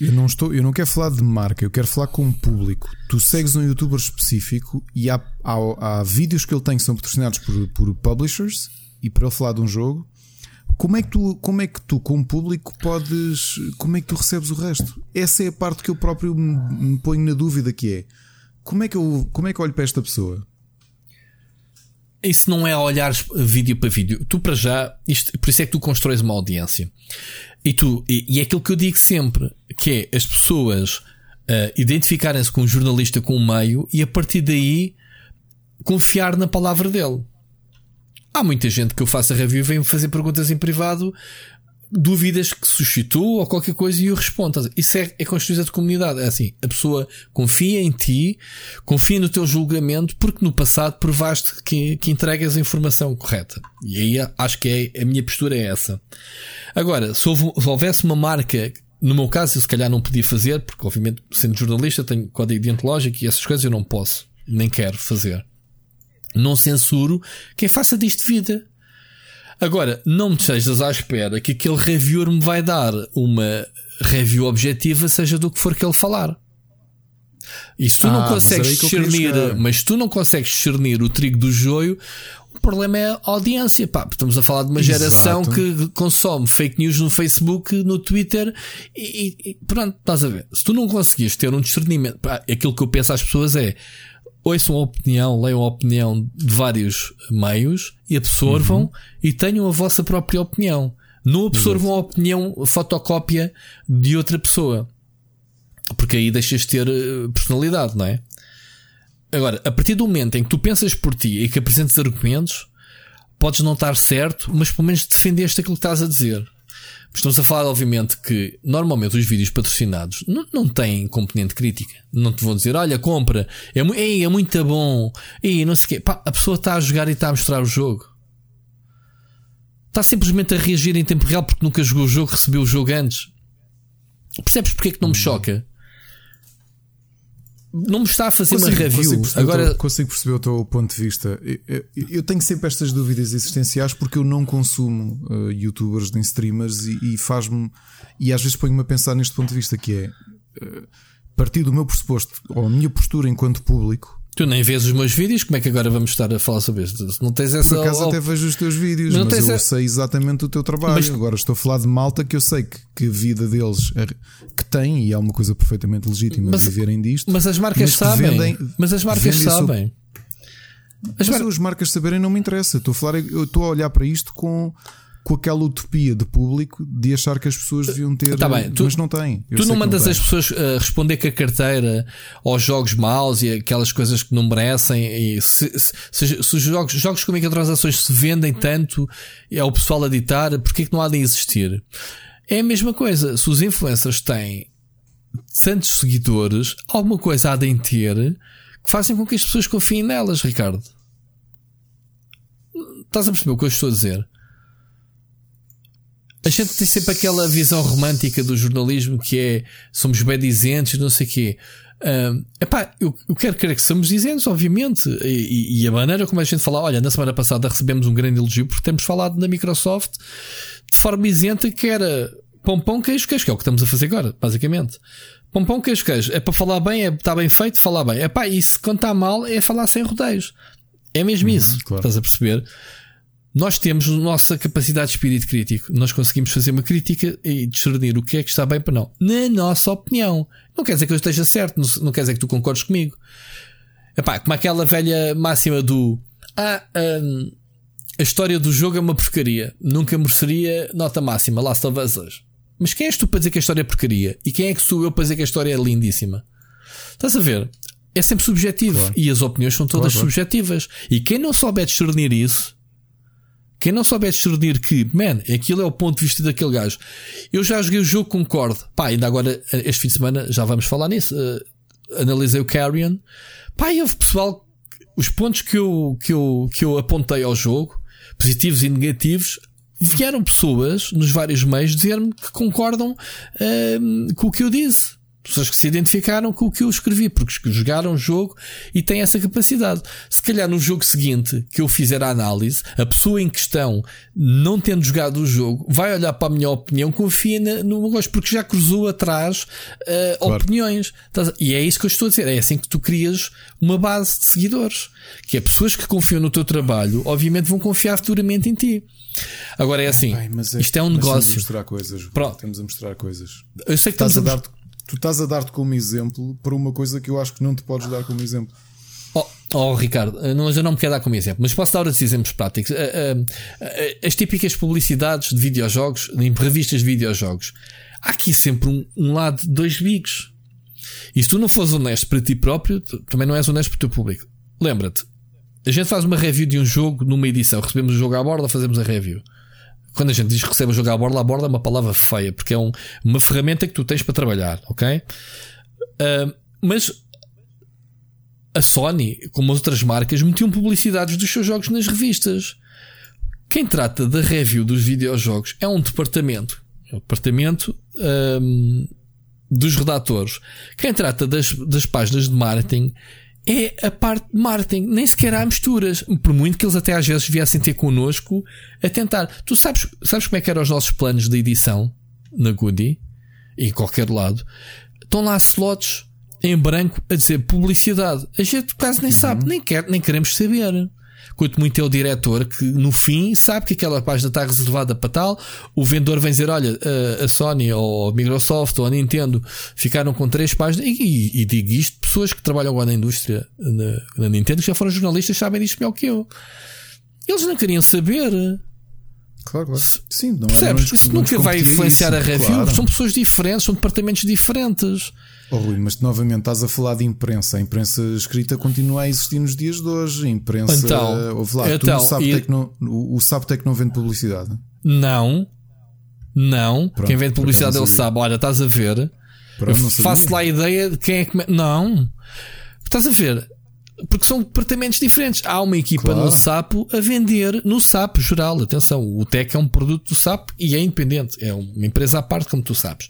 eu não estou, eu não quero falar de marca, eu quero falar com um público. Tu segues um youtuber específico e há, há, há vídeos que ele tem que são patrocinados por, por publishers e para ele falar de um jogo. Como é que tu, como é que tu, como público, podes. Como é que tu recebes o resto? Essa é a parte que eu próprio me, me ponho na dúvida que é como é que eu, como é que eu olho para esta pessoa? Isso não é olhar vídeo para vídeo. Tu, para já, isto, por isso é que tu constróis uma audiência. E, tu, e, e é aquilo que eu digo sempre: que é as pessoas ah, identificarem-se com um jornalista, com um meio, e a partir daí confiar na palavra dele. Há muita gente que eu faço a review e vem fazer perguntas em privado, dúvidas que suscitou ou qualquer coisa e eu respondo. Isso é, é construir a comunidade. É assim, a pessoa confia em ti, confia no teu julgamento, porque no passado provaste que, que entregas a informação correta. E aí acho que é, a minha postura é essa. Agora, se, houve- se houvesse uma marca no meu caso, eu se calhar não podia fazer, porque obviamente, sendo jornalista, tenho código deontológico e essas coisas eu não posso, nem quero fazer. Não censuro quem faça disto vida. Agora, não me estejas à espera que aquele reviewer me vai dar uma review objetiva, seja do que for que ele falar. E se tu Ah, não consegues discernir, mas se tu não consegues discernir o trigo do joio, o problema é a audiência. Pá, estamos a falar de uma Exato. geração que consome fake news no Facebook, no Twitter e, e- e pronto, estás a ver. Se tu não conseguires ter um discernimento, pá, aquilo que eu penso às pessoas é ouçam a opinião, leiam a opinião de vários meios e absorvam Uhum. e tenham a vossa própria opinião. Não absorvam a opinião fotocópia de outra pessoa. Porque aí deixas de ter eh, personalidade, não é? Agora, a partir do momento em que tu pensas por ti e que apresentas argumentos, podes não estar certo, mas pelo menos defendeste aquilo que estás a dizer. Estamos a falar, obviamente, que normalmente os vídeos patrocinados não, não têm componente crítica. Não te vão dizer, olha, compra, é, mu- ei, é muito bom, ei, não sei o quê. Pá, a pessoa está a jogar e está a mostrar o jogo. Está simplesmente a reagir em tempo real porque nunca jogou o jogo, recebeu o jogo antes. Percebes porque é que não me choca? Não me está a fazer uma Consigo- review. consigo Agora, teu- consigo perceber o teu ponto de vista. Eu, eu- eu tenho sempre estas dúvidas existenciais porque eu não consumo uh, youtubers nem streamers e, e faz-me. E às vezes ponho-me a pensar neste ponto de vista que é uh, partir do meu pressuposto ou a minha postura enquanto público. Tu nem vês os meus vídeos, como é que agora vamos estar a falar sobre isto? Não tens essa. Por acaso op- até vejo os teus vídeos, Mas mas, eu a- sei exatamente o teu trabalho. Mas- Agora estou a falar de malta que eu sei que, que a vida deles é- que tem e é uma coisa perfeitamente legítima Mas- viverem disto. Mas as marcas mas sabem. vendem- mas as marcas sabem. As Mas mar- as marcas saberem não me interessa. Estou a falar, eu estou a olhar para isto com, com aquela utopia de público de achar que as pessoas deviam ter, Tá bem, tu- mas não têm. Eu Tu não mandas têm. as pessoas uh, responder com a carteira aos jogos maus e aquelas coisas que não merecem. E se, se- se- se os jogos, jogos com microtransações se vendem tanto, é o pessoal a ditar, porque é que não há de existir? É a mesma coisa. Se os influencers têm tantos seguidores, alguma coisa há de ter que fazem com que as pessoas confiem nelas, Ricardo. Estás a perceber o que eu estou a dizer? A gente tem sempre aquela visão romântica do jornalismo que é somos bem dizentes, não sei o quê. Ahm, epá, eu, eu quero crer que somos dizentes, obviamente. E, e- a maneira como a gente fala, olha, na semana passada recebemos um grande elogio porque temos falado na Microsoft de forma isenta que era pão, pão, queijo, queijo, que é o que estamos a fazer agora, basicamente. Pão, pão, queijo, queijo. É para falar bem, é, está bem feito, falar bem. Epá, e se quando está mal é falar sem rodeios. É mesmo isso. claro. Estás a perceber? Nós temos a nossa capacidade de espírito crítico. Nós conseguimos fazer uma crítica e discernir o que é que está bem para não. Na nossa opinião. Não quer dizer que eu esteja certo, não, quer dizer que tu concordes comigo. Epá, como aquela velha máxima do Ah, hum, a história do jogo é uma porcaria. Nunca mereceria nota máxima. Last of Us 2. Mas quem és tu para dizer que a história é porcaria? E quem é que sou eu para dizer que a história é lindíssima? Estás a ver? É sempre subjetivo. Claro. E as opiniões são todas Claro, claro. subjetivas. E quem não souber discernir isso, quem não souber discernir que, man, aquilo é o ponto de vista daquele gajo. Eu já joguei o jogo, concordo. Pá, ainda agora, este fim de semana, já vamos falar nisso. eh, analisei o Carrion. Pá, e houve pessoal, os pontos que eu, que eu, que eu apontei ao jogo, positivos e negativos, vieram pessoas nos vários meios dizer-me que concordam ehm, com o que eu disse. Pessoas que se identificaram com o que eu escrevi, porque jogaram o jogo e têm essa capacidade. Se calhar no jogo seguinte que eu fizer a análise, a pessoa em questão, não tendo jogado o jogo, vai olhar para a minha opinião, confia no meu gosto, porque já cruzou atrás eh, Claro. opiniões. A- E é isso que eu estou a dizer. É assim que tu crias uma base de seguidores. Que é pessoas que confiam no teu trabalho, obviamente vão confiar futuramente em ti. Agora é assim, Ai, mas isto é um mas Estamos a negócio. misturar coisas. Pronto. Estamos a misturar coisas. Eu sei que Estás a dar tu estás a dar-te como exemplo para uma coisa que eu acho que não te podes dar como exemplo. Oh, oh, Ricardo, eh, mas eu não me quero dar como exemplo, mas posso dar outros exemplos práticos. Eh, eh, As típicas publicidades de videojogos, em revistas de videojogos, há aqui sempre um, um lado dois bicos. E se tu não fores honesto para ti próprio, também não és honesto para o teu público. Lembra-te, a gente faz uma review de um jogo numa edição, recebemos o jogo à borda, fazemos a review. Quando a gente diz que recebe o jogo à borda, a borda é uma palavra feia, porque é um- uma ferramenta que tu tens para trabalhar, ok? Ah, mas a Sony, como as outras marcas, metiam publicidades dos seus jogos nas revistas. Quem trata da review dos videojogos é um departamento É o departamento hum, dos redatores. Quem trata das, das páginas de marketing é a parte de marketing. Nem sequer há misturas. Por muito que eles até às vezes viessem ter connosco a tentar. Tu sabes, sabes como é que eram os nossos planos de edição na Goody? E em qualquer lado. Estão lá slots em branco a dizer publicidade. A gente quase nem sabe, nem, quer, nem queremos saber. Quanto muito é o diretor que no fim sabe que aquela página está reservada para tal. O vendedor vem dizer: Olha, a Sony ou a Microsoft ou a Nintendo ficaram com três páginas. E, e, e digo isto: pessoas que trabalham agora na indústria na, na Nintendo, que já foram jornalistas, sabem disto melhor que eu. Eles não queriam saber. Claro, claro. Sim, não, Percebes? não, Isso nunca vai influenciar isso, a review. claro. São pessoas diferentes, são departamentos diferentes. Oh, Rui, mas novamente estás a falar de imprensa. A imprensa escrita continua a existir nos dias de hoje. A imprensa. Então, ouve lá, então, tu, o, Saptec e- não, o, o Saptec não vende publicidade. Não. Não. Pronto, quem vende publicidade não sabia. sabe. Olha, estás a ver. Pronto, faço lá a ideia de quem é que. Não. Estás a ver. Porque são departamentos diferentes. Há uma equipa Claro. no Sapo a vender no Sapo geral. Atenção, o Tech é um produto do Sapo e é independente. É uma empresa à parte, como tu sabes.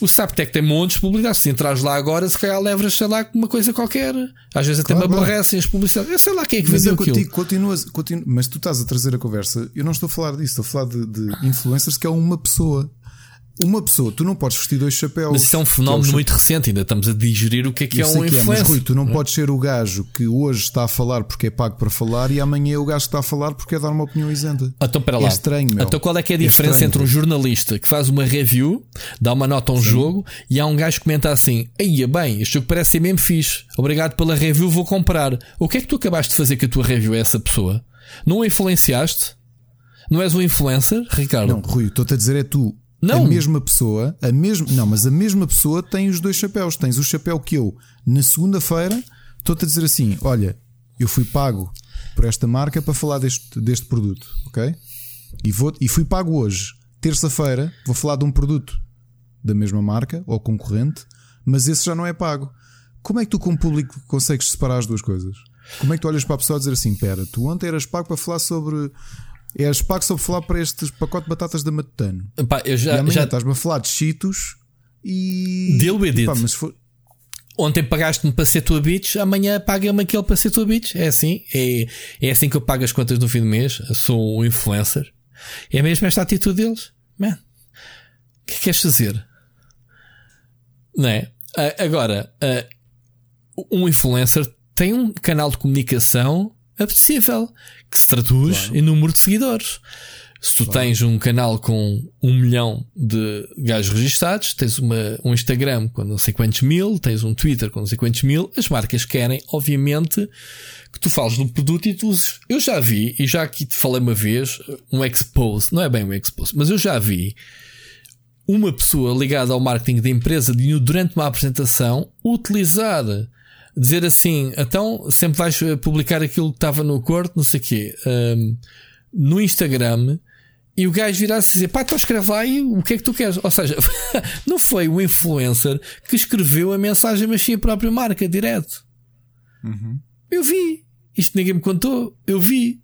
O Sapo Tech tem montes de publicidade. Se entrares lá agora, se calhar levas, sei lá, uma coisa qualquer. Às vezes até Claro, me aborrecem as publicidades. Eu sei lá quem é que vendeu eu aquilo. contigo, continuas, continu- mas tu estás a trazer a conversa. Eu não estou a falar disso, estou a falar de, de influencers que é uma pessoa. Uma pessoa, tu não podes vestir dois chapéus. Mas isso é um Que fenómeno cha- muito recente. Ainda estamos a digerir o que é que Eu é um é, mas influencer. Rui, tu não podes ser o gajo que hoje está a falar porque é pago para falar e amanhã é o gajo que está a falar porque é dar uma opinião isenta. Então, para É lá. estranho, meu. Então, qual é que é a É diferença estranho, entre um jornalista que faz uma review, dá uma nota a um jogo, e há um gajo que comenta assim: Aí, bem, este jogo parece ser mesmo fixe. Obrigado pela review, vou comprar. O que é que tu acabaste de fazer que a tua review é essa pessoa? Não a influenciaste? Não és um influencer, Ricardo? Não, Rui, estou-te a dizer é tu. Não. A mesma pessoa, a mesma, não, mas a mesma pessoa tem os dois chapéus. Tens o chapéu que eu, na segunda-feira, estou-te a dizer assim: olha, eu fui pago por esta marca para falar deste, deste produto, ok? E, vou, e fui pago hoje. Terça-feira, vou falar de um produto da mesma marca ou concorrente, mas esse já não é pago. Como é que tu, como público, consegues separar as duas coisas? Como é que tu olhas para a pessoa e dizer assim: pera, tu ontem eras pago para falar sobre. Eras pago sobre falar para este pacote de batatas da Matutano. Pá, eu e já, amanhã já estás-me a falar de cheetos e. Deal with e pá, mas for- Ontem pagaste-me para ser tua bitch, amanhã paga-me aquele para ser tua bitch. É assim. É, é assim que eu pago as contas no fim do mês. Eu sou um influencer. É mesmo esta atitude deles. Man, o que é que queres fazer? Não é? Ah, agora, ah, um influencer tem um canal de comunicação apetecível que se traduz em número de seguidores. Se tu tens um canal com um milhão de gajos registados, tens uma, um Instagram com não sei quantos mil, tens um Twitter com não sei quantos mil, as marcas querem, obviamente, que tu fales do produto e tu uses. Eu já vi, e já aqui te falei uma vez, um expose, não é bem um expose, mas eu já vi uma pessoa ligada ao marketing da empresa durante uma apresentação utilizar dizer assim, então sempre vais eh, publicar aquilo que estava no acordo, não sei o quê, hum, no Instagram, e o gajo virar-se e dizer, pá, então escreve lá aí o que é que tu queres. Ou seja, não foi o influencer que escreveu a mensagem, mas sim a própria marca, direto. Eu vi. Isto ninguém me contou. Eu vi.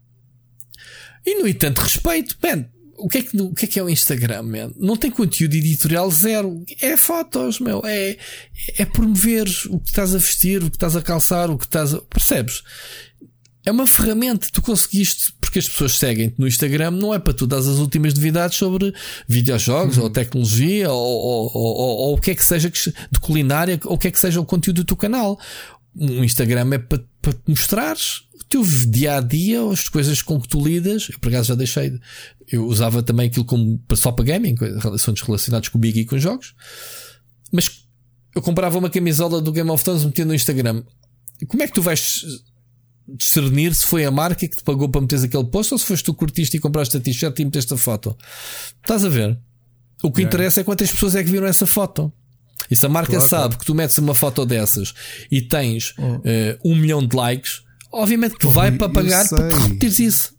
E no entanto, respeito. Man, o que, é que, o que é que é o Instagram, man? Não tem conteúdo editorial zero. É fotos, meu. É, é promover o que estás a vestir, o que estás a calçar, o que estás a. Percebes? É uma ferramenta. Tu conseguiste, porque as pessoas seguem-te no Instagram, não é para tu dar as últimas novidades sobre videojogos ou tecnologia ou, ou, ou, ou- o que é que seja de culinária ou o que é que seja o conteúdo do teu canal. Um Instagram é para, para te mostrares teu dia a dia, as coisas com que tu lidas. Eu por acaso já deixei. de- Eu usava também aquilo como só para gaming, assuntos relacionados com o Big e com jogos. Mas eu comprava uma camisola do Game of Thrones metendo no Instagram. Como é que tu vais discernir se foi a marca que te pagou para meteres aquele post ou se foste tu que curtiste e compraste a t-shirt e meteste a foto? Estás a ver? O que interessa é quantas pessoas é que viram essa foto. E se a marca Claro, sabe que tu metes uma foto dessas e tens eh, um milhão de likes, obviamente que vai para eu pagar para repetires isso.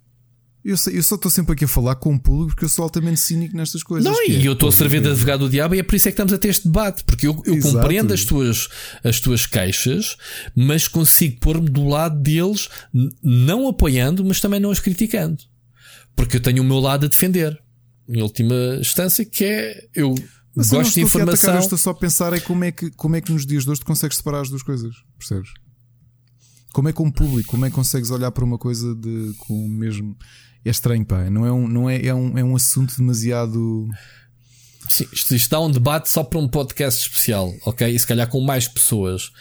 Eu, sei- eu só estou sempre aqui a falar com o público porque eu sou altamente cínico nestas coisas. Não, que e é, eu estou a servir de é- advogado do diabo e é por isso é que estamos a ter este debate, porque eu, eu compreendo as tuas, as tuas queixas, mas consigo pôr-me do lado deles, não apoiando, mas também não as criticando. Porque eu tenho o meu lado a defender. em última instância, que é eu Mas eu gosto de estou aqui a atacar, informação. eu estou só a pensar é como é, que, como é que nos dias de hoje tu consegues separar as duas coisas, percebes? Como é que um público, como é que consegues olhar para uma coisa de, com o mesmo. É estranho, pá. Não é um, não é, é, um, é um assunto demasiado. Sim, isto, isto dá um debate só para um podcast especial, ok? E se calhar com mais pessoas.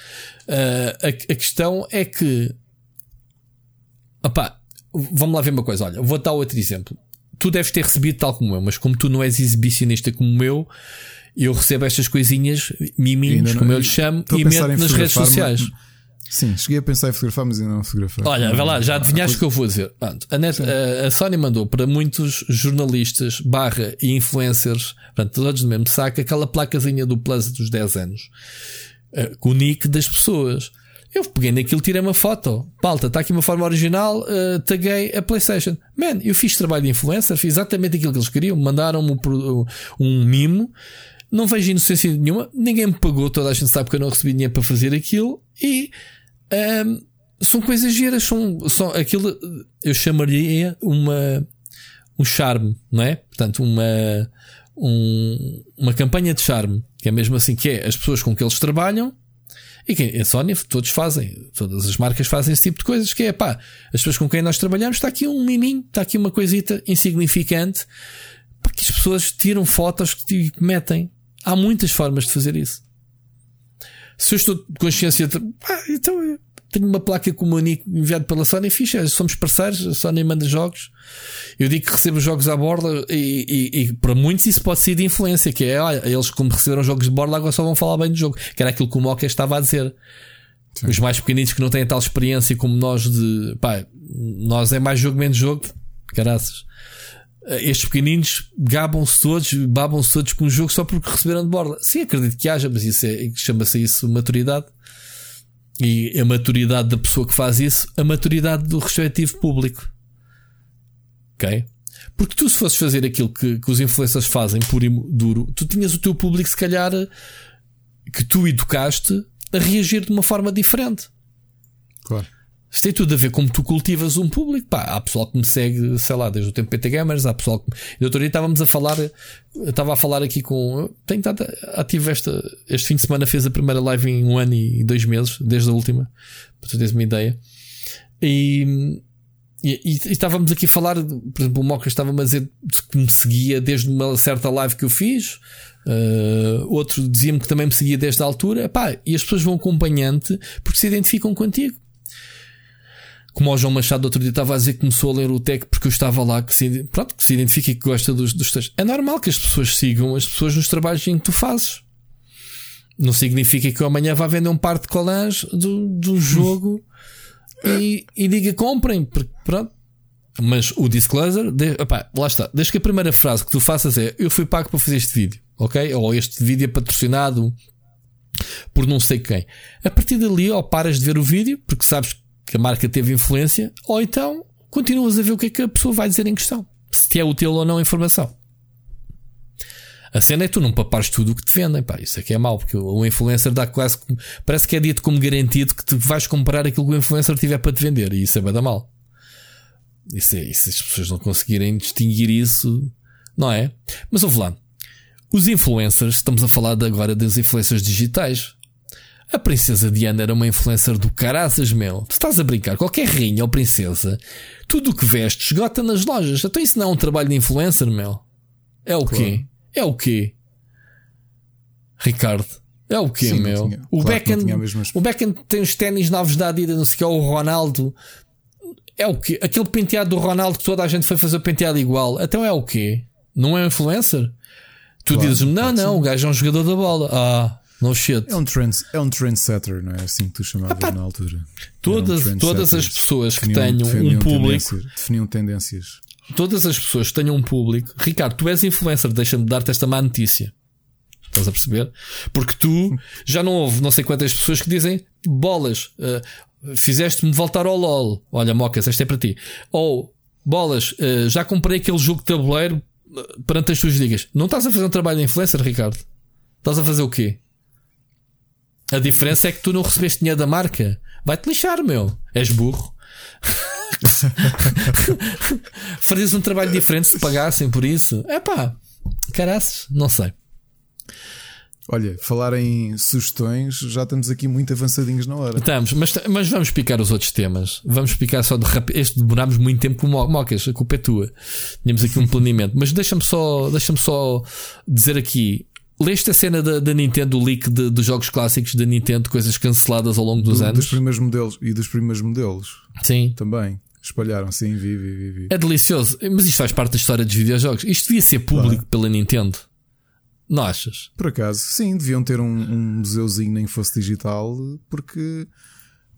Ah, a, a questão é que. Opá, vamos lá ver uma coisa. Olha, vou dar outro exemplo. Tu deves ter recebido tal como eu, mas como tu não és exibicionista como eu, eu recebo estas coisinhas, miminhos, como eu lhes chamo, e meto nas redes fotografar, mas- sociais. Sim, cheguei a pensar em fotografar, mas ainda não fotografei. Olha, vai lá, já adivinhaste o que eu vou dizer. Pronto, a, net, a, a Sony mandou para muitos jornalistas barra e influencers, portanto, todos do mesmo saco, aquela placazinha do Plus dos 10 anos, eh, com o nick das pessoas. Eu peguei naquilo, tirei uma foto. Palta, está aqui uma forma original, eh, taguei a PlayStation. Man, eu fiz trabalho de influencer, fiz exatamente aquilo que eles queriam, mandaram-me um um mimo. Não vejo inocência nenhuma, ninguém me pagou, toda a gente sabe que eu não recebi dinheiro para fazer aquilo. E ahm, são coisas giras, são, são aquilo eu chamaria uma um charme, não é? Portanto, uma um- uma campanha de charme, que é mesmo assim que é as pessoas com que eles trabalham e que a Sony todos fazem, todas as marcas fazem esse tipo de coisas, que é pá, as pessoas com quem nós trabalhamos, está aqui um miminho, está aqui uma coisita insignificante, para que as pessoas tiram fotos que te metem. Há muitas formas de fazer isso. Se eu estou de consciência de, pá, então eu tenho uma placa com o nick enviado pela Sony, ficha, somos parceiros, a Sony manda jogos. Eu digo que recebo jogos à borda e, e- e para muitos isso pode ser de influência, que é, olha, eles como receberam jogos de borda agora só vão falar bem do jogo, que era aquilo que o Moca estava a dizer. Os mais pequeninos que não têm tal experiência como nós de, pá, nós é mais jogo menos jogo, caraças. Estes pequeninos gabam-se todos, babam-se todos com um jogo só porque receberam de borda. Sim, acredito que haja, mas isso é, chama-se isso maturidade. E a maturidade da pessoa que faz isso, a maturidade do respectivo público. Ok? Porque tu, se fosses fazer aquilo que, que os influencers fazem puro e duro, tu tinhas o teu público, se calhar, que tu educaste a reagir de uma forma diferente. Claro. Isto tem tudo a ver como tu cultivas um público. Pá, há pessoal que me segue, sei lá, desde o tempo PT Gamers, há pessoal que. E outro dia estávamos a falar, estava a falar aqui com. Tenho estado ativo esta, este fim de semana, fez a primeira live em um ano e dois meses, desde a última, para tu teres uma ideia. E, e, e estávamos aqui a falar, por exemplo, o Moca estava-me a dizer que me seguia desde uma certa live que eu fiz. Uh, outro dizia-me que também me seguia desde a altura. Epá, e as pessoas vão acompanhando porque se identificam contigo. Como o João Machado outro dia estava a dizer que começou a ler o Tech porque eu estava lá, que se, pronto, que se identifica e que gosta dos, dos textos. É normal que as pessoas sigam as pessoas nos trabalhos em que tu fazes. Não significa que eu amanhã vá vender um par de colãs do, do jogo e, e diga comprem, porque pronto. Mas o disclosure, de, opá, lá está. Desde que a primeira frase que tu faças é eu fui pago para fazer este vídeo, ok? Ou este vídeo é patrocinado por não sei quem. A partir dali, ou paras de ver o vídeo, porque sabes que a marca teve influência, ou então continuas a ver o que é que a pessoa vai dizer em questão. Se te é útil ou não a informação. A cena é tu não papares tudo o que te vendem, pá. Isso é que é mau, porque o influencer dá quase. Parece que é dito como garantido que tu vais comprar aquilo que o influencer tiver para te vender, e isso é bada mal. Isso é, isso, as pessoas não conseguirem distinguir isso, não é? Mas ouve lá. Os influencers, estamos a falar agora das influências digitais. A princesa Diana era uma influencer do caraças, meu. Tu estás a brincar. Qualquer rainha ou princesa, tudo o que veste esgota nas lojas. Então isso não é um trabalho de influencer, meu. É o Claro. quê? É o quê? Ricardo. É o quê, Sim, meu? tinha- o claro Beckham, o Beckham tem os ténis novos da Adidas, não sei o que, o Ronaldo. É o quê? Aquele penteado do Ronaldo que toda a gente foi fazer o penteado igual. Então é o quê? Não é um influencer? Tu Claro, dizes-me, não, não, ser. o gajo é um jogador da bola. Ah, não shit. É um, trend, é um trendsetter, não é assim que tu chamavas na altura. Todas, Eram todas as pessoas que tenham um público, definiam tendências. todas as pessoas que tenham um público, Ricardo, tu és influencer, deixa-me dar-te esta má notícia. Estás a perceber? Porque tu já não houve não sei quantas pessoas que dizem bolas, eh, fizeste-me voltar ao LOL. Olha, Mocas, esta é para ti. Ou bolas, eh, já comprei aquele jogo de tabuleiro eh, perante as tuas ligas. Não estás a fazer um trabalho de influencer, Ricardo? Estás a fazer o quê? A diferença é que tu não recebeste dinheiro da marca. Vai-te lixar, meu. És burro. Farias um trabalho diferente se pagassem por isso? É pá, caraças, não sei. Olha, falar em sugestões, já estamos aqui muito avançadinhos na hora. Estamos, mas, mas vamos picar os outros temas. Vamos picar só de rápido. Este demorámos muito tempo com o Mocas, a culpa é tua. Tínhamos aqui um planeamento. Mas deixa-me só, deixa só dizer aqui. Leste a cena da, da Nintendo, o leak de, dos jogos clássicos da Nintendo, coisas canceladas ao longo dos Do- anos? Dos primeiros modelos e dos primeiros modelos Sim. também. Espalharam, sim, vi, vi, vi. vi. É delicioso. Mas isto faz parte da história dos videojogos. Isto devia ser público pela Nintendo. Não achas? Por acaso, sim, deviam ter um, um museuzinho nem fosse digital, porque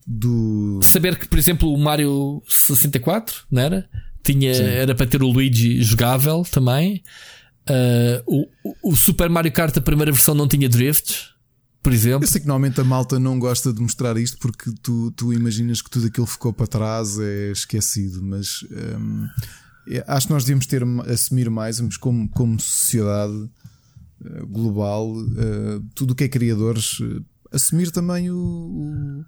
do. Saber que, por exemplo, o Mario 64, não era? Tinha, era para ter o Luigi jogável também. Ah, o, o- Super Mario Kart, a primeira versão, não tinha drifts, por exemplo. Eu sei que normalmente a malta não gosta de mostrar isto porque tu, tu imaginas que tudo aquilo ficou para trás é esquecido, mas hum, é- acho que nós devíamos ter assumir mais, mas como, como sociedade eh, global, eh, tudo o que é criadores, eh, assumir também o, o-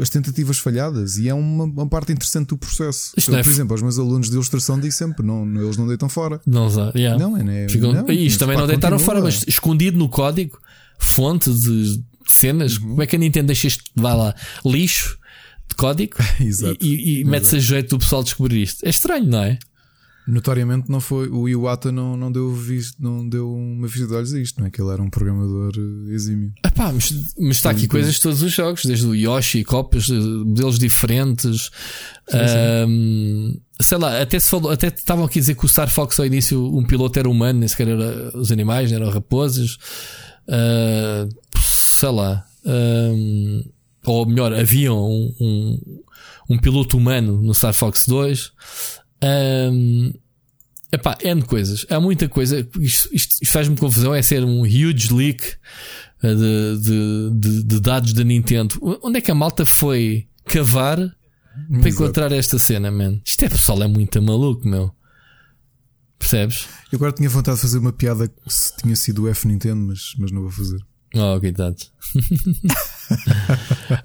as tentativas falhadas e é uma, uma parte interessante do processo. Isto Eu, não é por exemplo, aos meus alunos de ilustração digo sempre: não, não- eles não deitam fora. Não, yeah. Não, é, né? Ficam- não, e isto também não deitaram continua. fora, mas escondido no código, fonte de cenas. Uhum. Como é que a Nintendo deixa isto, vai lá, lixo de código Exato. e, e, e mete-se a jeito do pessoal descobrir isto? É estranho, não é? Notoriamente não foi. O Iwata não, não, deu, vis- não deu uma vista de olhos a isto, não é? Que ele era um programador eh, exímio. Mas, mas está aqui coisas de todos os jogos, desde o Yoshi, cópias, eh, modelos diferentes. Ahm, sei lá, até, se falou- até estavam aqui a dizer que o Star Fox ao início um piloto era humano, nem sequer era os animais, eram raposas. Ah, sei lá. Ahm, ou melhor, havia um, um, um piloto humano no Star Fox 2. Ahm, Epá, N coisas. Há muita coisa. Isto, isto- isto faz-me confusão. É ser um huge leak eh, de, de, de- de dados da Nintendo. Onde é que a malta foi cavar para encontrar esta cena, man? Isto é pessoal, é muito maluco, meu. Percebes? Eu agora tinha vontade de fazer uma piada que se tinha sido o F Nintendo, mas, mas não vou fazer. Oh, coitados.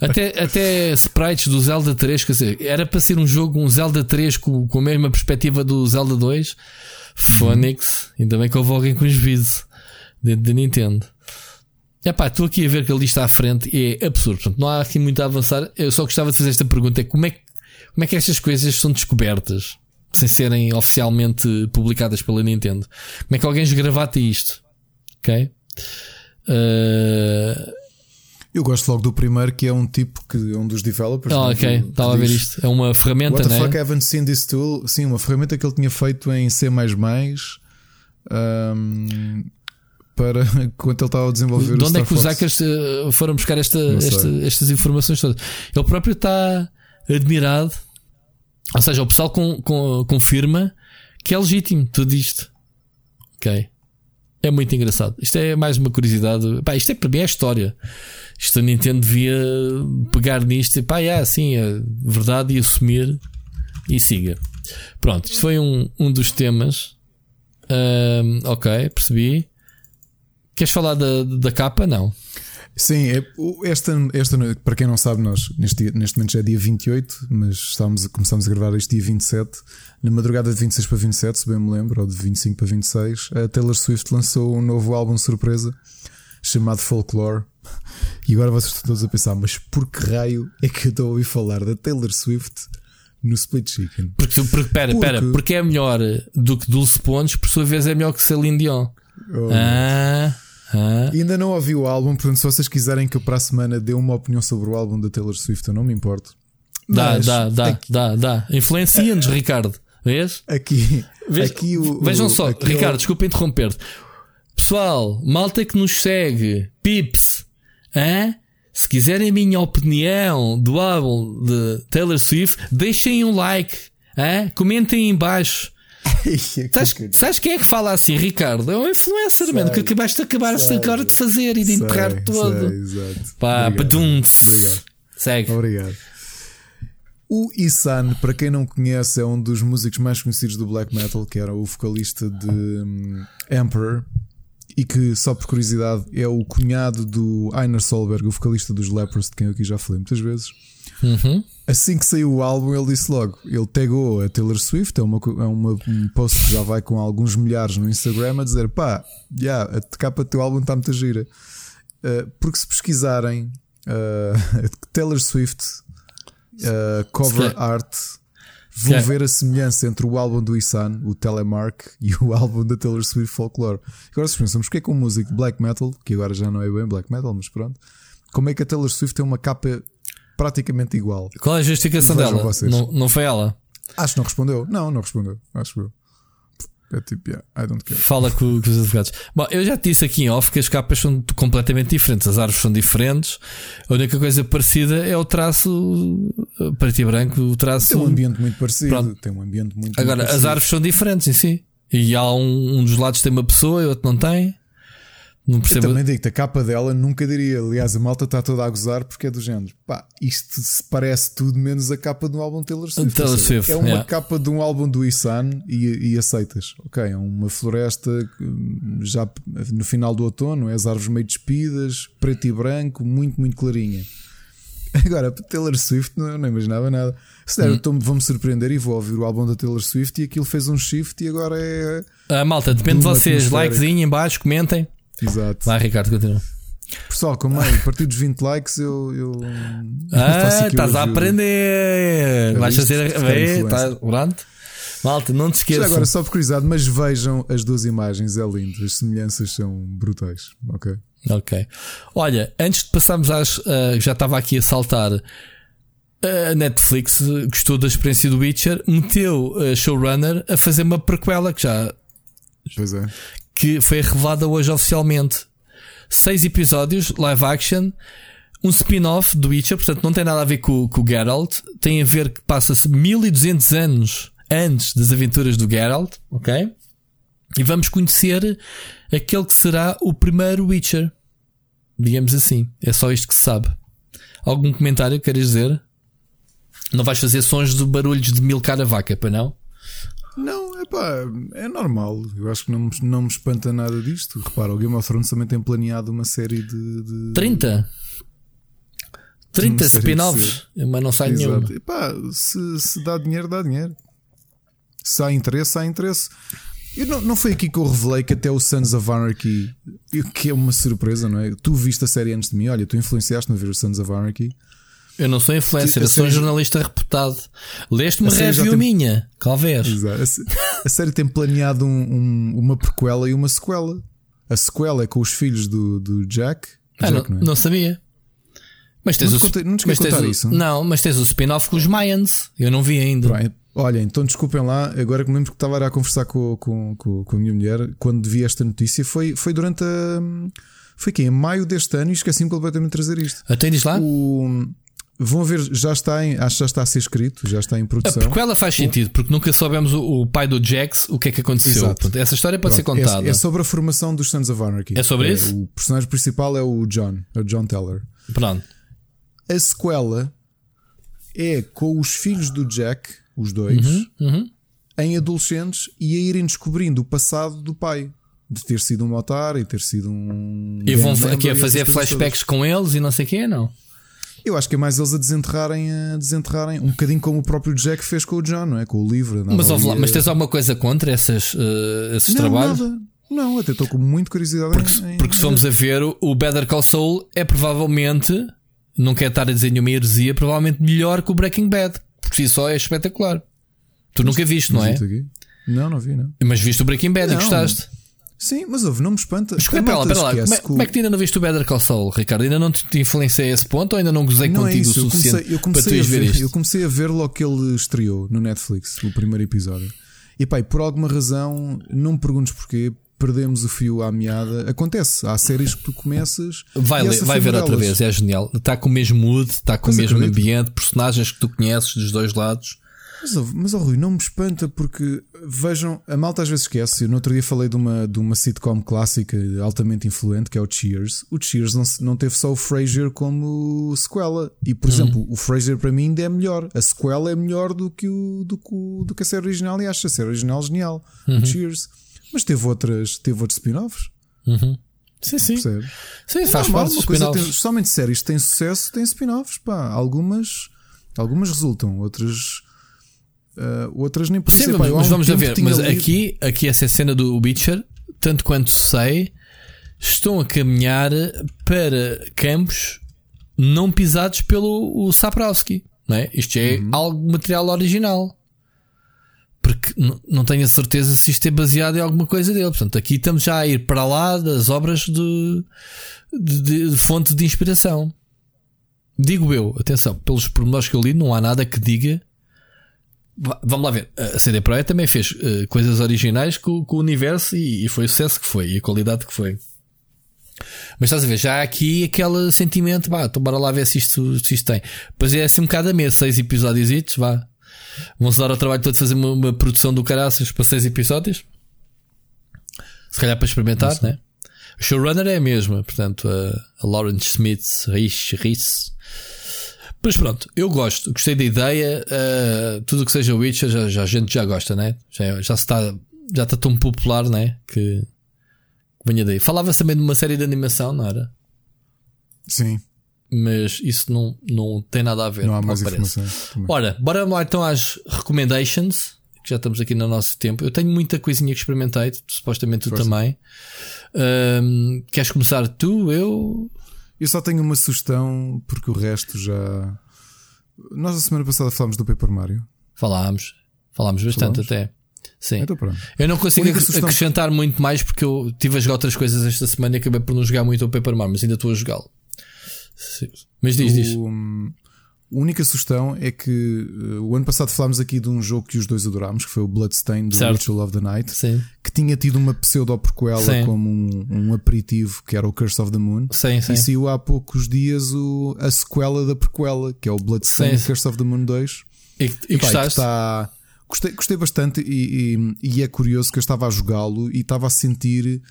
até, até sprites do Zelda 3, quer dizer, era para ser um jogo, um Zelda 3 com, com a mesma perspectiva do Zelda 2. Phonics, ainda bem que houve alguém com os vídeos dentro da Nintendo. Epá, estou aqui a ver que ele está à frente é absurdo. Portanto, não há aqui muito a avançar. Eu só gostava de fazer esta pergunta: é como é, que- como é que estas coisas são descobertas sem serem oficialmente publicadas pela Nintendo? Como é que alguém esgravata isto? Ok? Uh, Eu gosto logo do primeiro, que é um tipo que é um dos developers. Ah, né, ok, que- que estava a ver diz, isto. É uma ferramenta, What the né? fuck, I haven't seen this tool. Sim, uma ferramenta que ele tinha feito em C ahm, para quando ele estava a desenvolver De onde é que os hackers eh, foram buscar esta, esta- estas informações todas? Ele próprio está admirado, ou seja, o pessoal com- com- confirma que é legítimo tudo isto. Ok. É muito engraçado. Isto é mais uma curiosidade. Pá, isto é para mim é história. Isto a Nintendo devia pegar nisto e pá, é assim, é verdade e assumir e siga. Pronto, isto foi um, um dos temas. Ahm, ok, percebi. Queres falar da, da capa? Não. Sim, é, esta, esta noite, para quem não sabe, nós neste, neste momento já é dia 28, mas estávamos, a- começámos a gravar este dia 27. Na madrugada de 26 para 27, se bem me lembro, ou de 25 para 26, a Taylor Swift lançou um novo álbum surpresa chamado Folklore. E agora vocês estão todos a pensar, mas por que raio é que eu estou a ouvir falar da Taylor Swift no Split Chicken? Porque, porque, pera, Porque- pera, porque é melhor do que Dulce Pontes, por sua vez é melhor que Celine Dion. Oh, Ah, ah. Ainda não ouvi o álbum, portanto, se vocês quiserem que eu para a semana dê uma opinião sobre o álbum da Taylor Swift, eu não me importo. Dá, dá, dá, aqui- dá, dá. Influencia-nos, Ricardo. Vês? Aqui, Vês- aqui o, Vejam só, aqui Ricardo, o- desculpa interromper-te. Pessoal, malta que nos segue, pips, hã? se quiserem a minha opinião do álbum de Taylor Swift, deixem um like, hã? comentem aí em baixo. Sabes, sabes quem é que fala assim, Ricardo? É um influencer, mano, que acabaste de acabar agora de fazer e de enterrar Sei, todo. sei, exato. Pá, Obrigado. Obrigado. Segue. Obrigado. O Isan, para quem não conhece, é um dos músicos mais conhecidos do black metal, que era o vocalista de hum, Emperor, e que, só por curiosidade, é o cunhado do Einar Solberg, o vocalista dos Lepers, de quem eu aqui já falei muitas vezes. Uhum. Assim que saiu o álbum, ele disse logo: ele tagou a Taylor Swift, é, uma, é uma, um post que já vai com alguns milhares no Instagram a dizer: pá, já, a capa do teu álbum está muito gira. Uh, porque se pesquisarem uh, Taylor Swift uh, cover calhar- art, vão calhar- ver a semelhança entre o álbum do Isan, o Telemark, e o álbum da Taylor Swift Folklore. Agora, se pensamos, porque é que um músico de black metal, que agora já não é bem black metal, mas pronto, como é que a Taylor Swift tem uma capa praticamente igual? Qual é a justificação dela? Não, não foi ela? Acho que não respondeu. Não, não respondeu. Acho eu. É tipo, yeah, I don't care. Fala com, com os advogados. Bom, eu já te disse aqui em off que as capas são completamente diferentes, as árvores são diferentes. A única coisa parecida é o traço uh, preto e branco, o traço. Tem um ambiente muito parecido. Pronto. Tem um ambiente muito Agora, muito as árvores são diferentes em si. E há um, um dos lados tem uma pessoa e outro não tem. Não Eu percebo. também digo-te, a capa dela nunca diria. Aliás, a malta está toda a gozar porque é do género. Pá, isto se parece tudo menos a capa de um álbum Taylor Swift. Taylor Swift, é uma yeah. capa de um álbum do Isan e, e aceitas. Ok, é uma floresta hum, já no final do outono, é as árvores meio despidas, preto e branco, muito, muito clarinha. Agora, Taylor Swift não, não imaginava nada. Se der, Hum. eu vou-me surpreender e vou ouvir o álbum da Taylor Swift e aquilo fez um shift e agora é. Ah, malta, depende de vocês. Likezinho em baixo, comentem. Exato. Vai, Ricardo, continua. Pessoal, como é, a partir dos 20 likes eu. eu Ah, estás a aprender. Vais fazer. Tá, pronto. Malta, não te esqueças. agora, só por curiosidade, mas vejam as duas imagens, é lindo. As semelhanças são brutais. Ok. Ok. Olha, antes de passarmos às. ah, já estava aqui a saltar. A Netflix gostou da experiência do Witcher, meteu a showrunner a fazer uma prequela que já Pois é. Que foi revelada hoje oficialmente. Seis episódios, live action, um spin-off do Witcher, portanto não tem nada a ver com, com o Geralt, tem a ver que passa-se 1200 anos antes das aventuras do Geralt, ok? E vamos conhecer aquele que será o primeiro Witcher. Digamos assim. É só isto que se sabe. Algum comentário queres dizer? Não vais fazer sons de barulhos de mil cara vaca, para não? Não, é pá, é normal. Eu acho que não, me- não me espanta nada disto. Repara, o Game of Thrones também tem planeado uma série de. de... 30? 30 Uma série de spin-offs, mas não sai nenhum. Exato. E pá, se, se dá dinheiro, dá dinheiro. Se há interesse, há interesse. Eu não, não foi aqui que eu revelei que até o Sons of Anarchy, que é uma surpresa, não é? Tu viste a série antes de mim, olha, tu influenciaste-me a ver o Sons of Anarchy. Eu não sou influencer, eu sou um jornalista reputado. Leste uma A série já review tem- minha, talvez. Exato. A, sé- a série tem planeado um- um- uma prequela e uma sequela. A sequela é com os filhos do, do Jack. Ah, Jack, não, não é? não sabia. Mas tens Não o, te contei- não te mas tens contar o- isso? Não, mas tens o spin-off com os Mayans. Eu não vi ainda. Bem, olha, então desculpem lá, agora que me lembro que estava a conversar com, com, com, com a minha mulher quando vi esta notícia, foi, foi durante a. Foi que em maio deste ano e esqueci-me completamente de trazer isto. Até diz lá. O, vão ver, já está em, acho que já está a ser escrito, já está em A produção. prequela faz sentido, porque nunca soubemos o, o pai do Jax o que é que aconteceu. Portanto, essa história pode ser Pronto, é- contada. É, sobre a formação dos Sons of Anarchy. É sobre isso? O personagem principal é o John, é o John Teller. Pronto. A sequela é com os filhos do Jack, os dois, uhum. em adolescentes e a irem descobrindo o passado do pai. De ter sido um otário e ter sido um. E vão aqui member a fazer flashbacks com eles e não sei o quê, não? Eu acho que é mais eles a desenterrarem, a desenterrarem um bocadinho como o próprio Jack fez com o John, não é? Com o livro. Mas, lá, mas tens alguma coisa contra essas, eh, esses não, trabalhos? Nada. Não, até estou com muita curiosidade Porque, em, em- porque se formos a ver, o- Better Call Saul é provavelmente, não quero estar a dizer nenhuma heresia, provavelmente melhor que o Breaking Bad. Por si só é espetacular. Tu nunca viste, não é? Mas aqui? Não, não vi, não. Mas viste o Breaking Bad e Não. gostaste. Sim, mas ouve, não me espanta. Mas A espera lá, lá. Como é, como é que tu ainda não viste o Better Call Saul, Ricardo? Ainda não te, influenciei a esse ponto ou ainda não gozei Não é contigo isso, o eu suficiente comecei, eu para tu comecei a ires ver ver, isto? eu comecei a ver logo que ele estreou no Netflix, o primeiro episódio. E e por alguma razão, não me perguntes porquê, perdemos o fio à meada. Acontece, há séries que tu começas. Vai, ler- vai ver outra vez, é genial. Está com o mesmo mood, está com o mesmo acredito. ambiente, personagens que tu conheces dos dois lados. Mas, mas ó, Rui, não me espanta porque vejam, a malta às vezes esquece. Eu no outro dia falei de uma, de uma sitcom clássica altamente influente que é o Cheers. O Cheers não, não teve só o Frasier como sequela. E por exemplo, o Frasier para mim ainda é melhor. A sequela é melhor do que, o, do, que, do que a série original e acho a série original genial. O Cheers. Mas teve outras, teve outros spin-offs, Sim, sim. percebe? Sim, faz parte dos uma coisa spin-offs. tem, somente séries que têm sucesso têm spin-offs. Algumas Algumas resultam, outras. Uh, outras nem por Sim, mas, mas vamos a ver. Mas lido- aqui, aqui essa cena do Witcher, tanto quanto sei, estão a caminhar para campos não pisados pelo o Saprowski. Não é? Isto é Uhum. algo material original. Porque não tenho a certeza se isto é baseado em alguma coisa dele. Portanto, aqui estamos já a ir para lá das obras de, de, de- de fonte de inspiração. Digo eu, atenção, pelos pormenores que eu li, não há nada que diga Vamos lá ver. A CD Projekt também fez eh, coisas originais com, com o universo e, e foi o sucesso que foi e a qualidade que foi. Mas estás a ver, já há aqui aquele sentimento, vá, então bora lá ver se isto, se isto tem. Pois é assim um bocado a mês, seis episódios, vá. Vão-se dar ao trabalho todo de fazer uma, uma produção do caraças para seis episódios. Se calhar para experimentar, né? O showrunner é a mesma, portanto, a, a Lawrence Smith, Rich, Rich. Mas pronto, eu gosto, gostei da ideia. uh, tudo o que seja Witcher, já, já, a gente já gosta, né? Já, já está, já está tão popular, né? Que venha daí. Falava-se também de uma série de animação, não era? Sim, Mas isso não, não tem nada a ver. não há mais também. Ora, bora lá então às recommendations. Que já estamos aqui no nosso tempo. Eu tenho muita coisinha que experimentei, supostamente tu Força. também. Ahm, queres começar tu? Eu. Eu só tenho uma sugestão, porque o resto já. Nós a semana passada falámos do Paper Mario. Falámos. Falámos bastante Falámos? até. Sim. Então. Eu não consigo A única ac- sugestão- acrescentar muito mais porque eu tive a jogar outras coisas esta semana e acabei por não jogar muito o Paper Mario, mas ainda estou a jogá-lo. Sim. Mas diz, diz. O, hum, a única sugestão é que uh, o ano passado falámos aqui de um jogo que os dois adorámos, que foi o Bloodstain do Certo. Ritual of the Night, Sim, que tinha tido uma pseudo-prequela como um, um aperitivo, que era o Curse of the Moon. sim, sim. E saiu há poucos dias o, a sequela da prequela, que é o Bloodstain Sim. Curse of the Moon 2. E, e e que gostaste? está- Gostei, gostei bastante e, e- e é curioso que eu estava a jogá-lo e estava a sentir.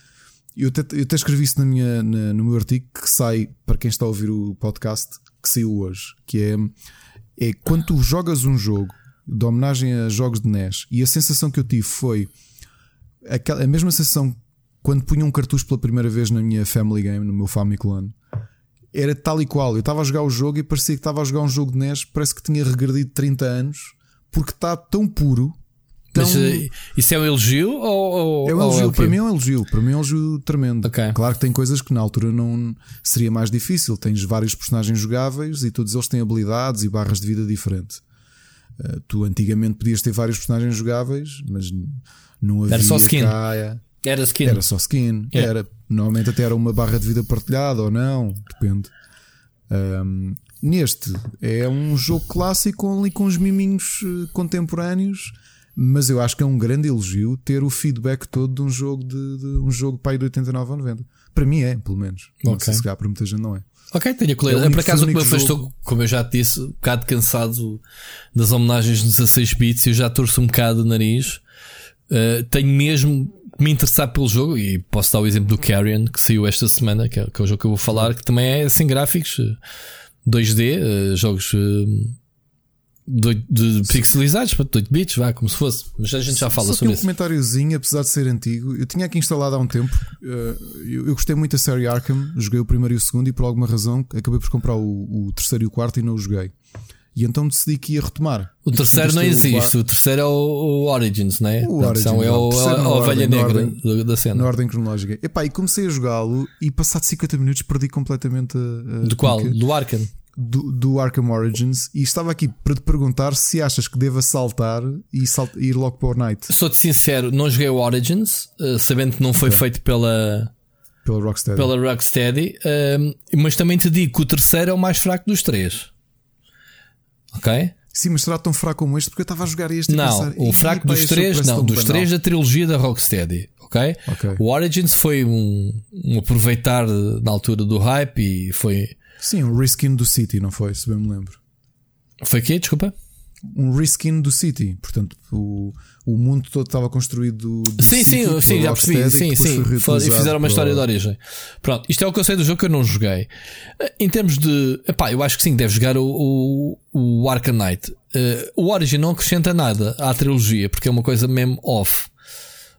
Eu até, eu até escrevi isso na minha, na- no meu artigo que sai para quem está a ouvir o podcast, que saiu hoje, que é, é quando tu jogas um jogo de homenagem a jogos de NES e a sensação que eu tive foi aquela, a mesma sensação quando punha um cartucho pela primeira vez na minha Family Game, no meu Famiclone. Era tal e qual. Eu estava a jogar o jogo e parecia que estava a jogar um jogo de NES, parece que tinha regredido 30 anos, porque está tão puro. Tão... Mas eh, isso é um elogio ou, ou É um elogio, quê? para mim é um elogio, para mim é um elogio tremendo. Ok. Claro que tem coisas que na altura não seria mais difícil. Tens vários personagens jogáveis e todos eles têm habilidades e barras de vida diferente. Uh, tu antigamente podias ter vários personagens jogáveis, mas não havia Era só skin. cá- é, Era skin. Era só skin. Yeah. Era. Normalmente até era uma barra de vida partilhada ou não, depende. Um, neste é um jogo clássico ali com os miminhos eh, contemporâneos, mas eu acho que é um grande elogio ter o feedback todo de um jogo de, de um jogo pai de 89 ou 90. Para mim é, pelo menos. Não sei se calhar para muita gente não é. Ok, tenho a colher. É Por acaso, como eu, único estou, jogo. como eu já te disse, um bocado cansado das homenagens de 16 bits, eu já torço um bocado o nariz. Uh, tenho mesmo me interessar pelo jogo e posso dar o exemplo do Carrion que saiu esta semana, que é, que é o jogo que eu vou falar, que também é sem gráficos, uh, 2D, uh, jogos uh, de, de pixelizados, para 8 bits, vá, como se fosse. Mas a gente já fala Só sobre um isso. comentáriozinho, apesar de ser antigo, eu tinha aqui instalado há um tempo. eh, Eu, eu gostei muito da série Arkham, joguei o primeiro e o segundo, e por alguma razão acabei por comprar o, o terceiro e o quarto e não o joguei. E então decidi que ia retomar. O terceiro não o existe, o terceiro é o, o Origins, né? O Origins, é o, o terceiro a, a ovelha negra ordem. da- cena. Na ordem cronológica. Epá, e comecei a jogá-lo e passado 50 minutos perdi completamente a, a Do qual? Do Arkham. Do, do Arkham Origins e estava aqui para te perguntar se achas que deva saltar e sal- ir logo para o Night Sou-te sincero, não joguei o Origins, eh, sabendo que não foi feito pela, pela Rocksteady. pela Rocksteady, eh, mas também te digo que o terceiro é o mais fraco dos três. Ok? Sim, mas será tão fraco como este porque eu estava a jogar este e Não, pensar, o "Ih, fraco dos três, não, dos banal." três da trilogia da Rocksteady. Ok? Ok. O Origins foi um, um aproveitar de- na altura do hype e foi. Sim, um reskin do City, não foi? Se bem me lembro. Foi o quê? Desculpa? Um reskin do City, portanto, o, o mundo todo estava construído. Do Sim, City sim, sim, já percebi. Sim, que sim. E fizeram uma para- história de origem. Pronto, isto é o conceito do jogo que eu não joguei. Em termos de. Epá, eu acho que sim, deve jogar o, o, o Arkham Knight. Eh, o Origin não acrescenta nada à trilogia, porque é uma coisa mesmo off.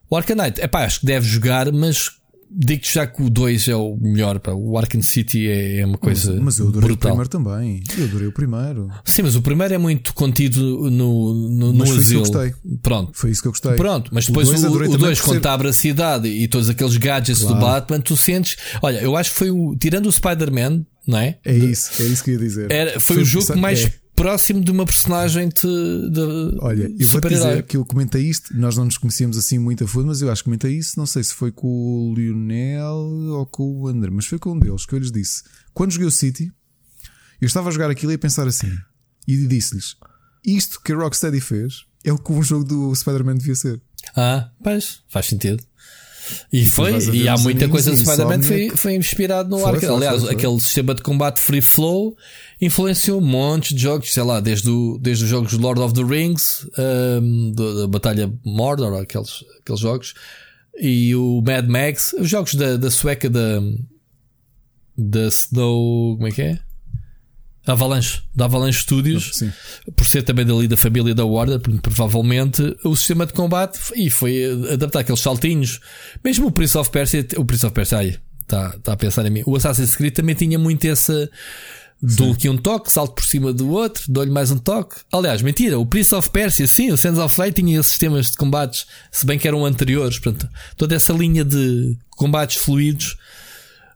O Arkham Knight, epá, acho que deve jogar, mas digo já que o 2 é o melhor. Pá. O Arkham City é, é uma coisa mas, mas eu adorei brutal. o primeiro também. Eu adorei o primeiro. Sim, mas o primeiro é muito contido no, no, Mas no foi isso que eu asilo. gostei. Pronto. Foi isso que eu gostei. Pronto, mas depois o adorei 2, também dois, por quando ser- abre a cidade e todos aqueles gadgets do Claro. Batman, tu sentes. Olha, eu acho que foi o. Tirando o Spider-Man, não é? É isso, é isso que eu ia dizer. Era, foi, o jogo sabe- mais é. Próximo de uma personagem de, de Olha, eu vou dizer que eu comentei isto, nós não nos conhecíamos assim muito a fundo, mas eu acho que comentei isso, não sei se foi com o Lionel ou com o André, mas foi com um deles que eu lhes disse. Quando joguei o City, eu estava a jogar aquilo e a pensar assim, e disse-lhes: Isto que a Rocksteady fez é o que um jogo do Spider-Man devia ser. Ah, pois, faz sentido. E foi, e há muita coisa e Spider-Man foi, foi inspirado no Foi, foi, Aliás, foi, aquele sistema de combate free flow influenciou um monte de jogos, sei lá, desde, o, desde os jogos Lord of the Rings, um, do- da Batalha Mordor, aqueles, aqueles jogos, e o Mad Max, os jogos da, da sueca da, da Snow. Como é que é? Avalanche, da Avalanche Studios Sim. por ser também dali da família da Warner, provavelmente o sistema de combate e foi adaptar aqueles saltinhos. Mesmo o Prince of Persia, o Prince of Persia, ai, está tá a pensar em mim. O Assassin's Creed também tinha muito essa. Dou aqui um toque, salto por cima do outro, dou-lhe mais um toque. Aliás, mentira, o Prince of Persia, sim, o Sands of Fate tinha esses sistemas de combates, se bem que eram anteriores. Portanto, toda essa linha de combates fluidos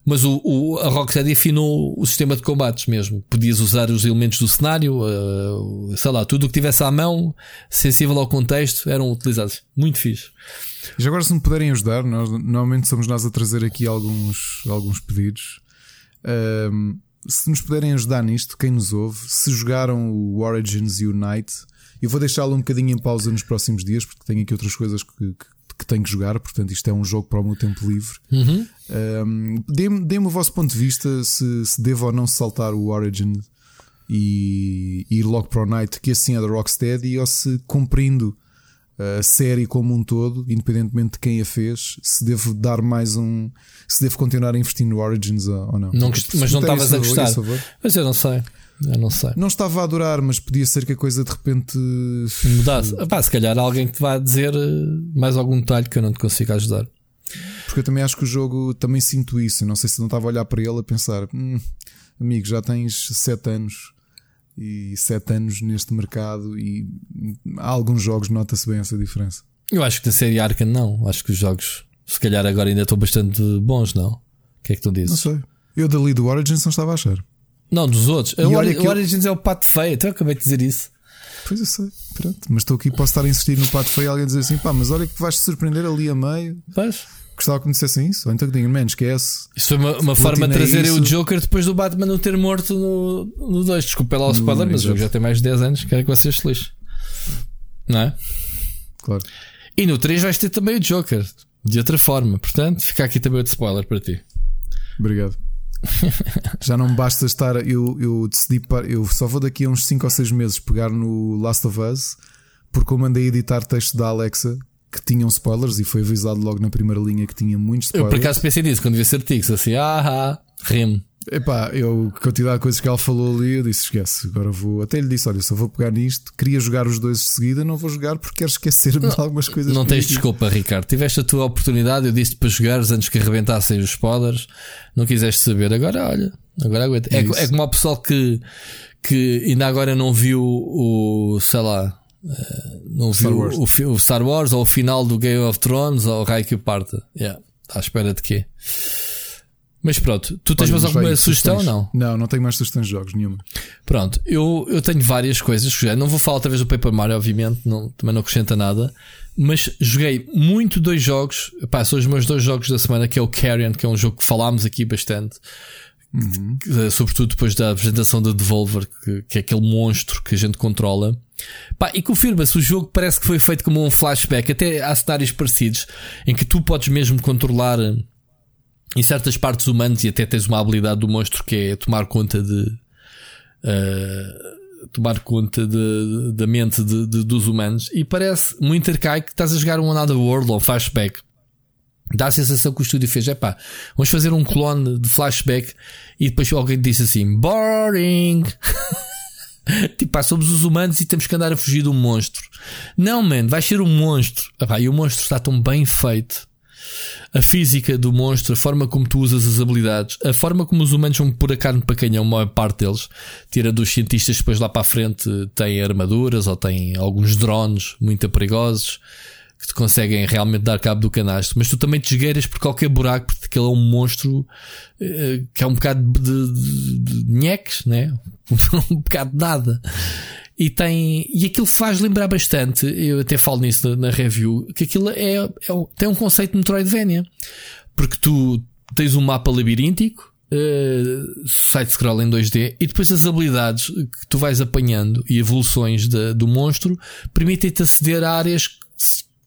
mas o, o, a Rocksteady afinou o sistema de combates mesmo. Podias usar os elementos do cenário, uh, sei lá, tudo o que tivesse à mão, sensível ao contexto, eram utilizados. Muito fixe. Já agora, se me puderem ajudar, nós, normalmente somos nós a trazer aqui alguns, alguns pedidos. Ahm, se nos puderem ajudar nisto, quem nos ouve, se jogaram o Origins e Night, eu vou deixá-lo um bocadinho em pausa nos próximos dias, porque tenho aqui outras coisas que, que, que tenho que jogar. Portanto, isto é um jogo para o meu tempo livre. Uhum. Um, Dê-me dê-me o vosso ponto de vista se, se devo ou não saltar o Origin e, e ir logo para o Night, que assim é da Rocksteady, ou se compreendo a série como um todo, independentemente de quem a fez, se devo dar mais um. Se devo continuar a investir no Origins ou não. Não mas não estavas a gostar. Mas eu não sei. Eu não sei. Não estava a adorar, mas podia ser que a coisa de repente. Mudasse. Pá, se calhar alguém que te vá dizer eh, mais algum detalhe que eu não te consigo ajudar. Porque eu também acho que o jogo também sinto isso. Eu não sei se não estava a olhar para ele a pensar, "Hum, amigo, já tens 7 anos e 7 anos neste mercado e há alguns jogos nota-se bem essa diferença. Eu acho que da série Arkham não. Acho que os jogos, se calhar agora ainda estão bastante bons, não? O que é que tu dizes? Não sei. Eu dali do Origins não estava a achar. Não, dos outros. E O, olha que o Origins é o pato feio. Então eu acabei de dizer isso. Pois eu sei, pronto. Mas estou aqui, posso estar a insistir no pato feio e alguém dizer assim, pá, mas olha que vais te surpreender ali a meio. Pois. Gostava que me dissessem isso. Ou então que digam, man, esquece. Isto foi uma, uma forma de trazer o isso. Joker depois do Batman não ter morto no 2. Desculpa lá o spoiler, mas o jogo já tem mais de 10 anos. Quero que vocês se lixem. Não é? Claro. E no 3 vais ter também o Joker. De outra forma. Portanto, fica aqui também outro spoiler para ti. Obrigado. Já não me basta estar. Eu, eu decidi. pa- Eu só vou daqui a uns 5 ou 6 meses pegar no Last of Us porque eu mandei editar texto da Alexa que tinham spoilers e foi avisado logo na primeira linha que tinha muitos Eu por spoilers. acaso pensei nisso quando vi esse artigo. Assim, ah, ah, rimo. Epá, eu, quantidade de coisas que ela falou ali, eu disse: esquece, agora vou. Até lhe disse: olha, só vou pegar nisto. Queria jogar os dois de seguida, não vou jogar porque quero esquecer-me de algumas coisas. Não tens desculpa, Ricardo. Tiveste a tua oportunidade, eu disse para jogares antes que arrebentassem os spoilers. Não quiseste saber. Agora, olha, agora aguenta. É, É é como o pessoal que, que ainda agora não viu o, sei lá, eh, não Star viu o, o Star Wars ou o final do Game of Thrones ou o raio que parta. Yeah. À espera de quê? Mas pronto, tu tens Olha, mais alguma sugestão ou não? Não, não tenho mais sugestões de jogos, nenhuma. Pronto, eu, eu tenho várias coisas. que joguei. Não vou falar outra vez do Paper Mario, obviamente, não, também não acrescenta nada. Mas joguei muito dois jogos. Pá, são os meus dois jogos da semana, que é o Carrion, que é um jogo que falámos aqui bastante. Que, eh, Sobretudo depois da apresentação da Devolver, que, que é aquele monstro que a gente controla. Pá, e confirma-se, o jogo parece que foi feito como um flashback. Até há cenários parecidos em que tu podes mesmo controlar eh, em certas partes humanas e até tens uma habilidade do monstro que é tomar conta de uh, tomar conta de- da mente de- de- dos humanos e parece muito arcaico que estás a jogar um Another World ou flashback. Dá a sensação que o estúdio fez, é pá, vamos fazer um clone de flashback e depois alguém disse assim, boring. tipo, pá, somos os humanos e temos que andar a fugir de um monstro. Não, man, vai ser um monstro. Epá, e o monstro está tão bem feito. A física do monstro, a forma como tu usas as habilidades, a forma como os humanos vão pôr a carne para canhão, a maior parte deles, tira dos cientistas depois lá para a frente têm armaduras ou têm alguns drones muito perigosos que te conseguem realmente dar cabo do canastro, mas tu também te esgueiras por qualquer buraco, porque aquele é um monstro uh, que é um bocado de, de, de, de nheques, né? um bocado de nada. E tem, e aquilo faz lembrar bastante, eu até falo nisso na, review, que aquilo é, é, tem um conceito de Metroidvania. Porque tu tens um mapa labiríntico, uh, side-scroll em 2D, e depois as habilidades que tu vais apanhando e evoluções de, do monstro permitem-te aceder a áreas que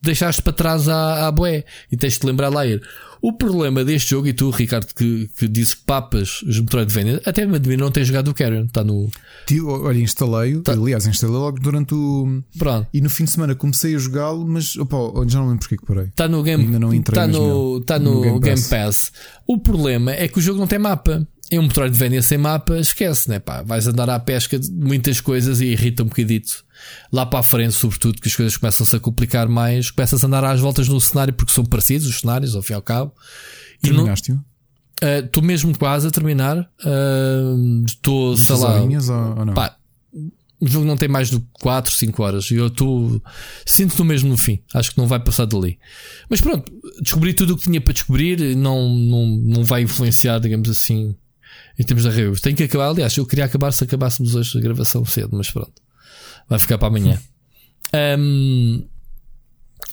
deixaste para trás à, à boé. E tens de lembrar lá ir. O problema deste jogo, e tu, Ricardo, que, que disse papas os Metroidvania, até me admiro não ter jogado o Carrion, está no. Olha, instalei-o, tá. aliás, instalei logo durante o. Pronto. E no fim de semana comecei a jogá-lo, mas opa, já não lembro porque que parei. Está no Game, Ainda não entrei, tá no, tá no, no Game, Game Pass. Pass. O problema é que o jogo não tem mapa. Em um Metroidvania sem mapa, esquece, né? Pá, vais andar à pesca de muitas coisas e irrita um bocadito lá para a frente, sobretudo, que as coisas começam-se a complicar mais, começas a andar às voltas no cenário porque são parecidos os cenários, ao fim e ao cabo. Terminaste-o? Estou uh, mesmo quase a terminar. Estou, uh, sei lá. Ou, ou não? Pá, o jogo não tem mais de 4, 5 horas e eu estou. Sinto-no mesmo no fim. Acho que não vai passar dali. Mas pronto, descobri tudo o que tinha para descobrir. Não, não, não vai influenciar, digamos assim, em termos de reviews. Tenho que acabar. Aliás, eu queria acabar se acabássemos hoje a gravação cedo, mas pronto vai ficar para amanhã. Um,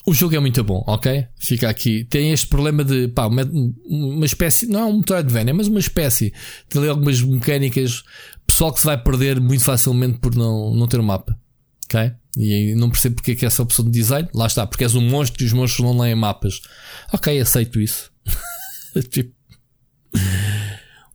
o jogo é muito bom, ok? Fica aqui. Tem este problema de pá, uma, uma espécie, não é um Metroidvania, mas uma espécie. Tem ali algumas mecânicas. Pessoal que se vai perder muito facilmente por não, não ter um mapa, ok? E não percebo porque é que essa opção de design. Lá está, porque és um monstro e os monstros não leem mapas. Ok, aceito isso. tipo.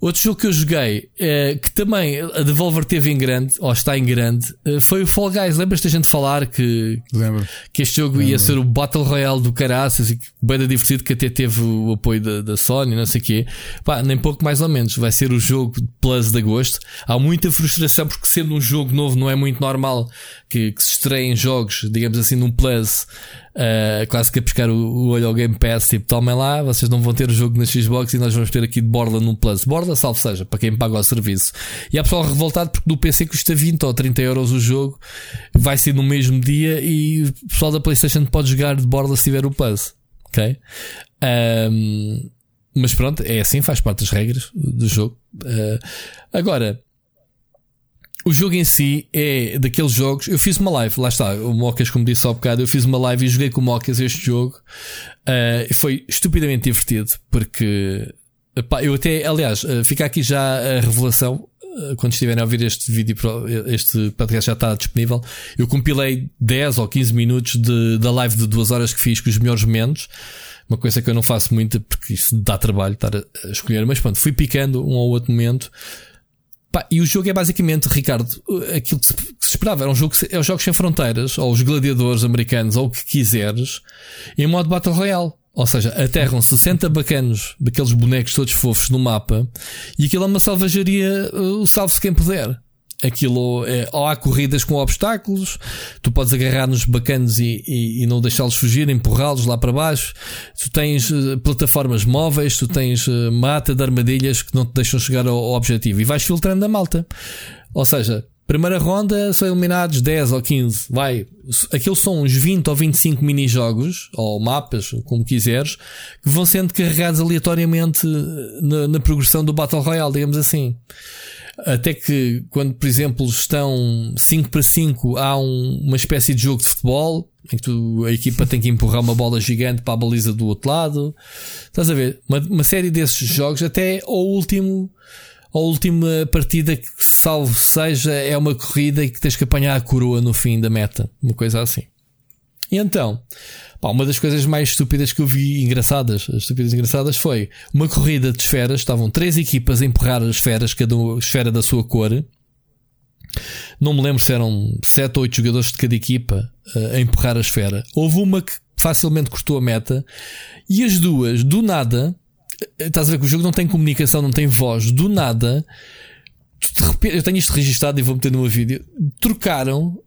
Outro jogo que eu joguei, eh, que também a Devolver teve em grande, ou está em grande, eh, foi o Fall Guys. Lembras-te a gente falar que, Lembro. que este jogo Lembro. ia ser o Battle Royale do caraças e bem divertido que até teve o apoio da, da Sony, não sei o quê. Pá, nem pouco mais ou menos. Vai ser o jogo Plus de agosto. Há muita frustração porque sendo um jogo novo não é muito normal que, que se estreiem jogos, digamos assim, num Plus uh, quase que a pescar o, o, olho ao Game Pass, tipo, tomem lá, vocês não vão ter o jogo na Xbox e nós vamos ter aqui de borda num Plus. Borda, salvo seja, para quem paga o serviço. E há pessoal revoltado porque no PC custa 20 ou 30 euros o jogo, vai ser no mesmo dia e o pessoal da PlayStation pode jogar de borda se tiver o Plus. Ok? Um, mas pronto, é assim, faz parte das regras do jogo. Uh, agora, o jogo em si é daqueles jogos. Eu fiz uma live, lá está, o Mocas, como disse há bocado, eu fiz uma live e joguei com o Mocas este jogo. Uh, foi estupidamente divertido, porque epá, eu até, aliás, uh, fica aqui já a revelação. Uh, quando estiverem a ouvir este vídeo, este podcast já está disponível. Eu compilei 10 ou 15 minutos de, da live de 2 horas que fiz com os melhores momentos. Uma coisa que eu não faço muito porque isso dá trabalho estar a escolher, mas pronto, fui picando um ou outro momento. Pá, e o jogo é basicamente, Ricardo, aquilo que se, esperava. Era um jogo, é os Jogos Sem Fronteiras, ou os Gladiadores Americanos, ou o que quiseres, em modo Battle Royale. Ou seja, aterram 60 bacanos daqueles bonecos todos fofos no mapa e aquilo é uma salvajaria, uh, o salve-se quem puder. Aquilo é, ou há corridas com obstáculos, tu podes agarrar nos bacanos e, e, e não deixá-los fugir, empurrá-los lá para baixo. Tu tens uh, plataformas móveis, tu tens uh, mata de armadilhas que não te deixam chegar ao, ao, objetivo e vais filtrando a malta. Ou seja, primeira ronda são eliminados 10 ou 15, vai. Aquilo são uns 20 ou 25 mini-jogos, ou mapas, como quiseres, que vão sendo carregados aleatoriamente na, na progressão do Battle Royale, digamos assim. Até que, quando, por exemplo, estão 5 para 5, há um, uma espécie de jogo de futebol em que tu, a equipa tem que empurrar uma bola gigante para a baliza do outro lado. Estás a ver? Uma, uma série desses jogos, até ao último, a última partida que, salvo seja, é uma corrida e que tens que apanhar a coroa no fim da meta. Uma coisa assim. E então, pá, uma das coisas mais estúpidas que eu vi, engraçadas, estúpidas engraçadas, foi uma corrida de esferas. Estavam três equipas a empurrar as esferas, cada esfera da sua cor. Não me lembro se eram sete ou oito jogadores de cada equipa uh, a empurrar a esfera. Houve uma que facilmente cortou a meta e as duas, do nada, eh, estás a ver que o jogo não tem comunicação, não tem voz, do nada, eu tenho isto registado e vou meter meu vídeo, trocaram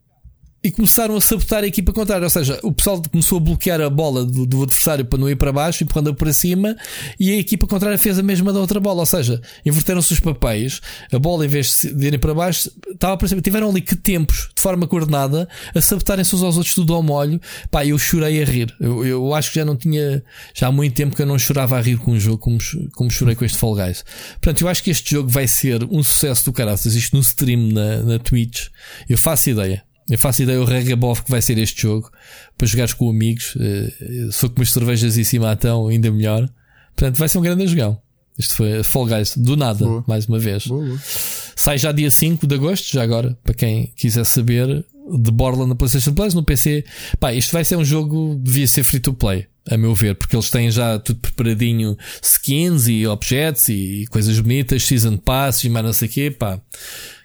e começaram a sabotar a equipa contrária. Ou seja, o pessoal começou a bloquear a bola do, do adversário para não ir para baixo, empurrando para cima, e a equipa contrária fez a mesma da outra bola. Ou seja, inverteram-se os papéis, a bola, em vez de irem para baixo, estava para cima. Tiveram ali que tempos, de forma coordenada, a sabotarem-se uns aos outros tudo ao molho. Pá, eu chorei a rir. Eu, eu acho que já não tinha, já há muito tempo que eu não chorava a rir com um jogo como, como chorei com este Fall Guys. Portanto, eu acho que este jogo vai ser um sucesso do caraças. Isto no stream na, na Twitch, eu faço ideia. Eu faço ideia o regabov que vai ser este jogo para jogares com amigos. Uh, sou com umas cervejas em cima então, ainda melhor. Portanto, vai ser um grande jogão. Isto foi Fall Guys, do nada, boa. mais uma vez. Boa, boa. Sai já dia 5 de agosto, já agora, para quem quiser saber, de Borla na PlayStation Plus, no PC. Pá, isto vai ser um jogo, devia ser free to play, a meu ver, porque eles têm já tudo preparadinho, skins e objetos e coisas bonitas, season pass e mais não sei o quê, pá.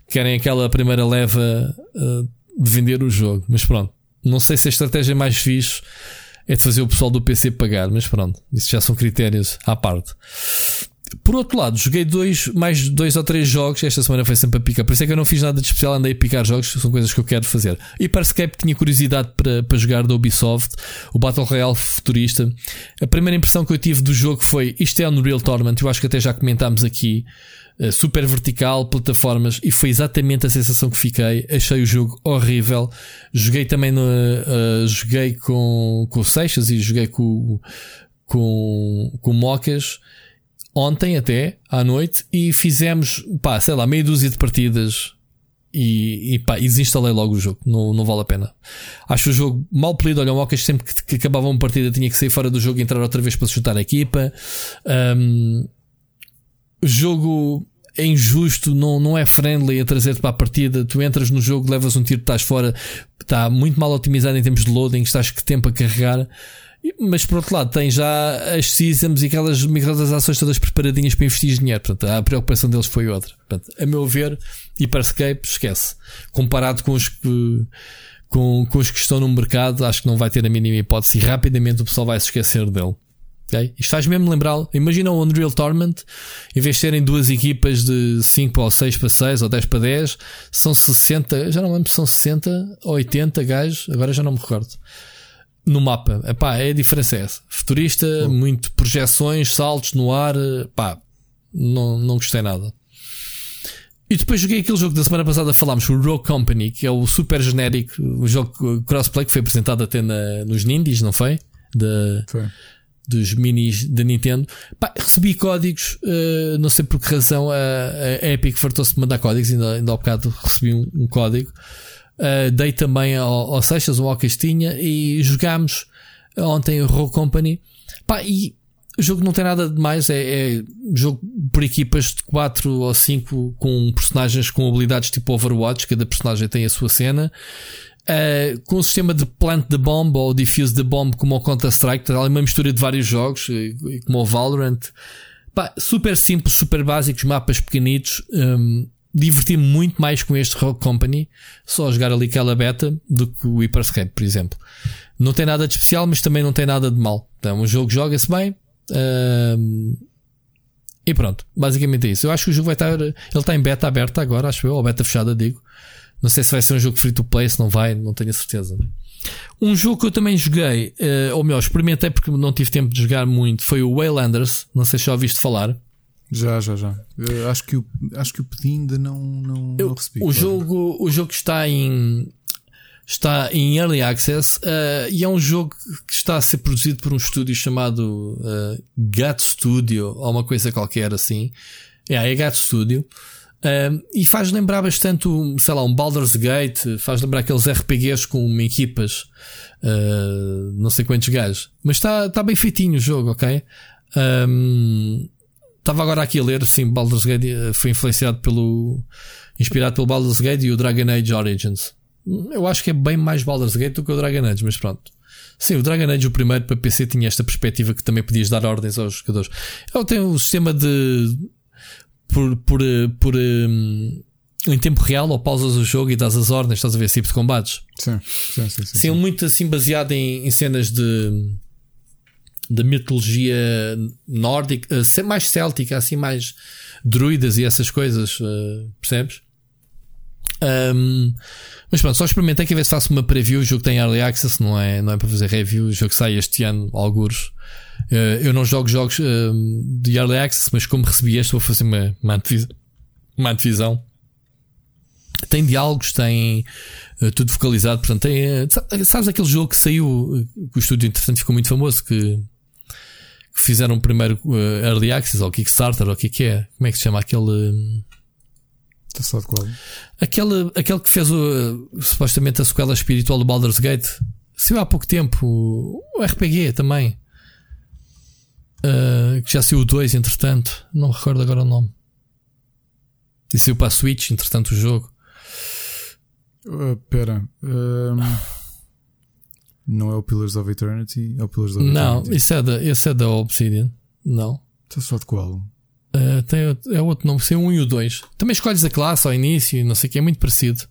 Querem aquela primeira leva uh, vender o jogo. Mas pronto, não sei se a estratégia mais fixe é de fazer o pessoal do PC pagar, mas pronto, isso já são critérios à parte. Por outro lado, joguei dois, mais dois ou três jogos. Esta semana foi sempre a picar. Por isso é que eu não fiz nada de especial, andei a picar jogos, são coisas que eu quero fazer. E para Escape tinha curiosidade para, para jogar da Ubisoft, o Battle Royale futurista. A primeira impressão que eu tive do jogo foi: isto é Unreal Tournament. Eu acho que até já comentámos aqui. Eh, super vertical, plataformas, e foi exatamente a sensação que fiquei. Achei o jogo horrível. Joguei também no, uh, joguei com, com o Seixas e joguei com, com, com Mocas ontem até à noite e fizemos, pá, sei lá, meia dúzia de partidas e, e pá, desinstalei logo o jogo. Não, não vale a pena. Acho o jogo mal polido. Olha, o Mocas sempre que, que acabava uma partida tinha que sair fora do jogo e entrar outra vez para se chutar a equipa. Um, jogo é injusto, não, não é friendly a trazer-te para a partida. Tu entras no jogo, levas um tiro, estás fora, está muito mal otimizado em termos de loading, estás que tempo a carregar. Mas por outro lado, tem já as seasons e aquelas microtransações todas preparadinhas para investir dinheiro. Portanto, a preocupação deles foi outra. Portanto, a meu ver, Hyperscape, esquece. Comparado com os que, com, com os que estão no mercado, acho que não vai ter a mínima hipótese e rapidamente o pessoal vai se esquecer dele. Okay? Isto faz mesmo lembrar. Imagina o Unreal Tournament, em vez de serem duas equipas de 5 ou 6 para 6 ou 10 para 10, são 60, já não lembro se são 60 ou 80 gajos, agora já não me recordo. No mapa, epá, é a diferença é essa. Futurista, oh. muito projeções, saltos no ar, pá, não, não gostei nada. E depois joguei aquele jogo da semana passada falámos, o Rogue Company, que é o super genérico, o jogo crossplay que foi apresentado até na, nos Nindies, não foi? De, foi dos minis da Nintendo. Pá, recebi códigos, uh, não sei por que razão a, a Epic fartou-se de mandar códigos, ainda, ainda há bocado recebi um, um código. Uh, dei também ao, ao Seixas ou ao Castinha e jogámos ontem o Rogue Company. Pá, e o jogo não tem nada de mais, é, é jogo por equipas de 4 ou 5 com personagens com habilidades tipo Overwatch, cada personagem tem a sua cena. Uh, com o sistema de plant the bomb ou diffuse the bomb como o Counter-Strike, tá uma mistura de vários jogos, como o Valorant. Pá, super simples, super básicos, mapas pequenitos. Um, Diverti-me muito mais com este Rogue Company, só a jogar ali aquela beta, do que o Hyperscape, por exemplo. Não tem nada de especial, mas também não tem nada de mal. Então, o jogo joga-se bem. Um, e pronto, basicamente é isso. Eu acho que o jogo vai estar. Ele está em beta aberta agora, acho eu, ou beta fechada, digo. Não sei se vai ser um jogo free to play, se não vai, não tenho a certeza. Um jogo que eu também joguei, uh, ou melhor, experimentei porque não tive tempo de jogar muito, foi o Waylanders. Não sei se já ouviste falar. Já, já, já. Eu acho que o, acho que o pedi ainda não, não, eu, não recebi. O jogo, o jogo está em está em Early Access uh, e é um jogo que está a ser produzido por um estúdio chamado uh, Gat Studio ou uma coisa qualquer assim. É, é Gat Studio. Uh, e faz lembrar bastante, sei lá, um Baldur's Gate, faz lembrar aqueles RPGs com equipas, uh, não sei quantos gajos. Mas está tá bem feitinho o jogo, ok? Estava agora aqui a ler, sim, Baldur's Gate eh, foi influenciado pelo. inspirado pelo Baldur's Gate e o Dragon Age Origins. Eu acho que é bem mais Baldur's Gate do que o Dragon Age, mas pronto. Sim, o Dragon Age, o primeiro para PC, tinha esta perspectiva que também podias dar ordens aos jogadores. Ele tem um sistema de por, por, eh, por um, em tempo real ou pausas o jogo e dás as ordens, estás a ver esse tipo de combates. Sim, sim, sim. sim, sim. muito assim baseado em, em cenas de da mitologia nórdica, uh, mais céltica, assim mais druidas e essas coisas, percebes? Um, Mas pronto, só experimentei que a ver se faço uma preview. O jogo tem early access, não é, não é para fazer review. O jogo sai este ano, alguns. Uh, eu não jogo jogos uh, de early access, mas como recebi este, vou fazer uma, uma, antevisão, uma antevisão. Tem diálogos, tem uh, tudo focalizado. Portanto, tem, sabes aquele jogo que saiu, que o estúdio interessante ficou muito famoso, que, que fizeram primeiro early access, ou Kickstarter, ou o que é que é? Como é que se chama aquele. Está qual? Aquele, aquele que fez o, supostamente a sequela espiritual do Baldur's Gate. Saiu há pouco tempo. O RPG também. Uh, que já saiu o 2, entretanto. Não recordo agora o nome. E saiu para a Switch, entretanto, o jogo. Uh, pera. Um, não é o Pillars of Eternity? É o Pillars of não, Eternity. Isso é da, esse é da Obsidian. Não. Está só de qual? Uh, tem, é outro nome, tem um e o dois. Também escolhes a classe ao início, não sei o que, é muito parecido.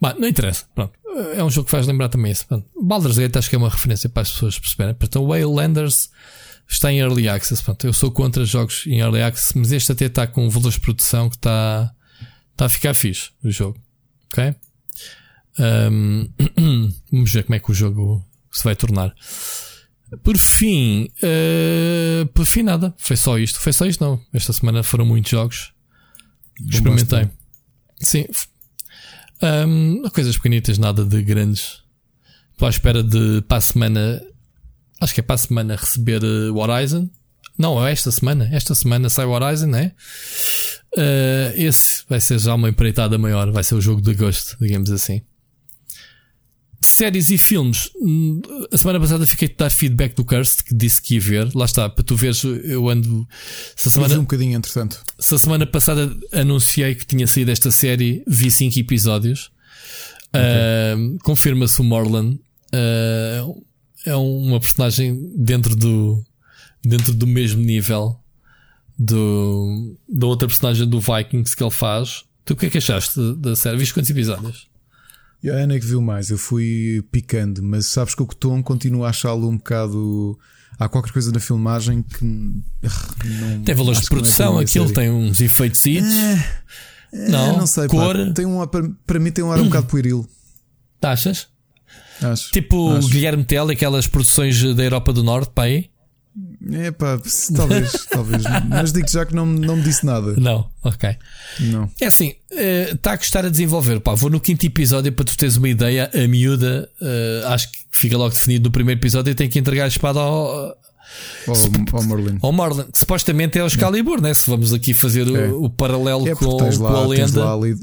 Bah, não interessa, pronto. É um jogo que faz lembrar também isso. Baldur's Gate acho que é uma referência para as pessoas perceberem. Portanto, Waylanders está em Early Access. Eu sou contra jogos em Early Access, mas este até está com um valor de produção que está, está a ficar fixe, o jogo. Ok? Um, vamos ver como é que o jogo se vai tornar. Por fim, uh, por fim nada. Foi só isto. Foi só isto, não. Esta semana foram muitos jogos. Experimentei. Sim. Um, coisas pequenitas, nada de grandes. Estou à espera de para a semana. Acho que é para a semana receber o Horizon. Não, é esta semana. Esta semana sai o Horizon, né? Uh, esse vai ser já uma empreitada maior. Vai ser o jogo de agosto, digamos assim séries e filmes. Hum, a semana passada fiquei a dar feedback do Kirst que disse que ia ver. Lá está, para tu veres, eu ando. Se a semana, um bocadinho, entretanto. Se a semana passada anunciei que tinha saído esta série, vi 5 episódios. Okay. Uh, Confirma-se o Morlan. Uh, é uma personagem dentro do, dentro do mesmo nível do, da outra personagem do Vikings que ele faz. Tu o que é que achaste da série? Viste quantos episódios? E a Ana é que viu mais, eu fui picando, mas sabes que o Tom continua a achá-lo um bocado. Há qualquer coisa na filmagem que não. Tem valores de é produção, é aquilo tem uns efeitos. É, é, não, não sei, cor. Pá, tem um, para, para mim tem um ar um bocado pueril. Achas? Acho. Tipo acho. Guilherme Tell, aquelas produções da Europa do Norte, para aí? É pá, talvez, talvez. Mas digo já que não, não me disse nada. Não, ok. Não. É assim, está uh, a gostar a desenvolver. Pá, vou no quinto episódio para tu teres uma ideia. A miúda, uh, acho que fica logo definido no primeiro episódio. Tem que entregar a espada ao. Ao, ao Merlin. Ao Merlin, que supostamente é o Excalibur, é. né? Se vamos aqui fazer é. o, o, paralelo é com, lá, com a lenda. Ali,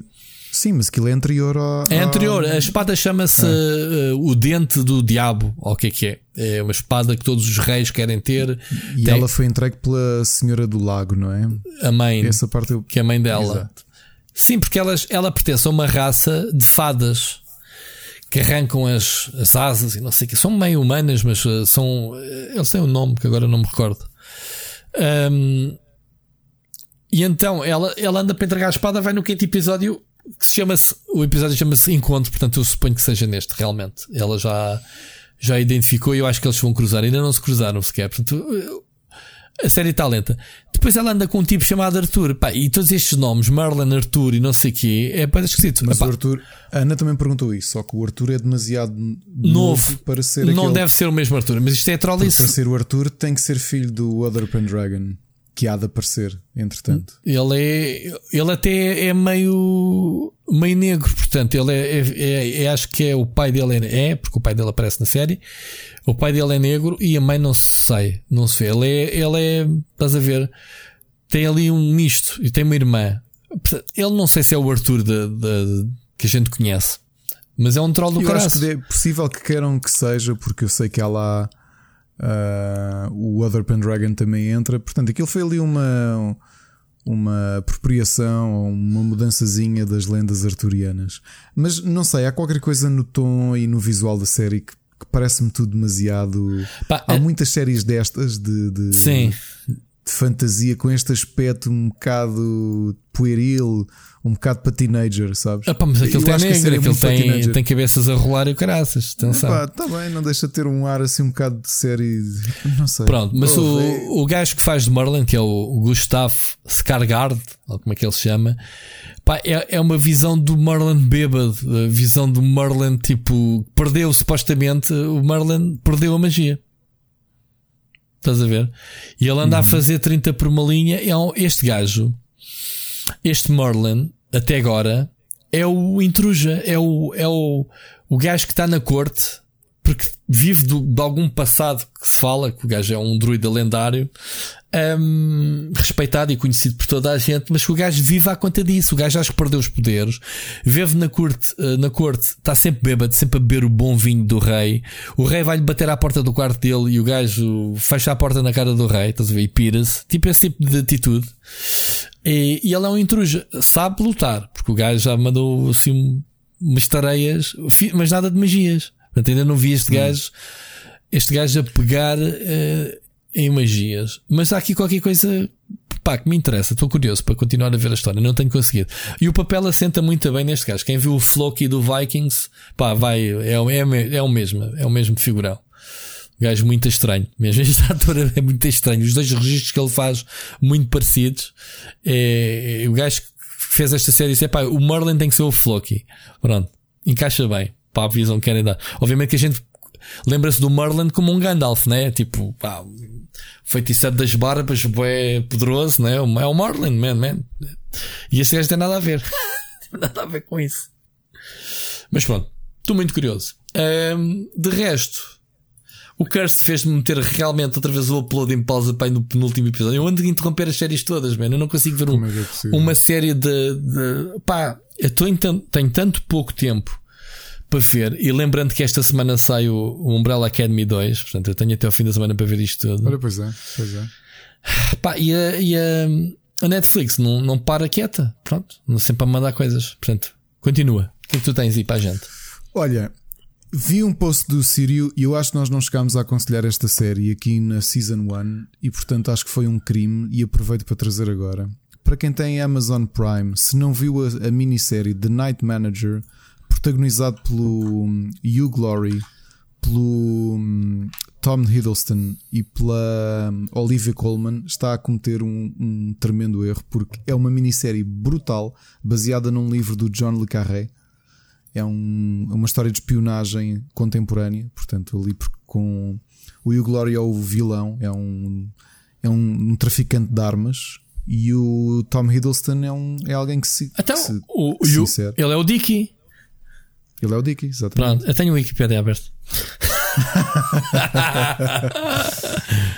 Sim, mas aquilo é anterior ao. É anterior. A espada chama-se é. uh, o Dente do Diabo. Ou o que é que é? É uma espada que todos os reis querem ter. E Tem... ela foi entregue pela Senhora do Lago, não é? A mãe. Essa parte eu... Que é a mãe dela. Exato. Sim, porque elas, ela pertence a uma raça de fadas que arrancam as, as asas e não sei o que. São meio humanas, mas uh, são. Uh, eles têm um nome que agora não me recordo. Um, e então ela, ela anda para entregar a espada, vai no quinto episódio que se chama-se, o episódio chama-se Encontro, portanto eu suponho que seja neste, realmente. Ela já, já identificou e eu acho que eles vão cruzar. Ainda não se cruzaram sequer. Portanto, a série está lenta. Depois ela anda com um tipo chamado Arthur. Pá, e todos estes nomes, Marlon, Arthur e não sei o quê, é para esquisito. Mas Epá, o Arthur, a Ana também perguntou isso, só que o Arthur é demasiado novo, novo para ser Não aquele... deve ser o mesmo Arthur, mas isto é trollice. Para ser o Arthur tem que ser filho do Other Pendragon que há de aparecer, entretanto. Ele é. Ele até é meio. meio negro, portanto, ele é, é, é, é acho que é o pai dele é, é, porque o pai dele aparece na série. O pai dele é negro e a mãe não se sai, não se vê. Ele é, ele é, estás a ver, tem ali um misto e tem uma irmã. Ele não sei se é o Arthur de, de, que a gente conhece, mas é um troll do eu caraço. Acho que é possível que queiram que seja, porque eu sei que há lá Uh, o Other Pendragon também entra. Portanto, aquilo foi ali uma, uma apropriação, uma mudançazinha das lendas arturianas. Mas não sei, há qualquer coisa no tom e no visual da série que, que parece-me tudo demasiado. Pá, há é... muitas séries destas de, de, Sim. de fantasia com este aspecto um bocado pueril, um bocado para teenager, sabes? Ah, pá, mas aquele tem acho que a negro, série é aquele tem, tem cabeças a rolar e o caraças. Atenção. Epá, tá bem, não deixa de ter um ar assim um bocado de série. Não sei. Pronto, mas Oh, é- o, o gajo que faz de Merlin, que é o Gustav Skargard, ou como é que ele se chama, pá, é, é uma visão do Merlin bêbado, a visão do Merlin tipo, perdeu supostamente, o Merlin perdeu a magia. Estás a ver? E ele anda a fazer 30 por uma linha. É um- este gajo, este Merlin, até agora, é o intruja, é o, é o, o gajo que está na corte, porque vive do- de algum passado que se fala, que o gajo é um druida lendário, hum, respeitado e conhecido por toda a gente, mas que o gajo vive à conta disso. O gajo acho que perdeu os poderes, vive na corte, eh, na corte, está sempre bêbado, sempre a beber o bom vinho do rei. O rei vai-lhe bater à porta do quarto dele e o gajo fecha a porta na cara do rei, estás a ver? E pira-se, tipo esse tipo de atitude. E, e ele é um intruja, sabe lutar, porque o gajo já mandou assim umas tareias, mas nada de magias. Portanto, ainda não vi este gajo, este gajo a pegar eh, em magias. Mas há aqui qualquer coisa pá, que me interessa, estou curioso para continuar a ver a história, não tenho conseguido. E o papel assenta muito bem neste gajo. Quem viu o Floki do Vikings, pá, vai, é, é, é o mesmo, é o mesmo figurão. Gajo muito estranho. Mesmo este ator é muito estranho. Os dois registros que ele faz, muito parecidos. É, é- o gajo que fez esta série disse: pá, o Merlin tem que ser o Floki. Pronto. Encaixa bem. Para a visão que querem dar. Obviamente que a gente lembra-se do Merlin como um Gandalf, né? Tipo, pá, feiticeiro das barbas, é poderoso, né? É o Merlin, man, man. E esse gajo tem nada a ver. tem nada a ver com isso. Mas pronto. Estou muito curioso. De resto, o Curse fez-me meter realmente outra vez o upload em pausa para no penúltimo episódio. Eu ando a interromper as séries todas, man. Eu não consigo ver um- é é uma série de, de- pá, eu tô em tenho tanto pouco tempo para ver. E lembrando que esta semana sai o, o Umbrella Academy 2, portanto eu tenho até ao fim da semana para ver isto tudo. Olha, pois é, pois é. Pá, e a, e a- a Netflix não, não para quieta, pronto, não sempre a mandar coisas. Portanto, continua. O que é que tu tens aí para a gente? Olha, vi um post do Sírio e eu acho que nós não chegámos a aconselhar esta série aqui na Season 1 e portanto acho que foi um crime e aproveito para trazer agora. Para quem tem Amazon Prime, se não viu a, a minissérie The Night Manager, protagonizado pelo hum, Hugh Glory, pelo hum, Tom Hiddleston e pela hum, Olivia Colman, está a cometer um, um tremendo erro porque é uma minissérie brutal baseada num livro do John Le Carré. É um- uma história de espionagem contemporânea, portanto, ali com o Hugh Glory é o vilão, é um, é um, um traficante de armas, e o Tom Hiddleston é, um, é alguém que se. Então, que se- o, o que se Yu- insere. ele é o Dicky. Ele é o Dicky, exatamente. Pronto, eu tenho o Wikipedia aberto.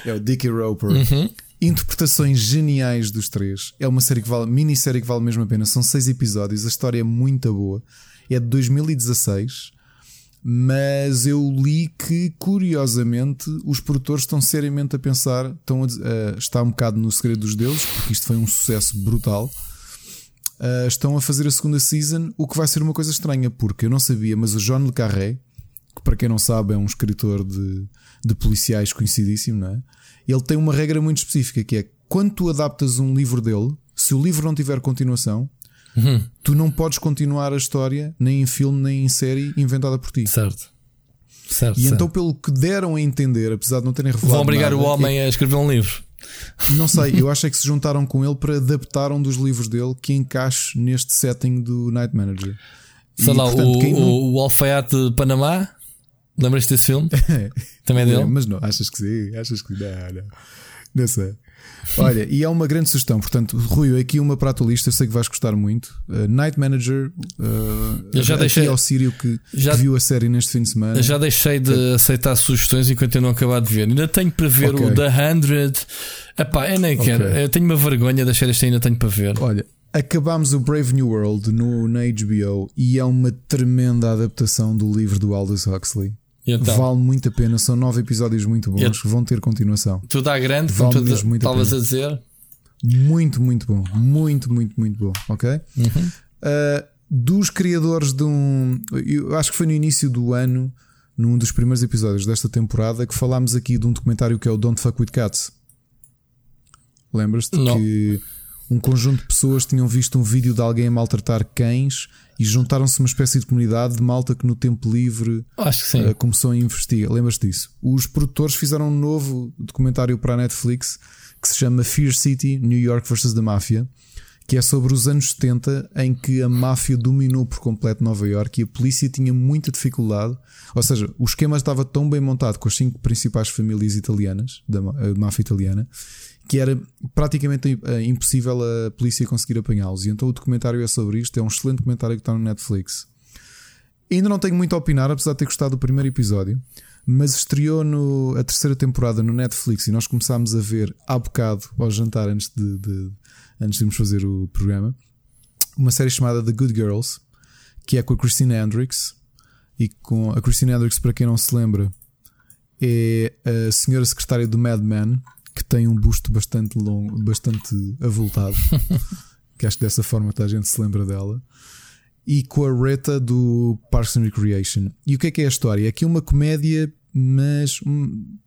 É o Dickie Roper. Uhum. Interpretações geniais dos três. É uma série que vale, minissérie que vale mesmo a pena. São seis episódios. A história é muito boa. É de 2016. Mas eu li que, curiosamente, os produtores estão seriamente a pensar. Estão a, a- está um bocado no segredo dos deuses, porque isto foi um sucesso brutal. Uh, estão a fazer a segunda season, o que vai ser uma coisa estranha, porque eu não sabia, mas o John Le Carré, que para quem não sabe é um escritor de, de policiais conhecidíssimo, não é? Ele tem uma regra muito específica que é quando tu adaptas um livro dele, se o livro não tiver continuação, tu não podes continuar a história nem em filme nem em série inventada por ti. Certo. Certo. E certo. então, pelo que deram a entender, apesar de não terem revelado Vão obrigar nada, o homem a escrever um livro. é- não sei, eu acho é que se juntaram com ele para adaptar um dos livros dele que encaixe neste setting do Night Manager. Sei E, lá, portanto, o, não- o, Alfaiate de Panamá. Lembras-te desse filme? Também é É, dele? mas não, achas que sim? Achas que não, não. Não sei. Olha, e é uma grande sugestão. Portanto, Rui, aqui uma para a tua lista, eu sei que vais gostar muito. Uh, Night Manager. Uh, Eu já deixei- ao Sírio que, já- que viu a série neste fim de semana. Eu já deixei de aceitar sugestões enquanto eu não acabar de ver. Ainda tenho para ver Ok. o The 100. Epá, eu nem quero. Eu tenho uma vergonha de achar este ainda tenho para ver. Olha, acabámos o Brave New World no, na HBO e é uma tremenda adaptação do livro do Aldous Huxley. Então, Vale muito a pena, são nove episódios muito bons Eu- que vão ter continuação. tu dá grande, Vale como tu a estavas pena. a dizer. Muito, muito bom. Muito, muito, muito bom. Ok? Uhum. Uh, dos criadores de um. Eu acho que foi no início do ano, num dos primeiros episódios desta temporada, que falámos aqui de um documentário que é o Don't Fuck with Cats. Lembras-te que um conjunto de pessoas tinham visto um vídeo de alguém a maltratar cães e juntaram-se uma espécie de comunidade de malta que no tempo livre. Uh, começou a investigar. Lembras-te disso? Os produtores fizeram um novo documentário para a Netflix que se chama Fear City New York vs. The Mafia, que é sobre os anos 70 em que a máfia dominou por completo Nova York e a polícia tinha muita dificuldade. Ou seja, o esquema estava tão bem montado com as cinco principais famílias italianas, da máfia italiana, que era praticamente eh, impossível a polícia conseguir apanhá-los. E então o documentário é sobre isto. É um excelente documentário que está no Netflix. Ainda não tenho muito a opinar, apesar de ter gostado do primeiro episódio, mas estreou no, a terceira temporada no Netflix e nós começámos a ver há bocado ao jantar antes de, de- antes de irmos fazer o programa uma série chamada The Good Girls, que é com a Christina Hendricks. E com a Christina Hendricks, para quem não se lembra, é a senhora secretária do Mad Men, que tem um busto bastante longo, bastante avultado. que acho que dessa forma toda a gente se lembra dela e com a Reta do Parks and Recreation. E o que é que é a história? É aqui uma comédia, mas um,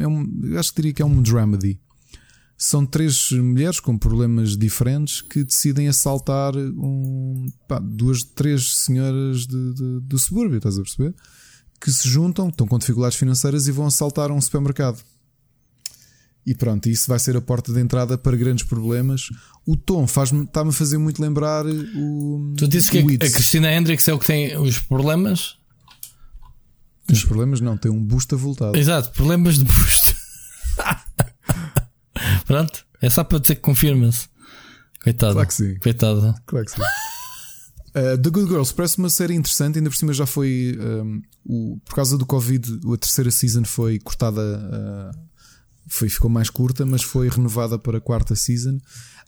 é um, acho que diria que é um dramedy. São três mulheres com problemas diferentes que decidem assaltar um, pá, duas, três senhoras de- de- do subúrbio, estás a perceber? Que se juntam, estão com dificuldades financeiras e vão assaltar um supermercado. E pronto, isso vai ser a porta de entrada para grandes problemas. O tom faz-me, está-me a fazer muito lembrar o. Tu disse que a-. Cristina Hendricks é o que tem os problemas? Os problemas não, tem um busto avultado. Exato, problemas de busto. Pronto, é só para dizer que confirma-se. Coitado. Claro que sim. Coitado. Claro que sim. Uh, The Good Girls parece uma série interessante, ainda por cima já foi um, o- por causa do Covid, a terceira season foi cortada, uh, foi, ficou mais curta, mas foi renovada para a quarta season.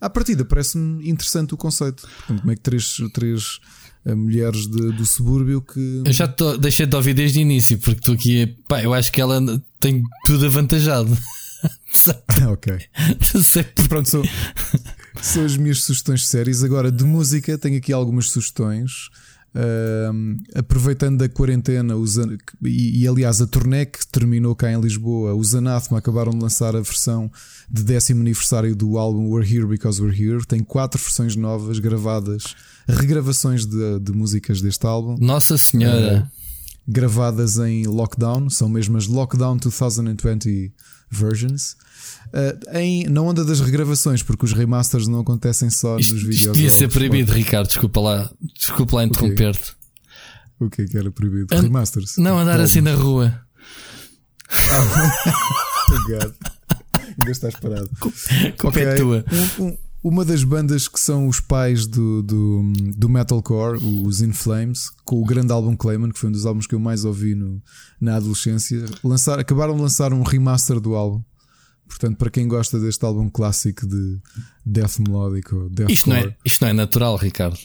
À partida parece-me interessante o conceito. Portanto, como é que três, três uh, mulheres de- do subúrbio que Eu já te deixei de ouvir desde o início, porque tu aqui, pá, eu acho que ela tem tudo avantajado. ok. Pronto, são, são as minhas sugestões de séries. Agora, de música, tenho aqui algumas sugestões. Ahm, aproveitando a quarentena, os e, e, aliás a turnê que terminou cá em Lisboa, os Anathema acabaram de lançar a versão de décimo aniversário do álbum We're Here Because We're Here. Tem quatro versões novas gravadas, regravações de, de músicas deste álbum Nossa Senhora. gravadas em lockdown, são mesmo as Lockdown 2020 versions. Uh, em, na onda das regravações, porque os remasters não acontecem só isto, nos isto vídeos. devia ser proibido, Ricardo. Desculpa lá. Desculpa lá interromper-te. O que é que era proibido? Remasters? Não, andar assim na rua. Obrigado. Ainda estás parado. Com pé Ok. tua. Um- um- uma das bandas que são os pais do, do, do metalcore, os In Flames, com o grande álbum Clayman, que foi um dos álbuns que eu mais ouvi no, na adolescência, lançar, acabaram de lançar um remaster do álbum. Portanto, para quem gosta deste álbum clássico de death melodic ou deathcore, Isto não, é, isto não é natural, Ricardo.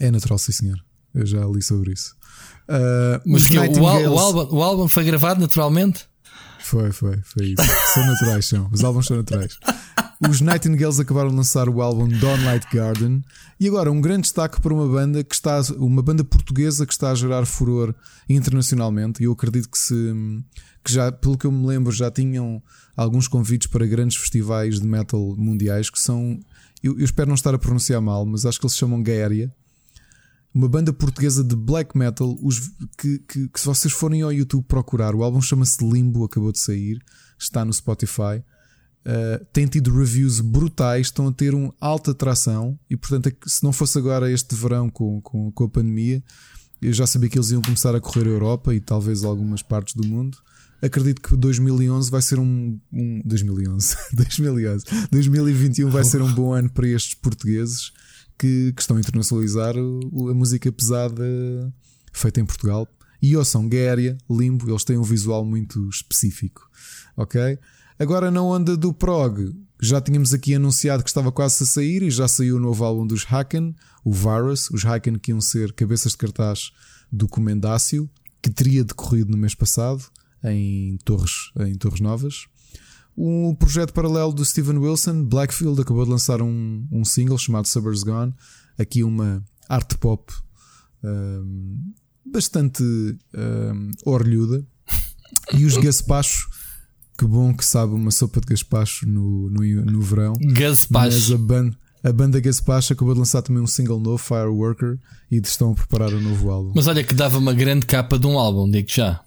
é natural, sim senhor. Eu já li sobre isso. Uh, Mas que o, o, álbum, o álbum foi gravado naturalmente? Foi, foi, foi isso. São naturais, são. Os álbuns são naturais. Os Nightingales acabaram de lançar o álbum Dawnlight Garden e agora um grande destaque para uma banda que está, uma banda portuguesa que está a gerar furor internacionalmente. E eu acredito que se que já, pelo que eu me lembro, já tinham alguns convites para grandes festivais de metal mundiais que são, eu, eu espero não estar a pronunciar mal, mas acho que eles se chamam Gaéria. Uma banda portuguesa de black metal os, que, que, que se vocês forem ao YouTube procurar, o álbum chama-se Limbo, acabou de sair, está no Spotify. Uh, tem tido reviews brutais, estão a ter um alta atração e, portanto, é se não fosse agora este verão com, com, com a pandemia, eu já sabia que eles iam começar a correr a Europa e talvez algumas partes do mundo. Acredito que 2011 vai ser um. um 2011, 2011, 2021 vai ser um bom ano para estes portugueses que, que estão a internacionalizar a música pesada feita em Portugal. E ouçam Guéria, Limbo, eles têm um visual muito específico. Ok? Agora na onda do prog, já tínhamos aqui anunciado que estava quase a sair e já saiu o novo álbum dos Haken, o Virus, os Haken que iam ser cabeças de cartaz do Comendácio, que teria decorrido no mês passado em Torres, em Torres Novas. Um projeto paralelo do Steven Wilson, Blackfield, acabou de lançar um, um single chamado Suburbs Gone. Aqui uma art pop hum, bastante hum, orlhuda. E os Gaspacho Que bom que sabe uma sopa de gaspacho no, no, no verão. Mas Gaspacho. a, ban a banda Gaspacho acabou de lançar também um single novo, Fireworker, e estão a preparar um novo álbum. Mas olha que dava uma grande capa de um álbum, digo já.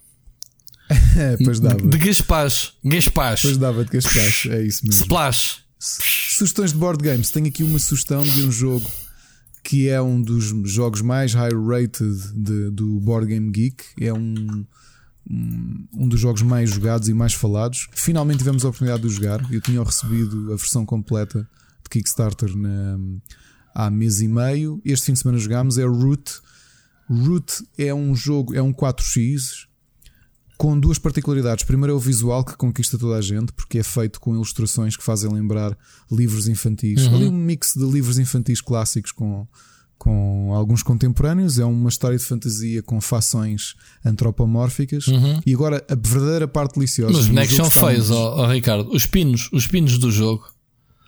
Pois dava. De Gaspacho. Gaspacho. Pois dava de Gaspacho, é isso mesmo. Splash. Sugestões de board games. Tenho aqui uma sugestão de um jogo que é um dos jogos mais high rated de- do Board Game Geek. É um, um, um dos jogos mais jogados e mais falados. Finalmente tivemos a oportunidade de jogar. Eu tinha recebido a versão completa de Kickstarter na, há mês e meio. Este fim de semana jogámos. É Root. Root é um jogo, é um 4x com duas particularidades. Primeiro é o visual que conquista toda a gente, porque é feito com ilustrações que fazem lembrar livros infantis. Ali um mix de livros infantis clássicos com, com alguns contemporâneos. É uma história de fantasia com fações antropomórficas. E agora a verdadeira parte deliciosa. Mas os o bonecos jogo são feios, ó, ó, Ricardo. Os pinos, os pinos do jogo.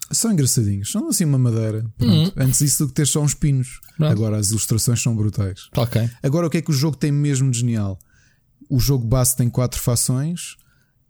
São engraçadinhos, são assim uma madeira. Pronto. Antes isso do que ter só uns pinos. Pronto. Agora as ilustrações são brutais. Ok. Agora, o que é que o jogo tem mesmo de genial? O jogo base tem quatro fações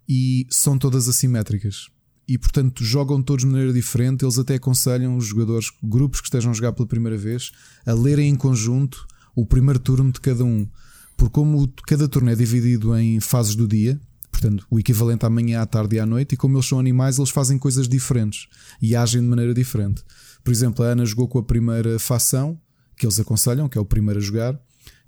e são todas assimétricas. E portanto jogam todos de maneira diferente. Eles até aconselham os jogadores, grupos que estejam a jogar pela primeira vez, a lerem em conjunto o primeiro turno de cada um. Porque, como cada turno é dividido em fases do dia, portanto, o equivalente à manhã, à tarde e à noite, e como eles são animais, eles fazem coisas diferentes e agem de maneira diferente. Por exemplo, a Ana jogou com a primeira facção que eles aconselham, que é o primeiro a jogar,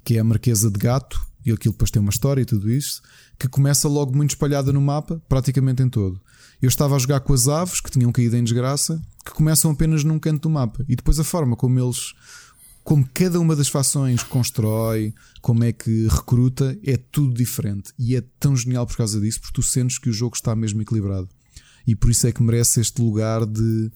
que é a Marquesa de Gato, e aquilo depois tem uma história e tudo isso, que começa logo muito espalhada no mapa, praticamente em todo. Eu estava a jogar com as aves, que tinham caído em desgraça, que começam apenas num canto do mapa, e depois a forma como eles, como cada uma das fações constrói, como é que recruta, é tudo diferente. E é tão genial por causa disso, porque tu sentes que o jogo está mesmo equilibrado. E por isso é que merece este lugar de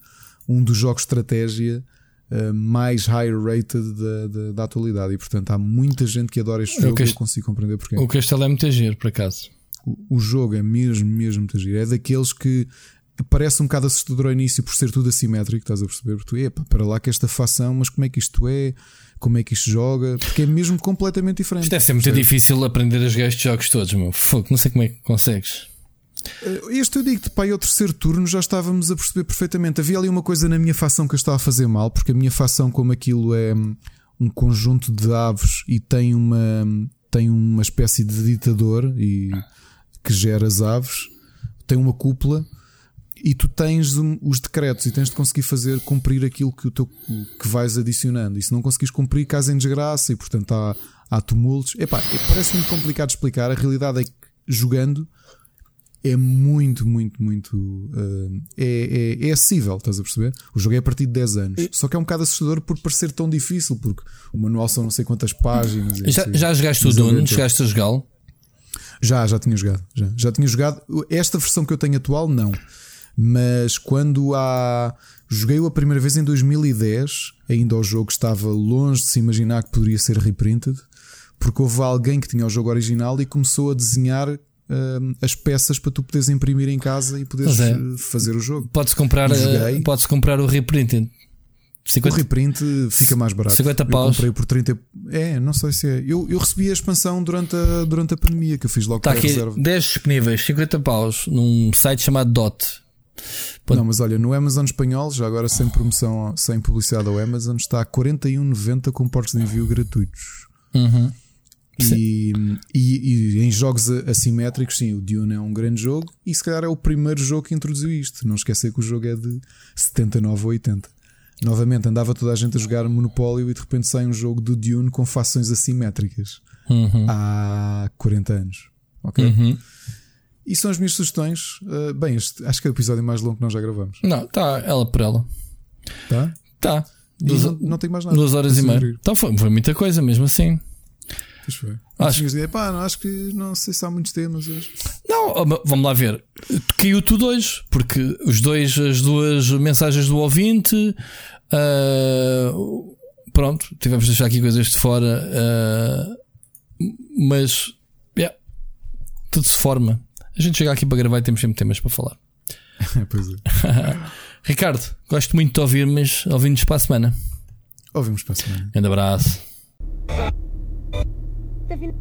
um dos jogos de estratégia uh, mais high rated da, da, da atualidade. E portanto há muita gente que adora este Eu jogo que e eu consigo compreender porquê. O castelo é muito giro, por acaso. O, o jogo é mesmo, mesmo muito giro. É daqueles que parece um bocado assustador ao início por ser tudo assimétrico, estás a perceber? Porque tu, epá, para lá que esta fação, mas como é que isto é? Como é que isto joga? Porque é mesmo completamente diferente. Isto deve ser muito difícil aprender a jogar estes jogos todos, meu. Fogo, não sei como é que consegues. Este eu digo-te, pá, e ao terceiro turno já estávamos a perceber perfeitamente. Havia ali uma coisa na minha facção que eu estava a fazer mal, porque a minha facção, como aquilo é hum, um conjunto de aves e tem uma, tem uma espécie de ditador e que gera as aves, tem uma cúpula e tu tens um- os decretos e tens de conseguir fazer cumprir aquilo que, o teu, que vais adicionando. E se não conseguires cumprir, cais em desgraça e portanto há, há tumultos. Epá, parece muito complicado explicar. A realidade é que jogando é muito, muito, muito. uh, é, é, é acessível, estás a perceber? O jogo é a partir de 10 anos. Só que é um bocado assustador por parecer tão difícil, porque o manual são não sei quantas páginas. Já, assim. já jogaste o Dune? Chegaste a jogá-lo? Já, já tinha jogado. Já, já tinha jogado. Esta versão que eu tenho atual, não. Mas quando há. Joguei-o a primeira vez em 2010, ainda o jogo estava longe de se imaginar que poderia ser reprinted, porque houve alguém que tinha o jogo original e começou a desenhar hum, as peças para tu poderes imprimir em casa e poderes é. eh, fazer o jogo. Pode-se comprar, Joguei. eh, pode comprar o reprinted. O 50, reprint fica mais barato. 50 Eu paus. comprei por 30. É, não sei se é. Eu, eu recebi a expansão durante a, durante a pandemia, que eu fiz logo a aqui reserva. 10 disponíveis, 50 paus, num site chamado Dot. Pode- Não, mas olha, no Amazon espanhol, já agora sem promoção, sem publicidade ao Amazon, está a 41,90 com portos de envio gratuitos. Uhum. E, e- e em jogos assimétricos, sim, o Dune é um grande jogo e se calhar é o primeiro jogo que introduziu isto. Não esquecer que o jogo é de 79 ou 80. Novamente, andava toda a gente a jogar Monopólio e de repente sai um jogo do Dune com fações assimétricas Uhum. há 40 anos. Ok? Uhum. E são as minhas sugestões. Uh, bem, este, acho que é o episódio mais longo que nós já gravamos. Não, está ela por ela. Tá? Tá. Duas, não, não tenho mais nada. duas horas e meia. Então foi, foi muita coisa mesmo assim. Pois foi. Acho- pá, não, acho que não sei se há muitos temas hoje. Não, mas vamos lá ver. Caiu tudo hoje, porque os dois, as duas mensagens do ouvinte. ah, pronto, tivemos de deixar aqui coisas de fora. ah, mas yeah, tudo se forma. A gente chega aqui para gravar e temos sempre temas para falar. pois é. Ricardo, gosto muito de ouvir, mas ouvimos para a semana. Ouvimos para a semana. Grande abraço. Tá vindo.